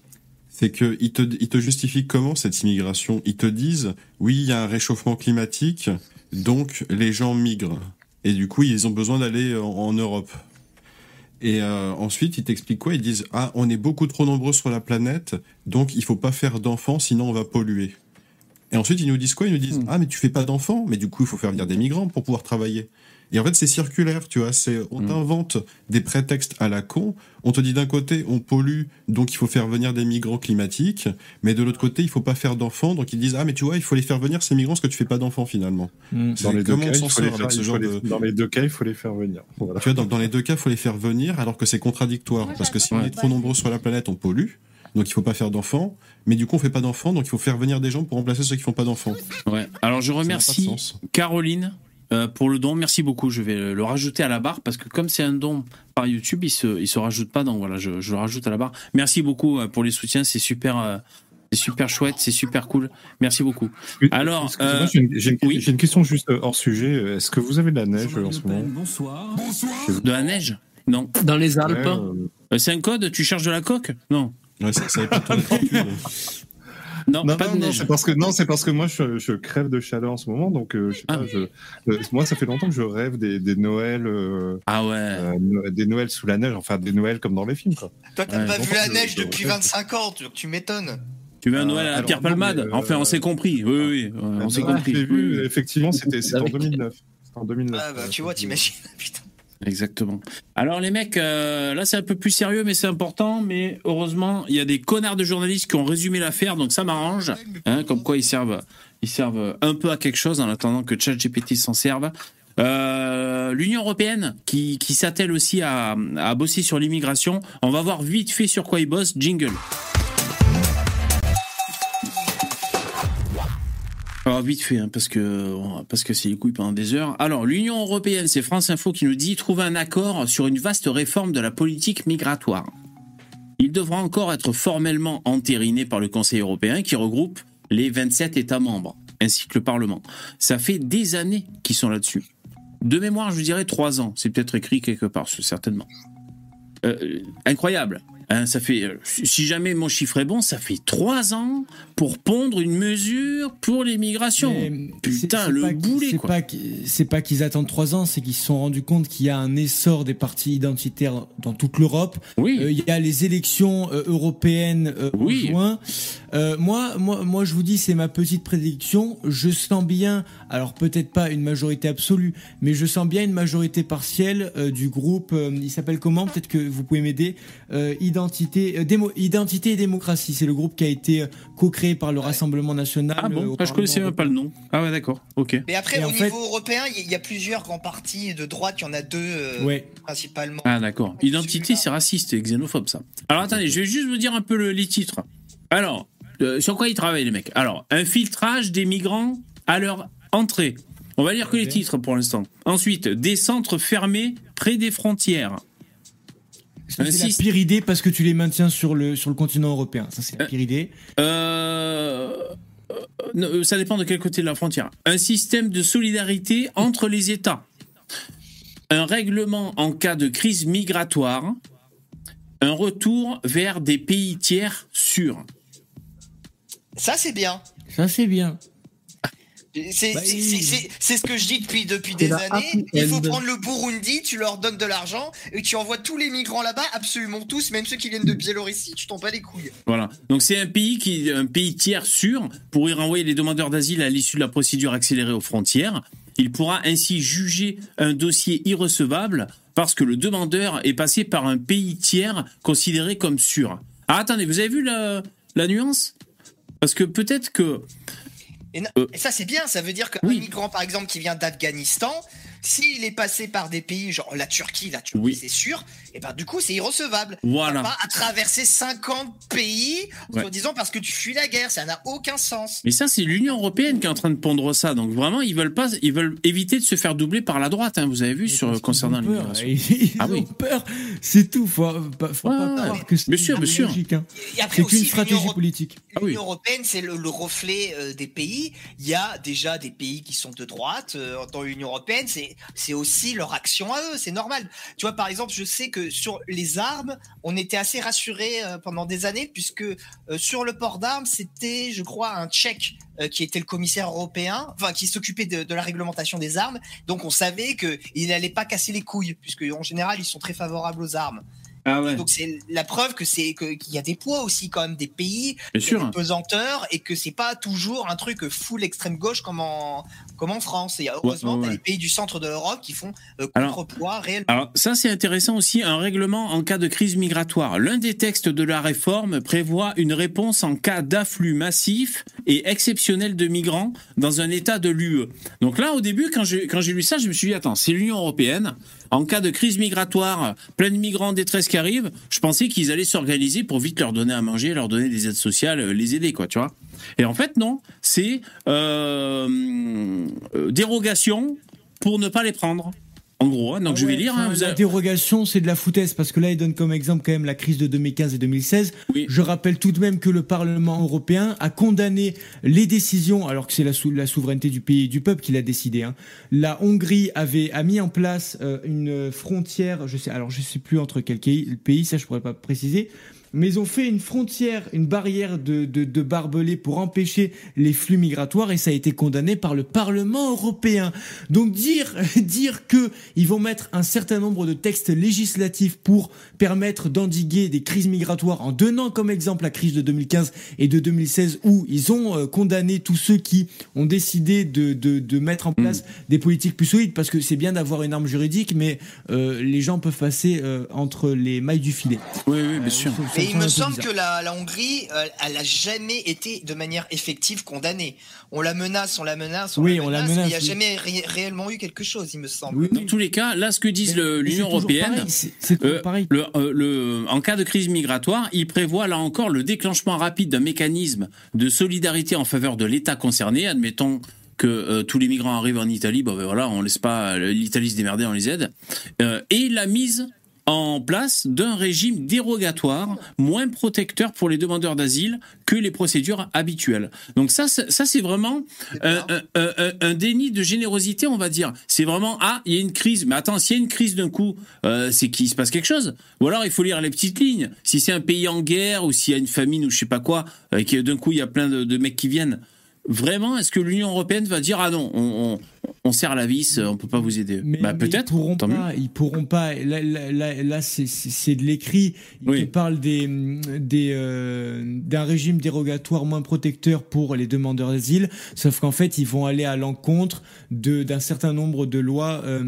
c'est que ils te, ils te justifient comment cette immigration? Ils te disent, oui, il y a un réchauffement climatique, donc les gens migrent. Et du coup, ils ont besoin d'aller en Europe. Et euh, ensuite, ils t'expliquent quoi? Ils disent, ah, on est beaucoup trop nombreux sur la planète, donc il faut pas faire d'enfants, sinon on va polluer. Et ensuite, ils nous disent quoi? Ils nous disent, ah, mais tu fais pas d'enfants, mais du coup, il faut faire venir des migrants pour pouvoir travailler. Et en fait, c'est circulaire, tu vois. C'est, on Mm. t'invente des prétextes à la con. On te dit d'un côté, on pollue, donc il faut faire venir des migrants climatiques. Mais de l'autre côté, il faut pas faire d'enfants. Donc ils disent, ah, mais tu vois, il faut les faire venir ces migrants parce que tu fais pas d'enfants finalement. Dans les, deux cas, il faut les faire- avec ce il faut genre les- de. dans les deux cas, il faut les faire venir. Voilà. Tu vois, dans, dans les deux cas, il faut les faire venir alors que c'est contradictoire. Parce que si on est trop nombreux sur la planète, on pollue. Donc il faut pas faire d'enfants. Mais du coup, on fait pas d'enfants. Donc il faut faire venir des gens pour remplacer ceux qui font pas d'enfants. Ouais. Alors je remercie. Caroline euh, pour le don. Merci beaucoup. Je vais le- rajouter à la barre parce que comme c'est un don par YouTube, il se, il se rajoute pas. Donc voilà, je, je le rajoute à la barre. Merci beaucoup euh, pour les soutiens. C'est super, euh, C'est super chouette, c'est super cool. Merci beaucoup. Alors, euh, j'ai une, oui. question juste hors sujet. Est-ce que vous avez de la neige en ce moment? Bonsoir. de la neige? Non. Dans les Alpes. Ouais, Euh, C'est un code? Tu cherches de la coque? Non. Ouais, ça, ça (laughs) Non, Non, pas non, de non, neige. c'est parce que non, c'est parce que moi je, je crève de chaleur en ce moment, donc euh, je sais Ah. pas, je, euh, moi ça fait longtemps que je rêve des, des Noëls, euh, Ah ouais. euh, des Noëls sous la neige, enfin des Noëls comme dans les films quoi. Toi, t'as Ouais, pas vu la je- neige je- depuis je- 25 ans, tu, tu m'étonnes. Tu veux un Euh, Noël à la Pierre Palmade euh, Enfin, on s'est compris. Oui, oui, on s'est Ouais, compris. Vu, effectivement, c'était c'était en Avec- 2009. C'était en 2009. Ah bah tu vois, t'imagines. (laughs) Putain. Exactement. Alors les mecs, euh, là c'est un peu plus sérieux, mais c'est important. Mais heureusement, il y a des connards de journalistes qui ont résumé l'affaire, donc ça m'arrange. Hein, comme quoi ils servent, ils servent un peu à quelque chose en attendant que ChatGPT s'en serve. Euh, L'Union européenne qui, s'attelle aussi à, à bosser sur l'immigration. On va voir vite fait sur quoi ils bossent. Jingle. Alors vite fait, hein, parce que c'est les couilles pendant des heures. Alors l'Union européenne, c'est France Info qui nous dit trouver un accord sur une vaste réforme de la politique migratoire. Il devra encore être formellement entériné par le Conseil européen qui regroupe les 27 États membres, ainsi que le Parlement. Ça fait des années qu'ils sont là-dessus. De mémoire, je dirais trois ans. C'est peut-être écrit quelque part, certainement. Euh, incroyable. Hein, ça fait, euh, si jamais mon chiffre est bon, ça fait trois ans pour pondre une mesure pour l'immigration. Putain, le pas- boulet, c'est quoi. pas qu'- C'est pas qu'ils attendent trois ans, c'est qu'ils se sont rendus compte qu'il y a un essor des partis identitaires dans toute l'Europe. Oui. Euh, il y a les élections euh, européennes euh, Oui. en juin. Euh, moi, moi, moi, je vous dis, c'est ma petite prédiction. Je sens bien, alors peut-être pas une majorité absolue, mais je sens bien une majorité partielle euh, du groupe. euh, il s'appelle comment? Peut-être que vous pouvez m'aider. Euh, identité, euh, démo- identité et démocratie. C'est le groupe qui a été co-créé par le Rassemblement national. Ah bon? ah, Je connaissais même pas le nom. Ah ouais, d'accord. Ok. Mais après, Et au niveau fait- européen, il y, a plusieurs grands partis de droite, il y en a deux euh, Ouais. principalement. Ah d'accord. Identité, c'est raciste et xénophobe ça. Alors attendez, je vais juste vous dire un peu le- les titres. Alors, euh, sur quoi ils travaillent les mecs? Alors, un filtrage des migrants à leur entrée. On va lire que les titres pour l'instant. Ensuite, des centres fermés près des frontières. C'est la pire idée parce que tu les maintiens sur le, sur le continent européen? Ça, c'est la Euh, pire idée. Euh, ça dépend de quel côté de la frontière. Un système de solidarité entre les États. Un règlement en cas de crise migratoire. Un retour vers des pays tiers sûrs. Ça, c'est bien. Ça, c'est bien. C'est Bah, il- ce que je dis depuis, depuis des années. Il faut end. prendre le Burundi, tu leur donnes de l'argent et tu envoies tous les migrants là-bas, absolument tous, même ceux qui viennent de Biélorussie, tu t'en bats les couilles. Voilà. Donc c'est un pays qui, un pays tiers sûr pour y renvoyer les demandeurs d'asile à l'issue de la procédure accélérée aux frontières. Il pourra ainsi juger un dossier irrecevable parce que le demandeur est passé par un pays tiers considéré comme sûr. Ah attendez, vous avez vu la, la nuance? Parce que peut-être que Et, Euh. et ça, c'est bien. Ça veut dire qu'un Oui. migrant, par exemple, qui vient d'Afghanistan, s'il est passé par des pays, genre la Turquie, la Turquie, Oui. c'est sûr, et ben du coup, c'est irrecevable. Voilà. Pas à traverser 50 pays, Ouais. en disant parce que tu fuis la guerre, ça n'a aucun sens. Mais ça, c'est l'Union européenne qui est en train de pondre ça. Donc vraiment, ils veulent pas, ils veulent éviter de se faire doubler par la droite. hein, vous avez vu sur concernant ont peur. l'immigration. Ils Ah ont oui. peur. C'est tout. Faut, faut Ouais, pas ouais. croire que c'est sûr. logique, hein. C'est l'Union stratégie Euro- politique. Ah oui. L'Union européenne, c'est le, le reflet euh, des pays. Il y a déjà des pays qui sont de droite euh, dans l'Union européenne. C'est c'est aussi leur action à eux. C'est normal. Tu vois, par exemple, je sais que sur les armes, on était assez rassurés euh, pendant des années puisque euh, sur le port d'armes, c'était, je crois, un Tchèque euh, qui était le commissaire européen, enfin qui s'occupait de, de la réglementation des armes. Donc on savait que il n'allait pas casser les couilles puisque en général ils sont très favorables aux armes. Ah ouais. Donc c'est la preuve que c'est qu'il y a des poids aussi quand même des pays, des pesanteurs et que c'est pas toujours un truc full extrême gauche comme en comme en France. Et heureusement, ouais, t'as ouais. les pays du centre de l'Europe qui font euh, contrepoids réellement. Alors ça c'est intéressant aussi, un règlement en cas de crise migratoire. L'un des textes de la réforme prévoit une réponse en cas d'afflux massif et exceptionnel de migrants dans un État de l'UE. Donc là au début quand j'ai quand j'ai lu ça, je me suis dit attends, c'est l'Union européenne. En cas de crise migratoire, plein de migrants en détresse qui arrivent, je pensais qu'ils allaient s'organiser pour vite leur donner à manger, leur donner des aides sociales, euh, les aider quoi, tu vois. Et en fait non, c'est euh, euh, dérogation pour ne pas les prendre. En gros, hein, donc Ah je vais lire. hein, la avez- dérogation, c'est de la foutaise parce que là, il donne comme exemple quand même la crise de 2015 et 2016. Oui. Je rappelle tout de même que le Parlement européen a condamné les décisions, alors que c'est la, sou- la souveraineté du pays et du peuple qui l'a décidé. hein. La Hongrie avait a mis en place euh, une frontière, je sais, alors je sais plus entre quel pays, ça je pourrais pas préciser. Mais ils ont fait une frontière, une barrière de, de, de barbelés pour empêcher les flux migratoires et ça a été condamné par le Parlement européen. Donc dire (laughs) dire que ils vont mettre un certain nombre de textes législatifs pour permettre d'endiguer des crises migratoires en donnant comme exemple la crise de 2015 et de 2016 où ils ont euh, condamné tous ceux qui ont décidé de, de, de mettre en place des politiques plus solides parce que c'est bien d'avoir une arme juridique mais euh, les gens peuvent passer euh, entre les mailles du filet. Oui, oui, bien sûr. Mais il me semble bizarre. que la, la Hongrie, euh, elle a jamais été de manière effective condamnée. On la menace, on la menace, on Oui, la on la menace, mais il n'y a menace, oui. jamais ré- réellement eu quelque chose, il me semble. Oui, Dans tous les cas, là, ce que disent l'Union européenne, c'est- Euh, pareil. le, euh, le- en cas de crise migratoire, il prévoit là encore le déclenchement rapide d'un mécanisme de solidarité en faveur de l'État concerné. Admettons que euh, tous les migrants arrivent en Italie, bon ben voilà, on laisse pas l'Italie se démerder, on les aide. Euh, et la mise en place d'un régime dérogatoire moins protecteur pour les demandeurs d'asile que les procédures habituelles. Donc ça, c'est- ça c'est vraiment un, déni de générosité, on va dire. C'est vraiment ah, il y a une crise, mais attends, s'il y a une crise d'un coup, euh, c'est qu'il se passe quelque chose. Ou alors il faut lire les petites lignes. Si c'est un pays en guerre ou s'il y a une famine ou je sais pas quoi, euh, et que d'un coup il y a plein de, de mecs qui viennent. Vraiment, est-ce que l'Union européenne va dire ah non, on, on, on serre la vis, on peut pas vous aider? Mais, Bah mais peut-être. Ils pourront mieux. Ils pourront pas. Là, là, là, là, c'est- de l'écrit. Ils Oui. parlent des, des, euh, d'un régime dérogatoire moins protecteur pour les demandeurs d'asile. Sauf qu'en fait, ils vont aller à l'encontre de d'un certain nombre de lois euh,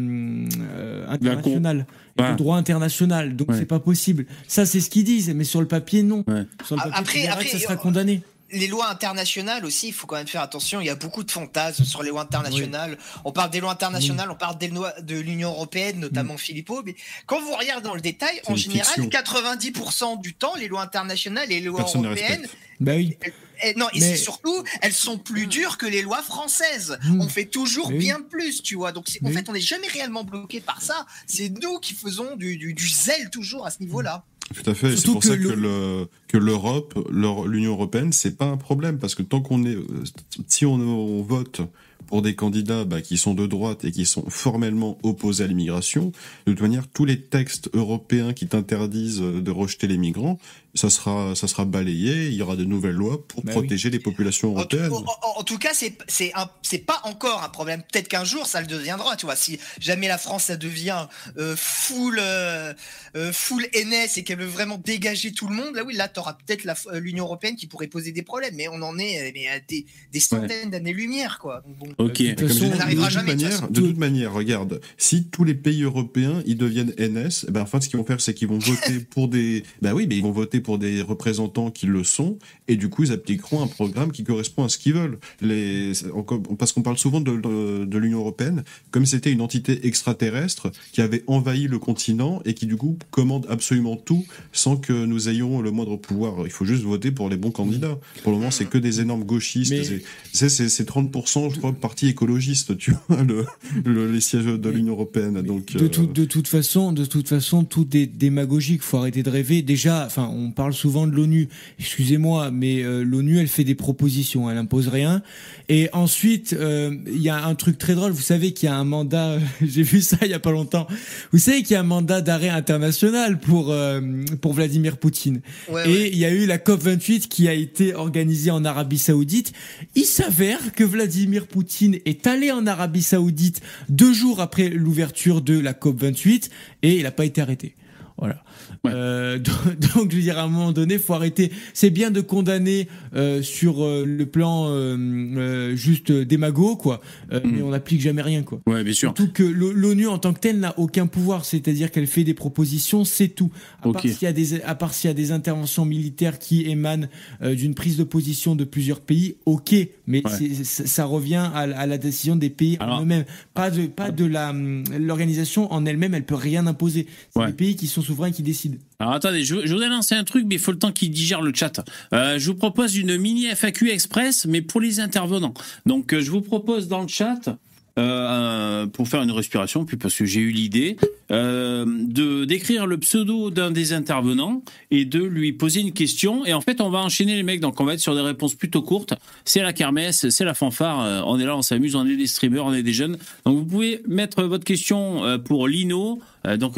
euh, internationales. et Voilà. de droit international, donc Ouais. c'est pas possible. Ça, c'est ce qu'ils disent, mais sur le papier, non. Ouais. Sur le papier, Après- après, ça sera euh, condamné. Les lois internationales aussi, il faut quand même faire attention. Il y a beaucoup de fantasmes sur les lois internationales. On parle des lois internationales, on parle des lois de l'Union européenne, notamment Philippot. Mais quand vous regardez dans le détail, en général, fiction. 90% du temps, les lois internationales et les lois Personne européennes, Bah oui. non, et Mais- surtout, elles sont plus dures que les lois françaises. Mm. On fait toujours Oui. bien plus, tu vois. Donc, c'est- en Oui. fait, on n'est jamais réellement bloqué par ça. C'est nous qui faisons du, du- du zèle toujours à ce niveau-là. Tout à fait. C'est pour que ça le- que le que l'Europe, l'Eur- l'Union européenne, c'est pas un problème parce que tant qu'on est, euh, si on, on vote pour des candidats bah, qui sont de droite et qui sont formellement opposés à l'immigration, de toute manière, tous les textes européens qui t'interdisent de rejeter les migrants, ça sera ça sera balayé. Il y aura de nouvelles lois pour Bah oui. protéger les populations européennes. en- en- en tout cas, c'est c'est un- c'est pas encore un problème. Peut-être qu'un jour, ça le deviendra. Tu vois, si jamais la France ça devient euh, full euh, euh, full NS et qu'elle veut vraiment dégager tout le monde, là oui, là t'auras peut-être la- euh, l'Union européenne qui pourrait poser des problèmes. Mais on en est mais à des, des centaines d'années-lumière, quoi. Bon. Ok. Comme façon, on n'arrivera jamais, de toute manière, de toute manière, regarde, si tous les pays européens ils deviennent NS, eh ben en fait ce qu'ils vont faire c'est qu'ils vont voter pour des, bah oui, mais ils vont voter pour des représentants qui le sont et du coup ils appliqueront un programme qui correspond à ce qu'ils veulent. Les, parce qu'on parle souvent de, de, de l'Union européenne comme c'était une entité extraterrestre qui avait envahi le continent et qui du coup commande absolument tout sans que nous ayons le moindre pouvoir. Il faut juste voter pour les bons candidats. Pour le moment c'est que des énormes gauchistes. Mais- c'est 30% je crois parti écologiste tu vois le, le- les sièges de l'Union européenne donc De, euh, tout- de toute façon, de toute façon, tout est démagogique. Faut arrêter de rêver. Déjà, enfin, on parle souvent de l'ONU. Excusez-moi, mais euh, l'ONU, elle fait des propositions, elle impose rien. Et ensuite, euh, il y a un truc très drôle. Vous savez qu'il y a un mandat. (laughs) J'ai vu ça il y a pas longtemps. Vous savez qu'il y a un mandat d'arrêt international pour euh, pour Vladimir Poutine. Ouais, Et ouais. il y a eu la COP 28 qui a été organisée en Arabie Saoudite. Il s'avère que Vladimir Poutine est allé en Arabie Saoudite deux jours après l'ouverture de la COP 28 et il n'a pas été arrêté. Voilà. Ouais. Euh, (laughs) donc, donc, je veux dire, à un moment donné, faut arrêter. C'est bien de condamner euh, sur euh, le plan euh, euh, juste démago, quoi. Euh, Mm. Mais on n'applique jamais rien, quoi. Ouais, bien sûr. Surtout que l'O- l'ONU en tant que telle n'a aucun pouvoir, c'est-à-dire qu'elle fait des propositions, c'est tout. À part s'il y a des, à part s'il y a des interventions militaires qui émanent euh, d'une prise de position de plusieurs pays, ok, mais Ouais. ça, revient à, la- à la décision des pays Alors- en eux-mêmes, pas de, pas de la l'organisation en elle-même, elle peut rien imposer. C'est Ouais. les pays qui sont souverains qui décident. Alors attendez, je, je voudrais lancer un truc, mais il faut le temps qu'il digère le chat. Euh, je vous propose une mini FAQ express, mais pour les intervenants. Donc euh, je vous propose dans le chat euh, pour faire une respiration, puis parce que j'ai eu l'idée euh, de d'écrire le pseudo d'un des intervenants et de lui poser une question. Et en fait, on va enchaîner les mecs, donc on va être sur des réponses plutôt courtes. C'est la kermesse, c'est la fanfare. euh, on est là, on s'amuse, on est des streamers, on est des jeunes. Donc vous pouvez mettre votre question pour Lino. Donc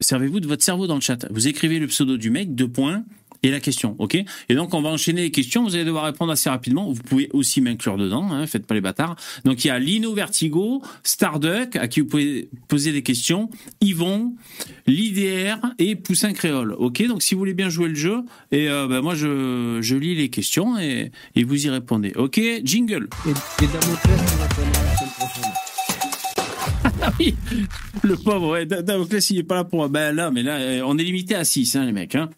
servez-vous de votre cerveau dans le chat. Vous écrivez le pseudo du mec, deux points, et la question, ok? Et donc on va enchaîner les questions, vous allez devoir répondre assez rapidement. Vous pouvez aussi m'inclure dedans, hein, faites pas les bâtards. Donc il y a Lino Vertigo, Starduck, à qui vous pouvez poser des questions, Yvon, l'IDR et Poussin Créole, ok? Donc si vous voulez bien jouer le jeu, et euh, ben, moi je, je lis les questions et, et vous y répondez, ok? Jingle Et, et. (laughs) Ah oui, le pauvre, ouais, Da- Damoclès, il est pas là pour. Ben là, mais là, on est limité à 6, hein, les mecs. Hein.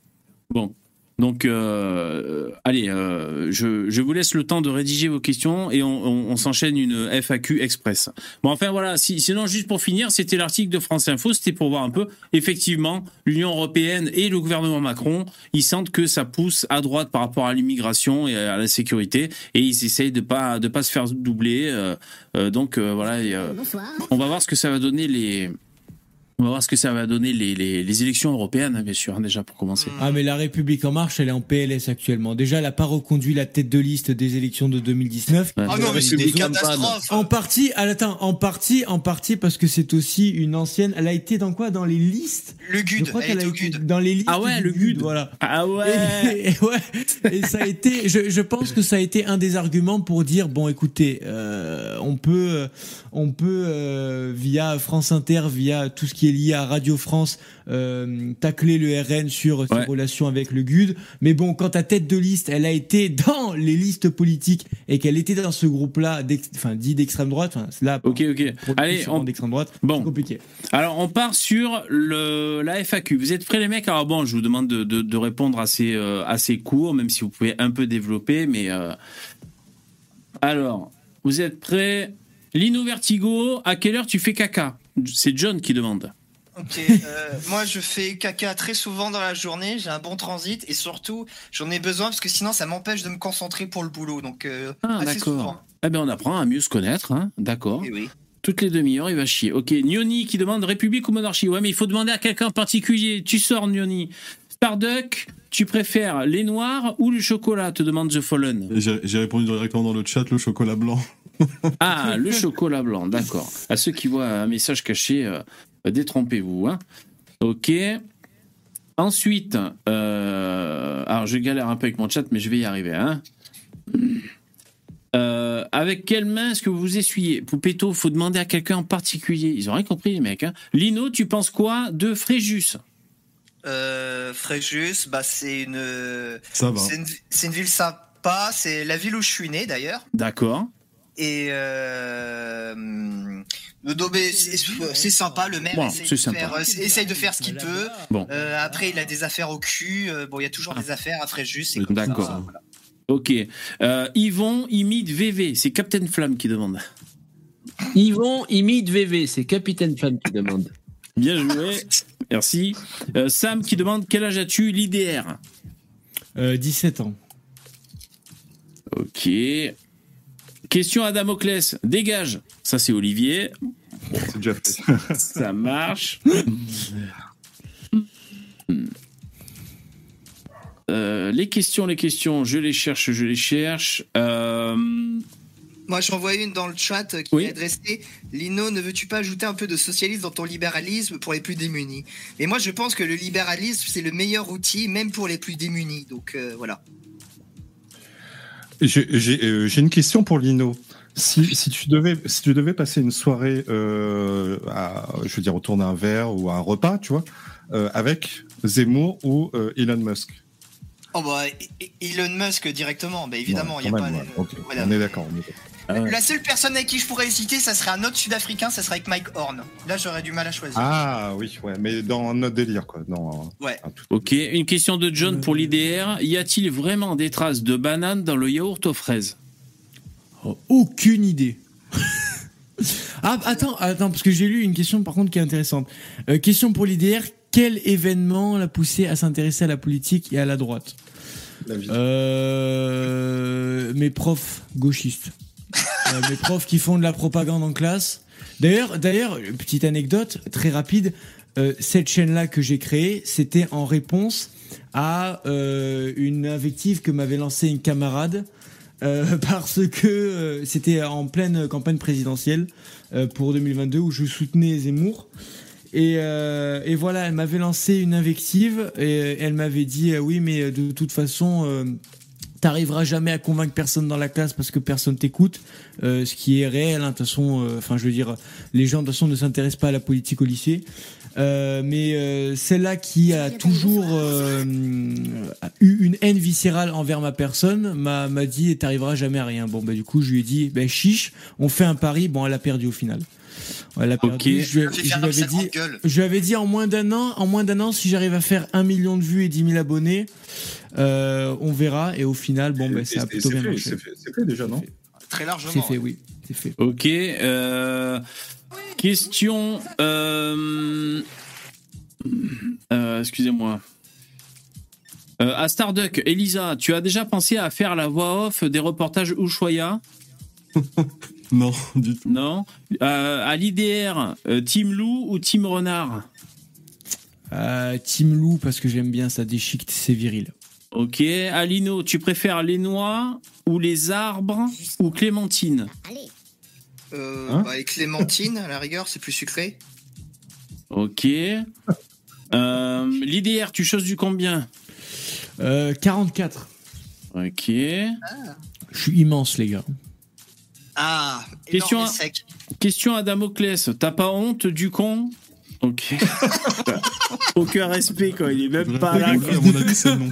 Bon. Donc, euh, allez, euh, je, je vous laisse le temps de rédiger vos questions et on, on- on s'enchaîne une FAQ express. Bon, enfin voilà, si, sinon, juste pour finir, c'était l'article de France Info, c'était pour voir un peu. Effectivement, l'Union européenne et le gouvernement Macron, ils sentent que ça pousse à droite par rapport à l'immigration et à la sécurité et ils essayent de pas de pas se faire doubler. euh, euh, donc, euh, voilà, et, on va voir ce que ça va donner les. On va voir ce que ça va donner les, les, les élections européennes, hein, bien sûr, hein, déjà pour commencer. Ah mais la République en marche, elle est en PLS actuellement. Déjà, elle a pas reconduit la tête de liste des élections de 2019. Ouais. Ah non, mais c'est des République en catastrophes. En partie, ah, attends, en partie, en partie parce que c'est aussi une ancienne. Elle a été dans quoi? Dans les listes? Le Je GUD, crois elle qu'elle a au été GUD. dans les listes. Ah ouais, le GUD. Voilà. Ah ouais Et, et ouais, et ça a été, je, je pense que ça a été un des arguments pour dire bon, écoutez, euh, on peut, euh, on peut euh, via France Inter, via tout ce qui est lié à Radio France, euh, tacler le RN sur ses Ouais. relations avec le GUD. Mais bon, quand ta tête de liste, elle a été dans les listes politiques et qu'elle était dans ce groupe-là, enfin dit d'extrême droite, enfin là, Ok, ok. Allez, on- d'extrême droite, Bon. c'est compliqué. Alors, on part sur le, la FAQ. Vous êtes prêts, les mecs? Alors bon, je vous demande de, de, de répondre assez, euh, assez court, même si vous pouvez un peu développer, mais... euh, Alors, vous êtes prêts? Lino Vertigo, à quelle heure tu fais caca C'est John qui demande. Ok, euh, (laughs) moi je fais caca très souvent dans la journée, j'ai un bon transit et surtout j'en ai besoin parce que sinon ça m'empêche de me concentrer pour le boulot. Donc euh, Ah, assez souvent. d'accord. Eh bien, on apprend à mieux se connaître, hein D'accord. Eh oui. Toutes les demi-heures, il va chier. Ok, Nioni qui demande République ou monarchie. Ouais, mais il faut demander à quelqu'un en particulier. Tu sors, Nioni. Starduck, tu préfères les noirs ou le chocolat te demande The Fallen. J'ai répondu directement dans le chat, le chocolat blanc. (laughs) Ah, le chocolat blanc, d'accord. À ceux qui voient un message caché, euh, détrompez-vous. Hein. Ok. Ensuite, euh, alors je galère un peu avec mon chat, mais je vais y arriver. Hein. Euh, avec quelle main est-ce que vous vous essuyez? Poupetto, faut demander à quelqu'un en particulier. Ils ont rien compris, les mecs. Hein. Lino, tu penses quoi de Fréjus? Euh, Fréjus, bah c'est une, Ça va. c'est une, c'est une ville sympa, c'est la ville où je suis né d'ailleurs. D'accord. Et euh, Dobé, c'est sympa, le maire Bon, essaye, de faire, euh, essaye de faire ce qu'il peut. Bon. Euh, après, il a des affaires au cul. bon, il y a toujours des affaires à Fréjus. c'est comme D'accord. voilà. Ok. Euh, Yvon imite VV. C'est Captain Flamme qui demande. Yvon imite VV, c'est Capitaine Flamme qui demande. Bien joué. Merci. Euh, Sam qui demande quel âge as-tu l'IDR Euh, 17 ans. Ok. Question à Damoclès. Dégage. Ça, c'est Olivier. C'est déjà fait. (laughs) Ça marche. Euh, les questions, les questions, je les cherche, je les cherche. Euh, Moi, j'en vois une dans le chat qui Oui. est adressée. Lino, ne veux-tu pas ajouter un peu de socialisme dans ton libéralisme pour les plus démunis? Et moi, je pense que le libéralisme, c'est le meilleur outil, même pour les plus démunis. Donc euh, voilà. J'ai euh, j'ai une question pour Lino. Si, si, tu devais, si tu devais passer une soirée, euh, à, je veux dire, autour d'un verre ou à un repas, tu vois, euh, avec Zemmour ou euh, Elon Musk? Oh bah, E- E- Elon Musk directement, bah évidemment, Ouais, il y a pas. ouais, ok, voilà. On est d'accord. Ah ouais. La seule personne avec qui je pourrais hésiter, ça serait un autre Sud-Africain, ça serait avec Mike Horn. Là, j'aurais du mal à choisir. Ah oui, ouais, mais dans notre délire, quoi. Dans, Ouais. un tout- ok. Une question de John pour l'IDR. Y a-t-il vraiment des traces de bananes dans le yaourt aux fraises? Oh, aucune idée. (laughs) ah, attends, attends, parce que j'ai lu une question par contre qui est intéressante. Euh, question pour l'IDR quel événement l'a poussé à s'intéresser à la politique et à la droite? La euh, Mes profs gauchistes. Euh, mes profs qui font de la propagande en classe. D'ailleurs, d'ailleurs, petite anecdote très rapide. euh, cette chaîne-là que j'ai créée, c'était en réponse à euh, une invective que m'avait lancée une camarade (laughs) parce que c'était en pleine campagne présidentielle pour 2022 où je soutenais Zemmour. Et, et voilà, elle m'avait lancé une invective et elle m'avait dit oui, mais de toute façon, t'arriveras jamais à convaincre personne dans la classe parce que personne t'écoute, euh, ce qui est réel. hein, toute façon, euh, enfin, je veux dire, les gens de toute façon ne s'intéressent pas à la politique au lycée. Euh, mais euh, celle-là qui a toujours euh, eu une haine viscérale envers ma personne m'a m'a dit t'arriveras jamais à rien. Bon bah du coup je lui ai dit ben chiche, on fait un pari. Bon elle a perdu au final. Elle a perdu. Ok. Je, lui avais dit, gueule. je lui avais dit en moins d'un an, en moins d'un an, si j'arrive à faire un million de vues et 10 000 abonnés, euh, on verra. Et au final, bon, ben, ça a plutôt bien fait, marché. C'est fait, déjà, non Très largement. C'est fait, oui, c'est fait. Ok. euh, question. euh, euh, Excusez-moi. Euh, à Starduck, Elisa, tu as déjà pensé à faire la voix off des reportages Ushuaïa? (laughs) Non, (laughs) du tout. Non Euh, À l'IDR, euh, Team Loup ou Team Renard Euh, Team Lou parce que j'aime bien ça déchiquette, c'est viril. Ok. Alino, tu préfères les noix ou les arbres ou Clémentine Euh, Hein bah, et Clémentine, à la rigueur, c'est plus sucré. Ok. Euh, L'IDR, tu choses du combien Euh, 44. Ok. Je suis immense, les gars. Ah, Question énorme sec. Question à Damoclès, t'as pas honte du con? Ok. (laughs) Aucun respect quoi, il est même pas là. À mon avis, c'est non.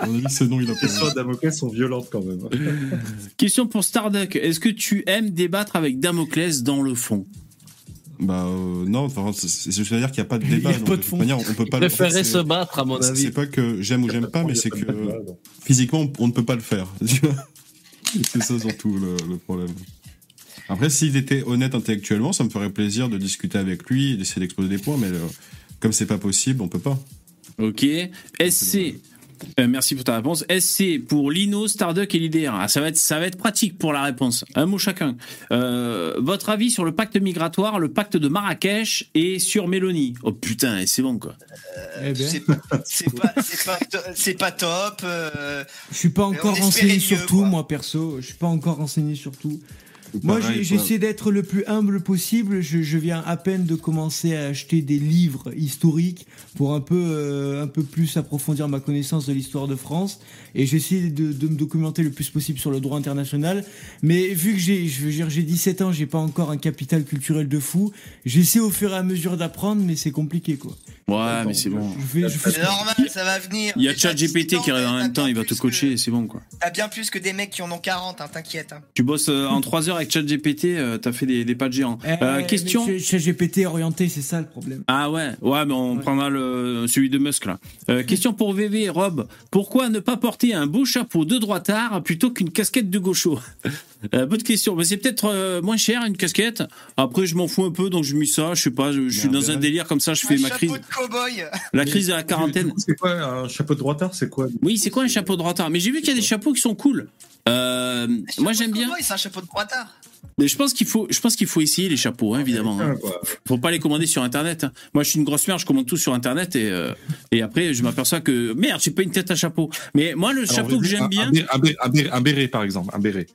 À mon avis, c'est non, il a Les pas questions à Damoclès sont violentes quand même. Question pour Starduck, est-ce que tu aimes débattre avec Damoclès dans le fond? Bah euh, non, enfin, c'est- c'est- je veux dire qu'il n'y a pas de Il y a débat. pas de fond. manière, on peut pas. Il préférait c'est- se battre, à mon avis. C'est pas que j'aime ou j'aime (laughs) pas, mais c'est que physiquement, on- on ne peut pas le faire. (laughs) (laughs) c'est ça surtout le, le problème. Après, s'il était honnête intellectuellement, ça me ferait plaisir de discuter avec lui et d'essayer d'exposer des points, mais euh, comme c'est pas possible, on peut pas. Ok. SC, euh, merci pour ta réponse. SC pour Lino, Starduck et l'IDR. Ah, ça, va être, ça va être pratique pour la réponse. Un mot chacun. Euh, votre avis sur le pacte migratoire, le pacte de Marrakech et sur Mélanie? Oh putain, et c'est bon quoi. Eh ben, C'est pas, c'est pas, to- c'est pas top. euh, je suis pas encore renseigné mieux, sur tout, quoi. moi perso. Je suis pas encore renseigné sur tout. Moi, j'essaie d'être le plus humble possible. Je, je viens à peine de commencer à acheter des livres historiques pour un peu, euh, un peu plus approfondir ma connaissance de l'histoire de France. Et j'essaie de, de me documenter le plus possible sur le droit international. Mais vu que j'ai, je veux dire, j'ai 17 ans, j'ai pas encore un capital culturel de fou. J'essaie au fur et à mesure d'apprendre, mais c'est compliqué, quoi. Ouais, mais c'est bon. C'est normal, ça va venir. Il y a ChatGPT qui arrive en même temps, bien il va te plus coacher, que- c'est bon quoi. T'as bien plus que des mecs qui en ont 40, hein, t'inquiète. hein. Tu bosses euh, en 3 heures avec ChatGPT, euh, t'as fait des, des pas de géant. Euh, Eh, question. mais Chez chez GPT orienté, c'est ça le problème. Ah ouais, ouais, mais on Ouais. prendra le, celui de Musk là. Euh, (laughs) question pour VV, Rob. Pourquoi ne pas porter un beau chapeau de droitard plutôt qu'une casquette de gaucho? Euh, Bonne question. Mais c'est peut-être euh, moins cher une casquette. Après, je m'en fous un peu, donc je mis ça. Je sais pas, je, je suis dans un délire comme ça. Je fais Un ma crise, cow-boy. la crise de la quarantaine. C'est quoi un chapeau de droitard C'est quoi Oui, c'est quoi un chapeau de droitard Mais j'ai vu qu'il y a des chapeaux qui sont cool. Euh, moi, j'aime bien. C'est un chapeau de droitard. Mais je pense qu'il faut, je pense qu'il faut essayer les chapeaux, hein, évidemment. hein. Faut pas les commander sur Internet. hein. Moi, je suis une grosse merde, je commande tout sur Internet et, euh, et après, je m'aperçois que merde, j'ai pas une tête à chapeau. Mais moi, le Alors, chapeau que j'aime un- bien, un béret, par exemple. Un béret.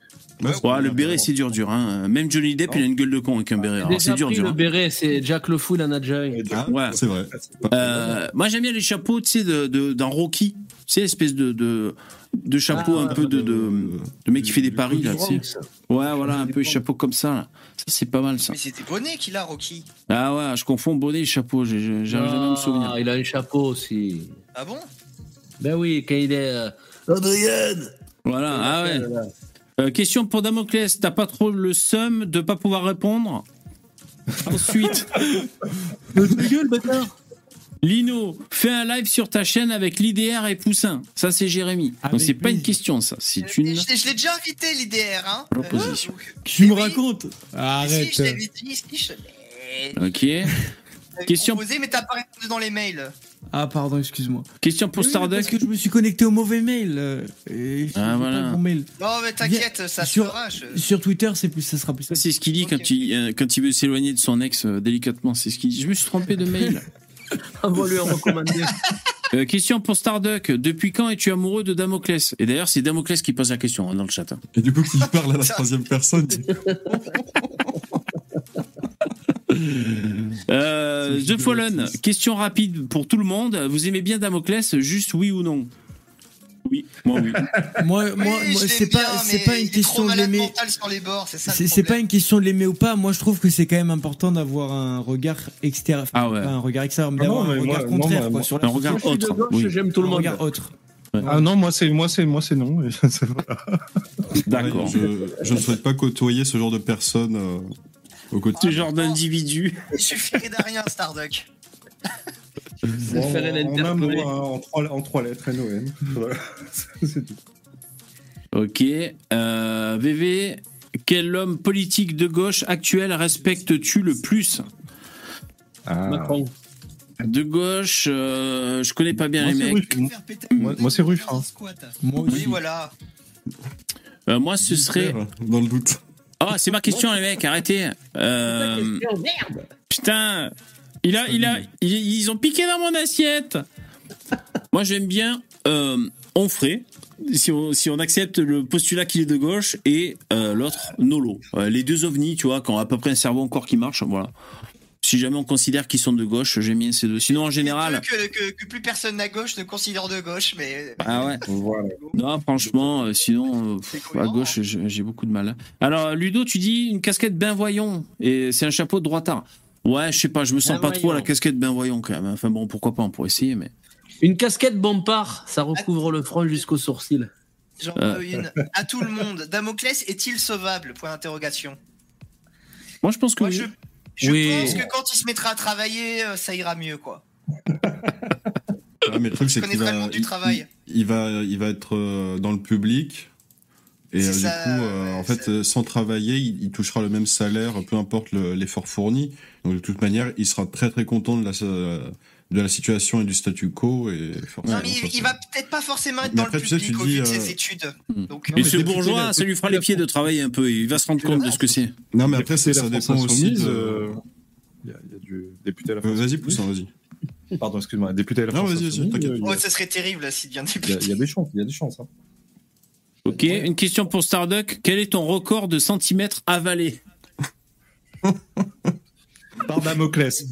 Ouais, ouais, le béret, c'est dur, dur. Hein. Même Johnny Depp, il a une gueule de con avec un béret. C'est dur, dur. le béret, c'est Jack Le Fou, il en a déjà. Ah, Ouais. c'est vrai. Euh, moi, j'aime bien les chapeaux, tu sais, de, de, d'un Rocky. Tu sais, espèce de, de, de chapeau Ah, un peu de, de, de mec qui fait des paris, là, tu sais. Ouais, voilà, un peu les chapeaux comme ça, là. Ça, c'est pas mal, ça. Mais c'était bonnet qu'il a, Rocky. Ah ouais, je confonds bonnet et chapeau, j'ai- j'ai- j'arrive jamais à me souvenir. Ah, il a un chapeau aussi. Ah bon? Ben oui, quand il est. euh, Adrien Voilà, ah ouais. Euh, question pour Damoclès, t'as pas trop le seum de pas pouvoir répondre Ensuite, (laughs) gueule, bâtard Lino, fais un live sur ta chaîne avec l'IDR et Poussin. Ça, c'est Jérémy. Donc, c'est pas une question, ça. C'est Je une l'ai je l'ai déjà invité, l'IDR. Hein. proposition. Euh, Tu me oui. racontes Si, Arrête. je si, je Ok. Question- proposé, mais t'as pas répondu dans les mails. Ah, pardon, excuse-moi. Question pour Oui, Starduck. que je me suis connecté au mauvais mail. euh, et Ah, voilà. mail. Non, mais t'inquiète, ça se sur- fera. je- Sur Twitter, c'est plus, ça sera plus c'est ce qu'il dit Ok. quand, il, euh, quand il veut s'éloigner de son ex euh, délicatement. C'est ce qu'il dit. Je me suis trompé de mail. Envoie-lui un recommandé. Euh, question pour Starduck. Depuis quand es-tu amoureux de Damoclès? Et d'ailleurs, c'est Damoclès qui pose la question hein, dans le chat. hein. Et du coup, qui parle à la (laughs) troisième personne. (laughs) Euh, The Fallen. Question rapide pour tout le monde. Vous aimez bien Damoclès Juste oui ou non? Oui, moi oui. (laughs) Moi, Oui, moi, c'est pas, c'est mais pas une question de l'aimer. c'est pas une question de l'aimer ou pas. Moi, je trouve que c'est quand même important d'avoir un regard extérieur. Ah ouais. Un regard extérieur, mais Ah d'avoir non, un mais regard moi- contraire moi- quoi, moi- sur la Un regard autre. Oui. j'aime tout le un monde. regard autre. Ah non, moi c'est moi c'est moi c'est non. (laughs) D'accord. Je, je ne souhaite pas côtoyer ce genre de personnes euh, au Ce genre d'individu. Il suffirait de rien, Starduck. (laughs) Ça ferait en, un mot, hein, en, trois, en trois lettres, NON. (laughs) Voilà. (laughs) c'est tout. Ok. Euh, VV, quel homme politique de gauche actuel respectes-tu le plus? Ah. Macron. De gauche, euh, je connais pas bien Moi, les mecs. Ruffin. Moi, moi, c'est Ruffin. Moi Oui, voilà. Euh, moi, ce serait. Dans le doute. Ah, c'est ma question, les mecs, arrêtez. Euh, Putain, il a, il a, ils, ils ont piqué dans mon assiette. Moi, j'aime bien euh, Onfray, si on, si on accepte le postulat qu'il est de gauche, et euh, l'autre, Nolo. Euh, les deux ovnis, tu vois, qui ont à peu près un cerveau encore qui marche, voilà. Si jamais on considère qu'ils sont de gauche, j'aime bien ces deux. Sinon, en général, Que, que, que plus personne à gauche ne considère de gauche, mais. ah ouais. (laughs) Voilà. Non, franchement, euh, sinon, euh, pff, à cohérent, gauche, j'ai beaucoup de mal. Alors, Ludo, tu dis une casquette bien voyant, et c'est un chapeau de droitard. Ouais, je sais pas, je me sens Ben pas trop à la casquette bien voyant quand même. Enfin bon, pourquoi pas, on pourrait essayer, mais. Une casquette Bompard, ça recouvre le front jusqu'aux sourcils. J'en Euh. veux une. À tout le monde. Damoclès est-il sauvable? Point d'interrogation. Moi, je pense que Moi, oui. je, je Oui. pense que quand il se mettra à travailler, euh, ça ira mieux, quoi. (laughs) Ah, mais le truc, c'est qu'il va, il- travail. il, il va, il va être euh, dans le public. Et euh, du ça, coup, euh, en fait, euh, sans travailler, il, il touchera le même salaire, peu importe le- l'effort fourni. Donc, de toute manière, il sera très très content de la, de la situation et du statu quo. Et forcément, Non, mais ça, il, il va peut-être pas forcément être Mais dans après, le tu sais, public tu au dis, vu de euh, ses études. Hmm. Donc, Et mais ce bourgeois, la- ça lui fera les pieds de travailler un peu, il va se rendre compte de ce que c'est. Non, mais après, ça, ça dépend aussi. De- euh, Il y, a il y a du député à la Euh, France Vas-y. Poussin, vas-y. Pardon, excuse-moi. Député à la Non, France vas-y, t'inquiète. oh, ça serait terrible là, s'il devient Il y, a, député. il y a des chances, il y a des chances. Hein. Ok, une question pour Starduck. Quel est ton record de centimètres avalés (laughs) Par Damoclès.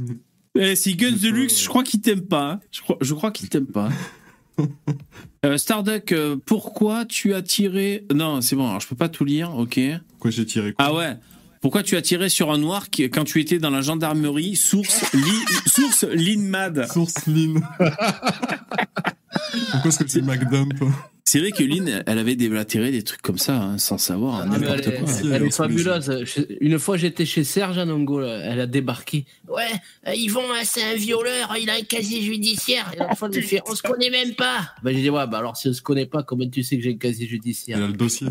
Eh, C'est Guns de Luxe, je crois qu'il t'aime pas. hein. Je crois, je crois qu'il t'aime pas. (laughs) Euh, Starduck, euh, pourquoi tu as tiré. Non, c'est bon, alors je peux pas tout lire, ok. Quoi, j'ai tiré quoi? Ah ouais Pourquoi tu as tiré sur un noir qui, quand tu étais dans la gendarmerie Source, li- source Linmad. Source Lynn. (laughs) Pourquoi est-ce que c'est McDump C'est vrai que Lynn, elle avait déblatéré des trucs comme ça, hein, sans savoir, hein, Ah, n'importe elle est, quoi. elle est fabuleuse. Une fois, j'étais chez Serge Anongo, elle a débarqué. Ouais, euh, Yvon, c'est un violeur, il a un casier judiciaire. Et la fois, elle me fait, on se connaît même pas. Ben, j'ai dit, ouais, bah alors si on se connaît pas, comment tu sais que j'ai un casier judiciaire? Elle a le dossier.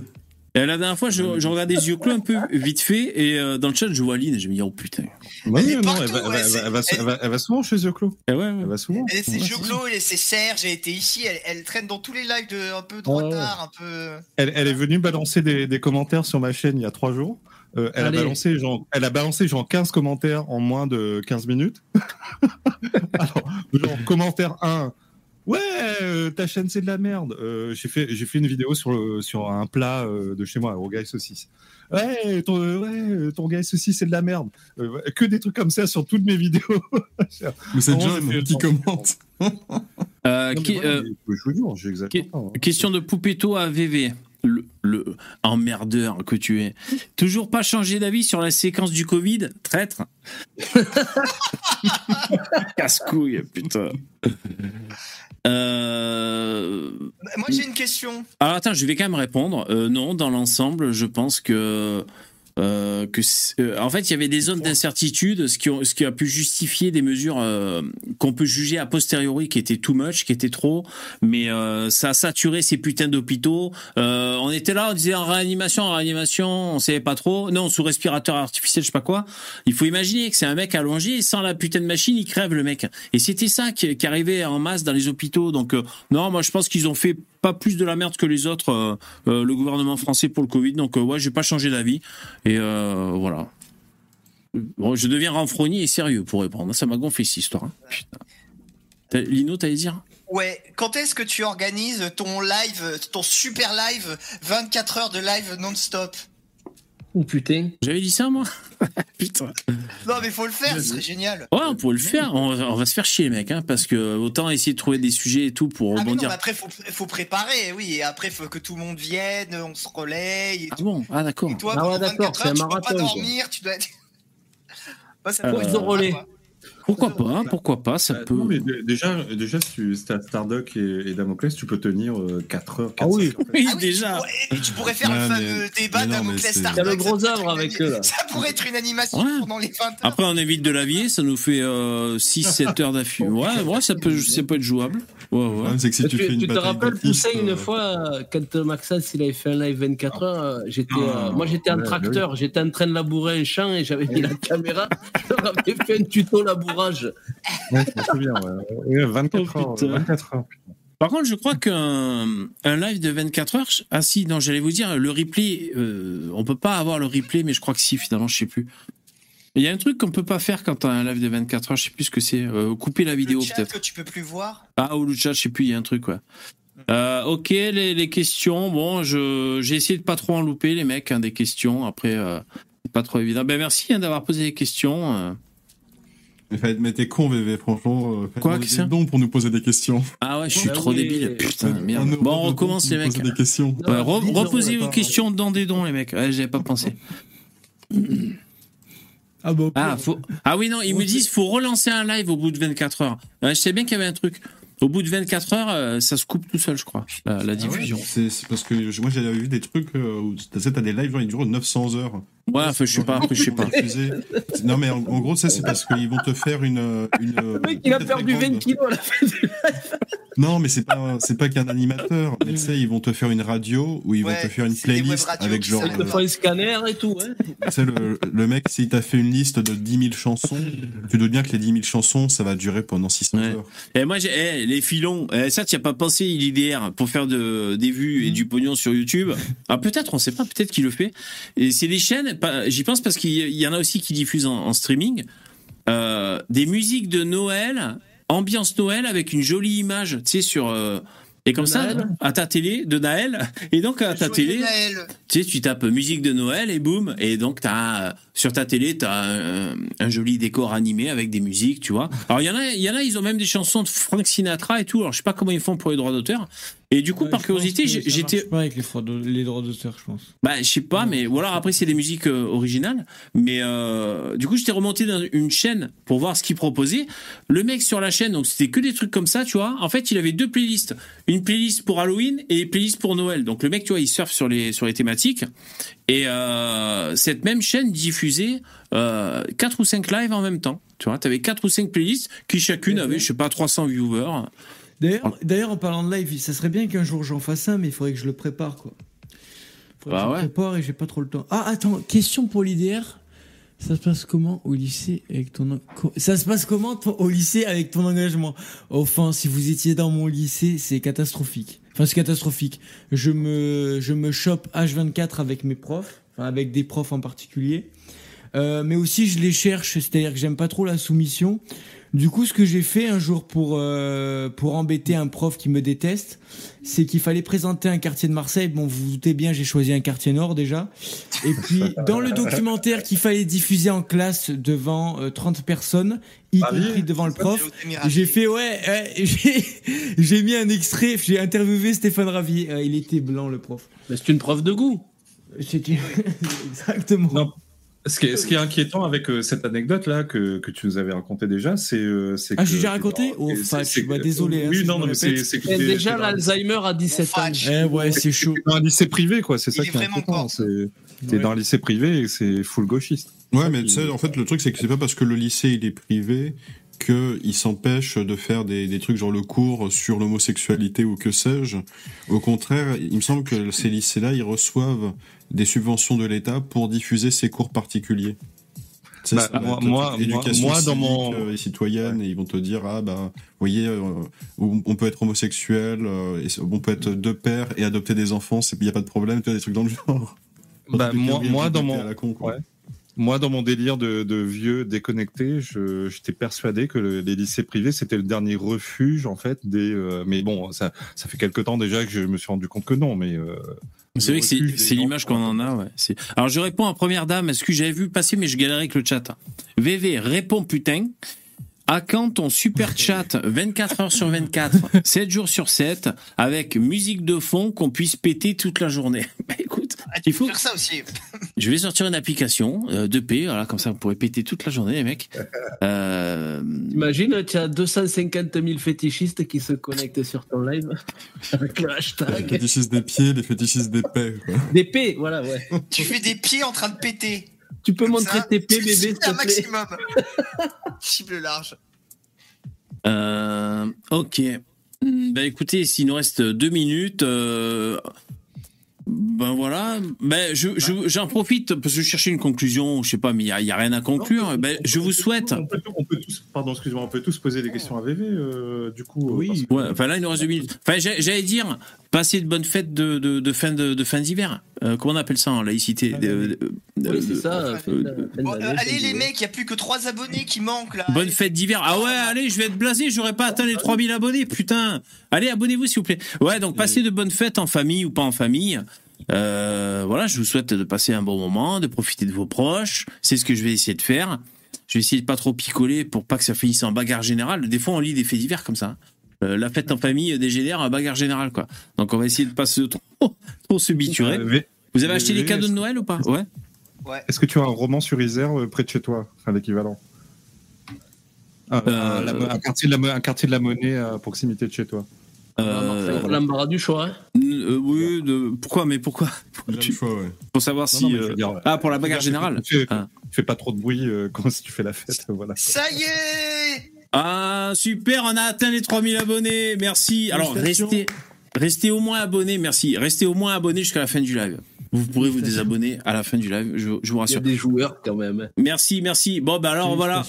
Et la dernière fois, je, je regardais les yeux clos un peu vite fait, et euh, dans le chat, je vois Lynn, et je me dis, oh putain. Elle partout, elle va, elle ouais, elle va- elle va- elle- elle va- elle va souvent chez Yoclo. Et ouais, ouais. Elle va souvent. Et c'est Joglo, et c'est Serge, elle était ici, elle, elle traîne dans tous les lives de un peu droitard, un peu. Elle, elle est venue balancer des, des commentaires sur ma chaîne il y a trois jours. Euh, elle, a balancé, genre, elle a balancé genre 15 commentaires en moins de 15 minutes. (laughs) Alors, genre, commentaire 1. Ouais, euh, ta chaîne c'est de la merde. Euh, j'ai fait j'ai fait une vidéo sur le, sur un plat euh, de chez moi, au gars saucisse. Ouais, ton ouais, ton gars saucisse c'est de la merde. Euh, que des trucs comme ça sur toutes mes vidéos. (laughs) Mais c'est John qui commente. Non, voilà, je vous jure, hein. question de Poupetto à VV. Le, le emmerdeur que tu es. Toujours pas changé d'avis sur la séquence du Covid Traître? (laughs) Casse-couille, putain. Euh... Moi, j'ai une question. Alors attends, je vais quand même répondre. Euh, non, dans l'ensemble, je pense que euh, que euh, en fait il y avait des zones d'incertitude, ce qui, ont- ce qui a pu justifier des mesures euh, qu'on peut juger a posteriori qui étaient too much, qui étaient trop, mais ça a saturé ces putains d'hôpitaux. On était là, on disait en réanimation, en réanimation, on savait pas trop. Non, sous respirateur artificiel, je sais pas quoi. Il faut imaginer que c'est un mec allongé, sans la putain de machine, il crève le mec. Et c'était ça qui, qui arrivait en masse dans les hôpitaux. Donc non, moi je pense qu'ils ont fait pas plus de la merde que les autres, euh, euh, le gouvernement français pour le Covid. Donc euh, ouais, j'ai pas changé d'avis. Et voilà. Bon, je deviens renfrogné et sérieux pour répondre. Ça m'a gonflé cette histoire. hein. Lino, dire Ouais, quand est-ce que tu organises ton live, ton super live, 24 heures de live non-stop? Ou putain. J'avais dit ça, moi (laughs) Putain. Non, mais faut le faire, ce serait génial. Ouais, on pourrait le faire. On, va- on va se faire chier, mec, hein, parce que autant essayer de trouver des sujets et tout pour Ah mais non, rebondir. mais après faut, faut préparer, oui, et après faut que tout le monde vienne, on se relaye. Et Ah bon? Ah d'accord. Et toi, Ah ouais, d'accord, 24 c'est un heures, tu peux pas quoi. dormir, tu dois être... (laughs) Ça Euh, relais. quoi. Pourquoi pas Pourquoi pas Ça Euh, peut. non, mais d- déjà, déjà, si tu si t'as Stardock et, et Damoclès, tu peux tenir 4 heures. 4 Ah oui. Oui, Ah oui, déjà. Tu pourrais, tu pourrais faire le fameux débat mais non, Damoclès mais c'est- Stardock. Il y a le gros œuvre avec eux, là. Ça pourrait être une animation Ouais. pendant les 20 heures. Après, on évite de lavier, ça nous fait 6-7 (laughs) heures d'affût. Ouais, ouais, ça peut, ça peut être jouable. Ouais, ouais. problème, c'est que si tu, tu, fais une tu te rappelles Poussin une euh, fois euh, quand Maxence il avait fait un live 24 heures euh, j'étais Ah, euh, moi j'étais un ouais, tracteur j'étais en train de labourer un champ et j'avais (laughs) mis la caméra je leur avais fait un tuto labourage Ouais, je me souviens, ouais. Ouais, 24 Oh, heures. putain. 24 heures. putain. Par contre, je crois qu'un un live de 24 heures. Ah si, non, j'allais vous dire, le replay, euh, on peut pas avoir le replay, mais je crois que si, finalement, je sais plus. Il y a un truc qu'on peut pas faire quand t'as un live de 24 heures, je sais plus ce que c'est. euh, couper la vidéo peut-être. que tu peux plus voir. Ah, ou le chat, je sais plus, il y a un truc, ouais. Euh, ok, les, les questions. Bon, je j'ai essayé de pas trop en louper, les mecs, hein, des questions. Après, euh, c'est pas trop évident. Ben merci hein, d'avoir posé des questions. Mais t'es con, VV, franchement. euh, Quoi, Christian des dons pour nous poser des questions. Ah ouais, je suis Bah trop oui. débile. Putain, merde. Bon, on recommence, les mecs. poser des questions. Ouais, re- reposez vos questions dans des dons, les mecs. Ouais, J'avais pas pensé. Ah bon Ah, faut... ah oui, non, ils me disent faut relancer un live au bout de 24 heures. Ouais, je sais bien qu'il y avait un truc. Au bout de 24 heures, euh, ça se coupe tout seul, je crois, la, la diffusion. C'est c'est parce que moi j'avais vu des trucs euh, où tu t'as des lives genre ils durent 900 heures. Ouais, enfin, je sais pas, après, je sais pas. Non mais en, en gros ça c'est parce qu'ils vont te faire une une. le mec il a perdu 20 kilos à la fin du Non mais c'est pas c'est pas qu'un animateur. Mais tu sais ils vont te faire une radio où ils Ouais, vont te faire une playlist avec genre. s'arrêtent il te euh, faut un scanner et tout hein. tu sais le, le mec s'il t'a fait une liste de 10 000 chansons, tu doutes bien que les 10 000 chansons ça va durer pendant 600 Ouais. heures. Et moi, j'ai eh, les filons. eh, ça, tu as pas pensé l'IDR pour faire de, des vues et du pognon sur YouTube? Ah, peut-être, on sait pas, peut-être qu'il le fait. Et c'est des chaînes, j'y pense parce qu'il y en a aussi qui diffusent en, en streaming, euh, des musiques de Noël, ambiance Noël avec une jolie image, tu sais, sur. euh, et comme De ça, Naël à ta télé, de Naël, et donc à ta télé, Noël. tu sais, tu tapes musique de Noël et boum, et donc t'as euh, sur ta télé t'as un, un joli décor animé avec des musiques, tu vois. Alors il y en a, il y en a, ils ont même des chansons de Frank Sinatra et tout. Alors je sais pas comment ils font pour les droits d'auteur. Et du coup, Ouais, par curiosité, j'étais, pas avec les, droits de- les droits d'auteur, je pense. bah je sais pas, mais voilà. Après c'est des musiques euh, originales, mais euh, du coup j'étais remonté dans une chaîne pour voir ce qu'il proposait. Le mec sur la chaîne, donc c'était que des trucs comme ça, tu vois. En fait, il avait deux playlists, une playlist pour Halloween et une playlist pour Noël. Donc le mec, tu vois, il surfe sur les sur les thématiques. Et euh, cette même chaîne diffusait euh, 4 ou 5 lives en même temps. Tu vois, tu avais 4 ou 5 playlists qui chacune avait, je sais pas, 300 viewers. D'ailleurs, d'ailleurs, en parlant de live, ça serait bien qu'un jour j'en fasse un, mais il faudrait que je le prépare, quoi. Faudrait Bah que ouais. je le prépare et j'ai pas trop le temps. Ah, attends, question pour l'IDR. Ça se passe comment au lycée avec ton ça se passe comment au lycée avec ton engagement? Enfin, si vous étiez dans mon lycée, c'est catastrophique. Enfin, c'est catastrophique. Je me je me chope H24 avec mes profs, enfin avec des profs en particulier. Euh, mais aussi je les cherche, c'est-à-dire que j'aime pas trop la soumission. Du coup, ce que j'ai fait un jour pour euh, pour embêter un prof qui me déteste, c'est qu'il fallait présenter un quartier de Marseille. Bon, vous vous doutez bien, j'ai choisi un quartier nord déjà. Et puis dans le documentaire qu'il fallait diffuser en classe devant euh, 30 personnes, y compris devant le prof, j'ai fait ouais, ouais, (laughs) j'ai j'ai mis un extrait, j'ai interviewé Stéphane Ravier. Euh, il était blanc le prof. Mais c'est une preuve de goût C'était (laughs) exactement. Non. Ce qui, est, ce qui est inquiétant avec euh, cette anecdote-là que, que tu nous avais raconté déjà, c'est euh, Ah, que- j'ai déjà raconté Oh, bah, désolé, hein, Oui, si non, mais c'est déjà l'Alzheimer à 17 ans. Eh ouais, c'est chaud. dans un lycée privé, quoi. C'est ça qui est c'est- T'es Ouais. dans un lycée privé et c'est full gauchiste. Ouais, mais tu sais, en fait, le truc, c'est que c'est pas parce que le lycée, il est privé qu'il s'empêche de faire des, des trucs genre le cours sur l'homosexualité ou que sais-je. Au contraire, il me semble que ces lycées-là, ils reçoivent des subventions de l'État pour diffuser ces cours particuliers. Bah, ça moi- moi- éducation moi, dans civique, mon- euh, et citoyenne, et ils vont te dire, ah bah, vous voyez, euh, on peut être homosexuel, euh, et on peut être deux pères et adopter des enfants, il n'y a pas de problème, tu vois, des trucs dans le genre. Bah, moi, moi, dans mon, con, ouais. Moi, dans mon délire de, de vieux déconnecté, j'étais persuadé que le- les lycées privés c'était le dernier refuge en fait des. euh, mais bon, ça, ça fait quelque temps déjà que je me suis rendu compte que non. Mais euh, C'est vrai que c'est- l'image qu'on en a. Ouais. Alors je réponds à première dame. Est-ce que j'avais vu passer, mais je galérais avec le chat. VV répond putain. À quand ton super chat 24 heures sur 24, 7 (laughs) jours sur 7, avec musique de fond qu'on puisse péter toute la journée (laughs) Bah écoute, Ah, il faut. faire ça aussi. (laughs) Je vais sortir une application euh, de P, voilà, comme ça vous pourrez péter toute la journée, les mecs. Euh, Imagine, tu as 250 000 fétichistes qui se connectent sur ton live avec le Les hashtag fétichistes des pieds, les fétichistes des paix. quoi. DP, voilà, ouais. Tu fais des pieds en train de péter. Tu peux montrer Ça, tes P, c'est- bébé, s'il te plaît. maximum. (laughs) Cible large. Euh, ok. Ben écoutez, s'il nous reste deux minutes, euh, ben voilà. Ben je, je- j'en profite parce que je cherchais une conclusion. Je sais pas, mais il y a, rien à conclure. Ben je vous souhaite. On peut, on peut tous, pardon, excuse-moi, on peut tous poser des questions à VV. euh, du coup, Oui. parce que- Ouais, enfin là il nous reste deux minutes. Enfin j'allais dire passer de bonnes fêtes de, de, de fin de, de fin d'hiver. Euh, comment on appelle ça en laïcité Oui, c'est ça. d'année, euh, fin allez les mecs, il n'y a plus que 3 abonnés qui manquent là. Bonne fête d'hiver. Ah ouais, allez, je vais être blasé, j'aurais pas atteint les 3000 abonnés, putain. Allez, abonnez-vous s'il vous plaît. Ouais, donc passez de bonnes fêtes en famille ou pas en famille. Euh, voilà, je vous souhaite de passer un bon moment, de profiter de vos proches. C'est ce que je vais essayer de faire. Je vais essayer de pas trop picoler pour pas que ça finisse en bagarre générale. Des fois, on lit des faits divers comme ça. Euh, la fête en famille dégénère en bagarre générale, quoi. Donc, on va essayer de pas se trop, (laughs) trop se biturer. Euh, Vous avez acheté des cadeaux de Noël ou pas? Ouais. Est-ce que tu as un roman sur Isère euh, près de chez toi, enfin l'équivalent un, Euh, un- quartier de la, un quartier de la monnaie à proximité de chez toi. Euh, L'embarras du choix. hein. euh, oui, de- pourquoi Mais pourquoi? Tu- choix, ouais. Pour savoir Non, si. non, euh, dire, Ah, pour la bagarre générale. Fais, Ah. fais pas trop de bruit euh, (laughs) quand si tu fais la fête, (laughs) voilà. Ça y est Ah, super, on a atteint les 3000 abonnés. Merci. Alors, restez, restez au moins abonnés. Merci. Restez au moins abonnés jusqu'à la fin du live. Vous pourrez vous désabonner à la fin du live, je, je vous Il y a rassure. des joueurs quand même. Merci, merci. Bon, bah alors voilà,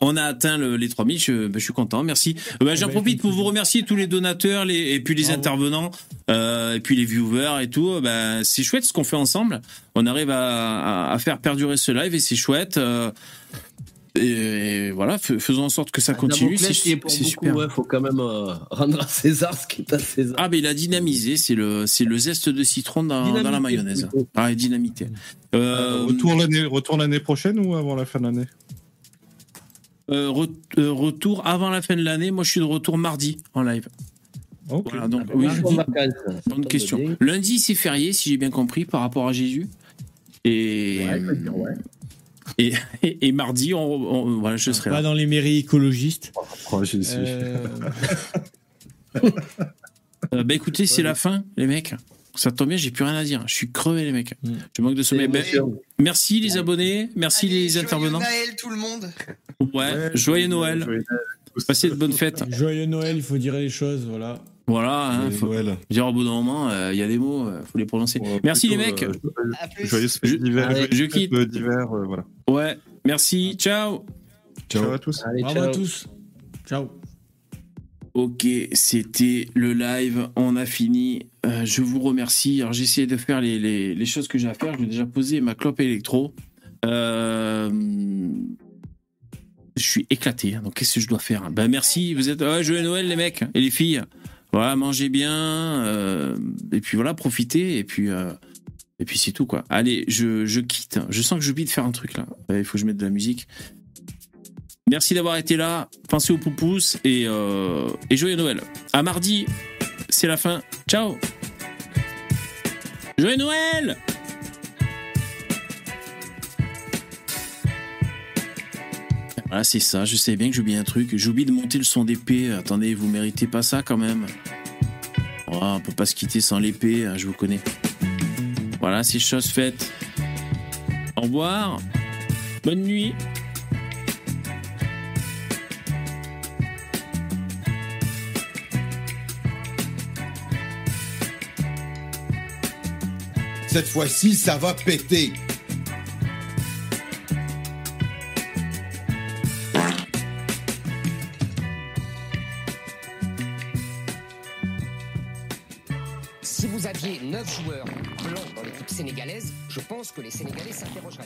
on a atteint le- les 3000. Je, bah, je suis content, merci. Bah, J'en bah, profite écoute, pour vous remercier tous les donateurs les, et puis les Bravo. intervenants euh, et puis les viewers et tout. C'est chouette ce qu'on fait ensemble. On arrive à, à- à faire perdurer ce live et c'est chouette. euh, et, voilà, fais- faisons en sorte que ça continue. Damoclès, C'est il super. ouais, faut quand même euh, rendre à César ce qui est à César. Ah, mais il a dynamisé, c'est le, c'est le zeste de citron dans, dans la mayonnaise. plutôt. Ah, et dynamité. Euh, Euh, retour l'année, retour l'année prochaine ou avant la fin de l'année? Euh, re- euh, retour avant la fin de l'année. Moi, je suis de retour mardi en live. Ok. Voilà, donc, Ah, oui, bonne question. Lundi, c'est férié, si j'ai bien compris, par rapport à Jésus. Et, ouais. Et, et, et mardi, on, on- voilà, je serai Pas là. dans les mairies écologistes. Oh, j'y suis. Euh, (laughs) Euh, bah écoutez, c'est la fin, les mecs. Ça tombe bien, j'ai plus rien à dire. Je suis crevé, les mecs. Mm. Je manque de sommeil. Ben, merci les abonnés, merci Allez, les joyeux intervenants. Noël tout le monde. Ouais, joyeux Noël. Joyeux Passez de bonnes fêtes. Joyeux Noël, il faut dire les choses, voilà. Voilà, hein, faut dire au bout d'un moment, euh, il y a des mots, euh, faut les prononcer. Ouais, Merci plutôt, les mecs. euh, plus. Joyeuses Je- je quitte. d'hiver, euh, voilà. Ouais, merci, ciao. Ciao. Ciao à tous. Allez, Bravo à ciao. tous. Ciao. Ok, c'était le live, on a fini. Euh, je vous remercie. Alors j'ai essayé de faire les, les, les choses que j'ai à faire. Je vais déjà poser ma clope électro. Euh, Je suis éclaté. hein. Donc qu'est-ce que je dois faire Ben merci. Vous êtes ouais, joyeux Noël les mecs et les filles. Voilà, mangez bien. euh, Et puis voilà, profitez. Et puis euh, et puis c'est tout quoi. Allez, je, quitte. Je sens que j'oublie de faire un truc là. Il faut que je mette de la musique. Merci d'avoir été là. Pensez aux poupous et, euh, et joyeux Noël. À mardi, c'est la fin. Ciao. Joyeux Noël Voilà, c'est ça. Je sais bien que j'oublie un truc. J'oublie de monter le son d'épée. Attendez, vous méritez pas ça quand même. Oh, on peut pas se quitter sans l'épée, hein, je vous connais. Voilà, c'est chose faite. Au revoir. Bonne nuit. Cette fois-ci, ça va péter. Si vous aviez 9 joueurs blancs dans l'équipe sénégalaise, je pense que les Sénégalais s'interrogeraient.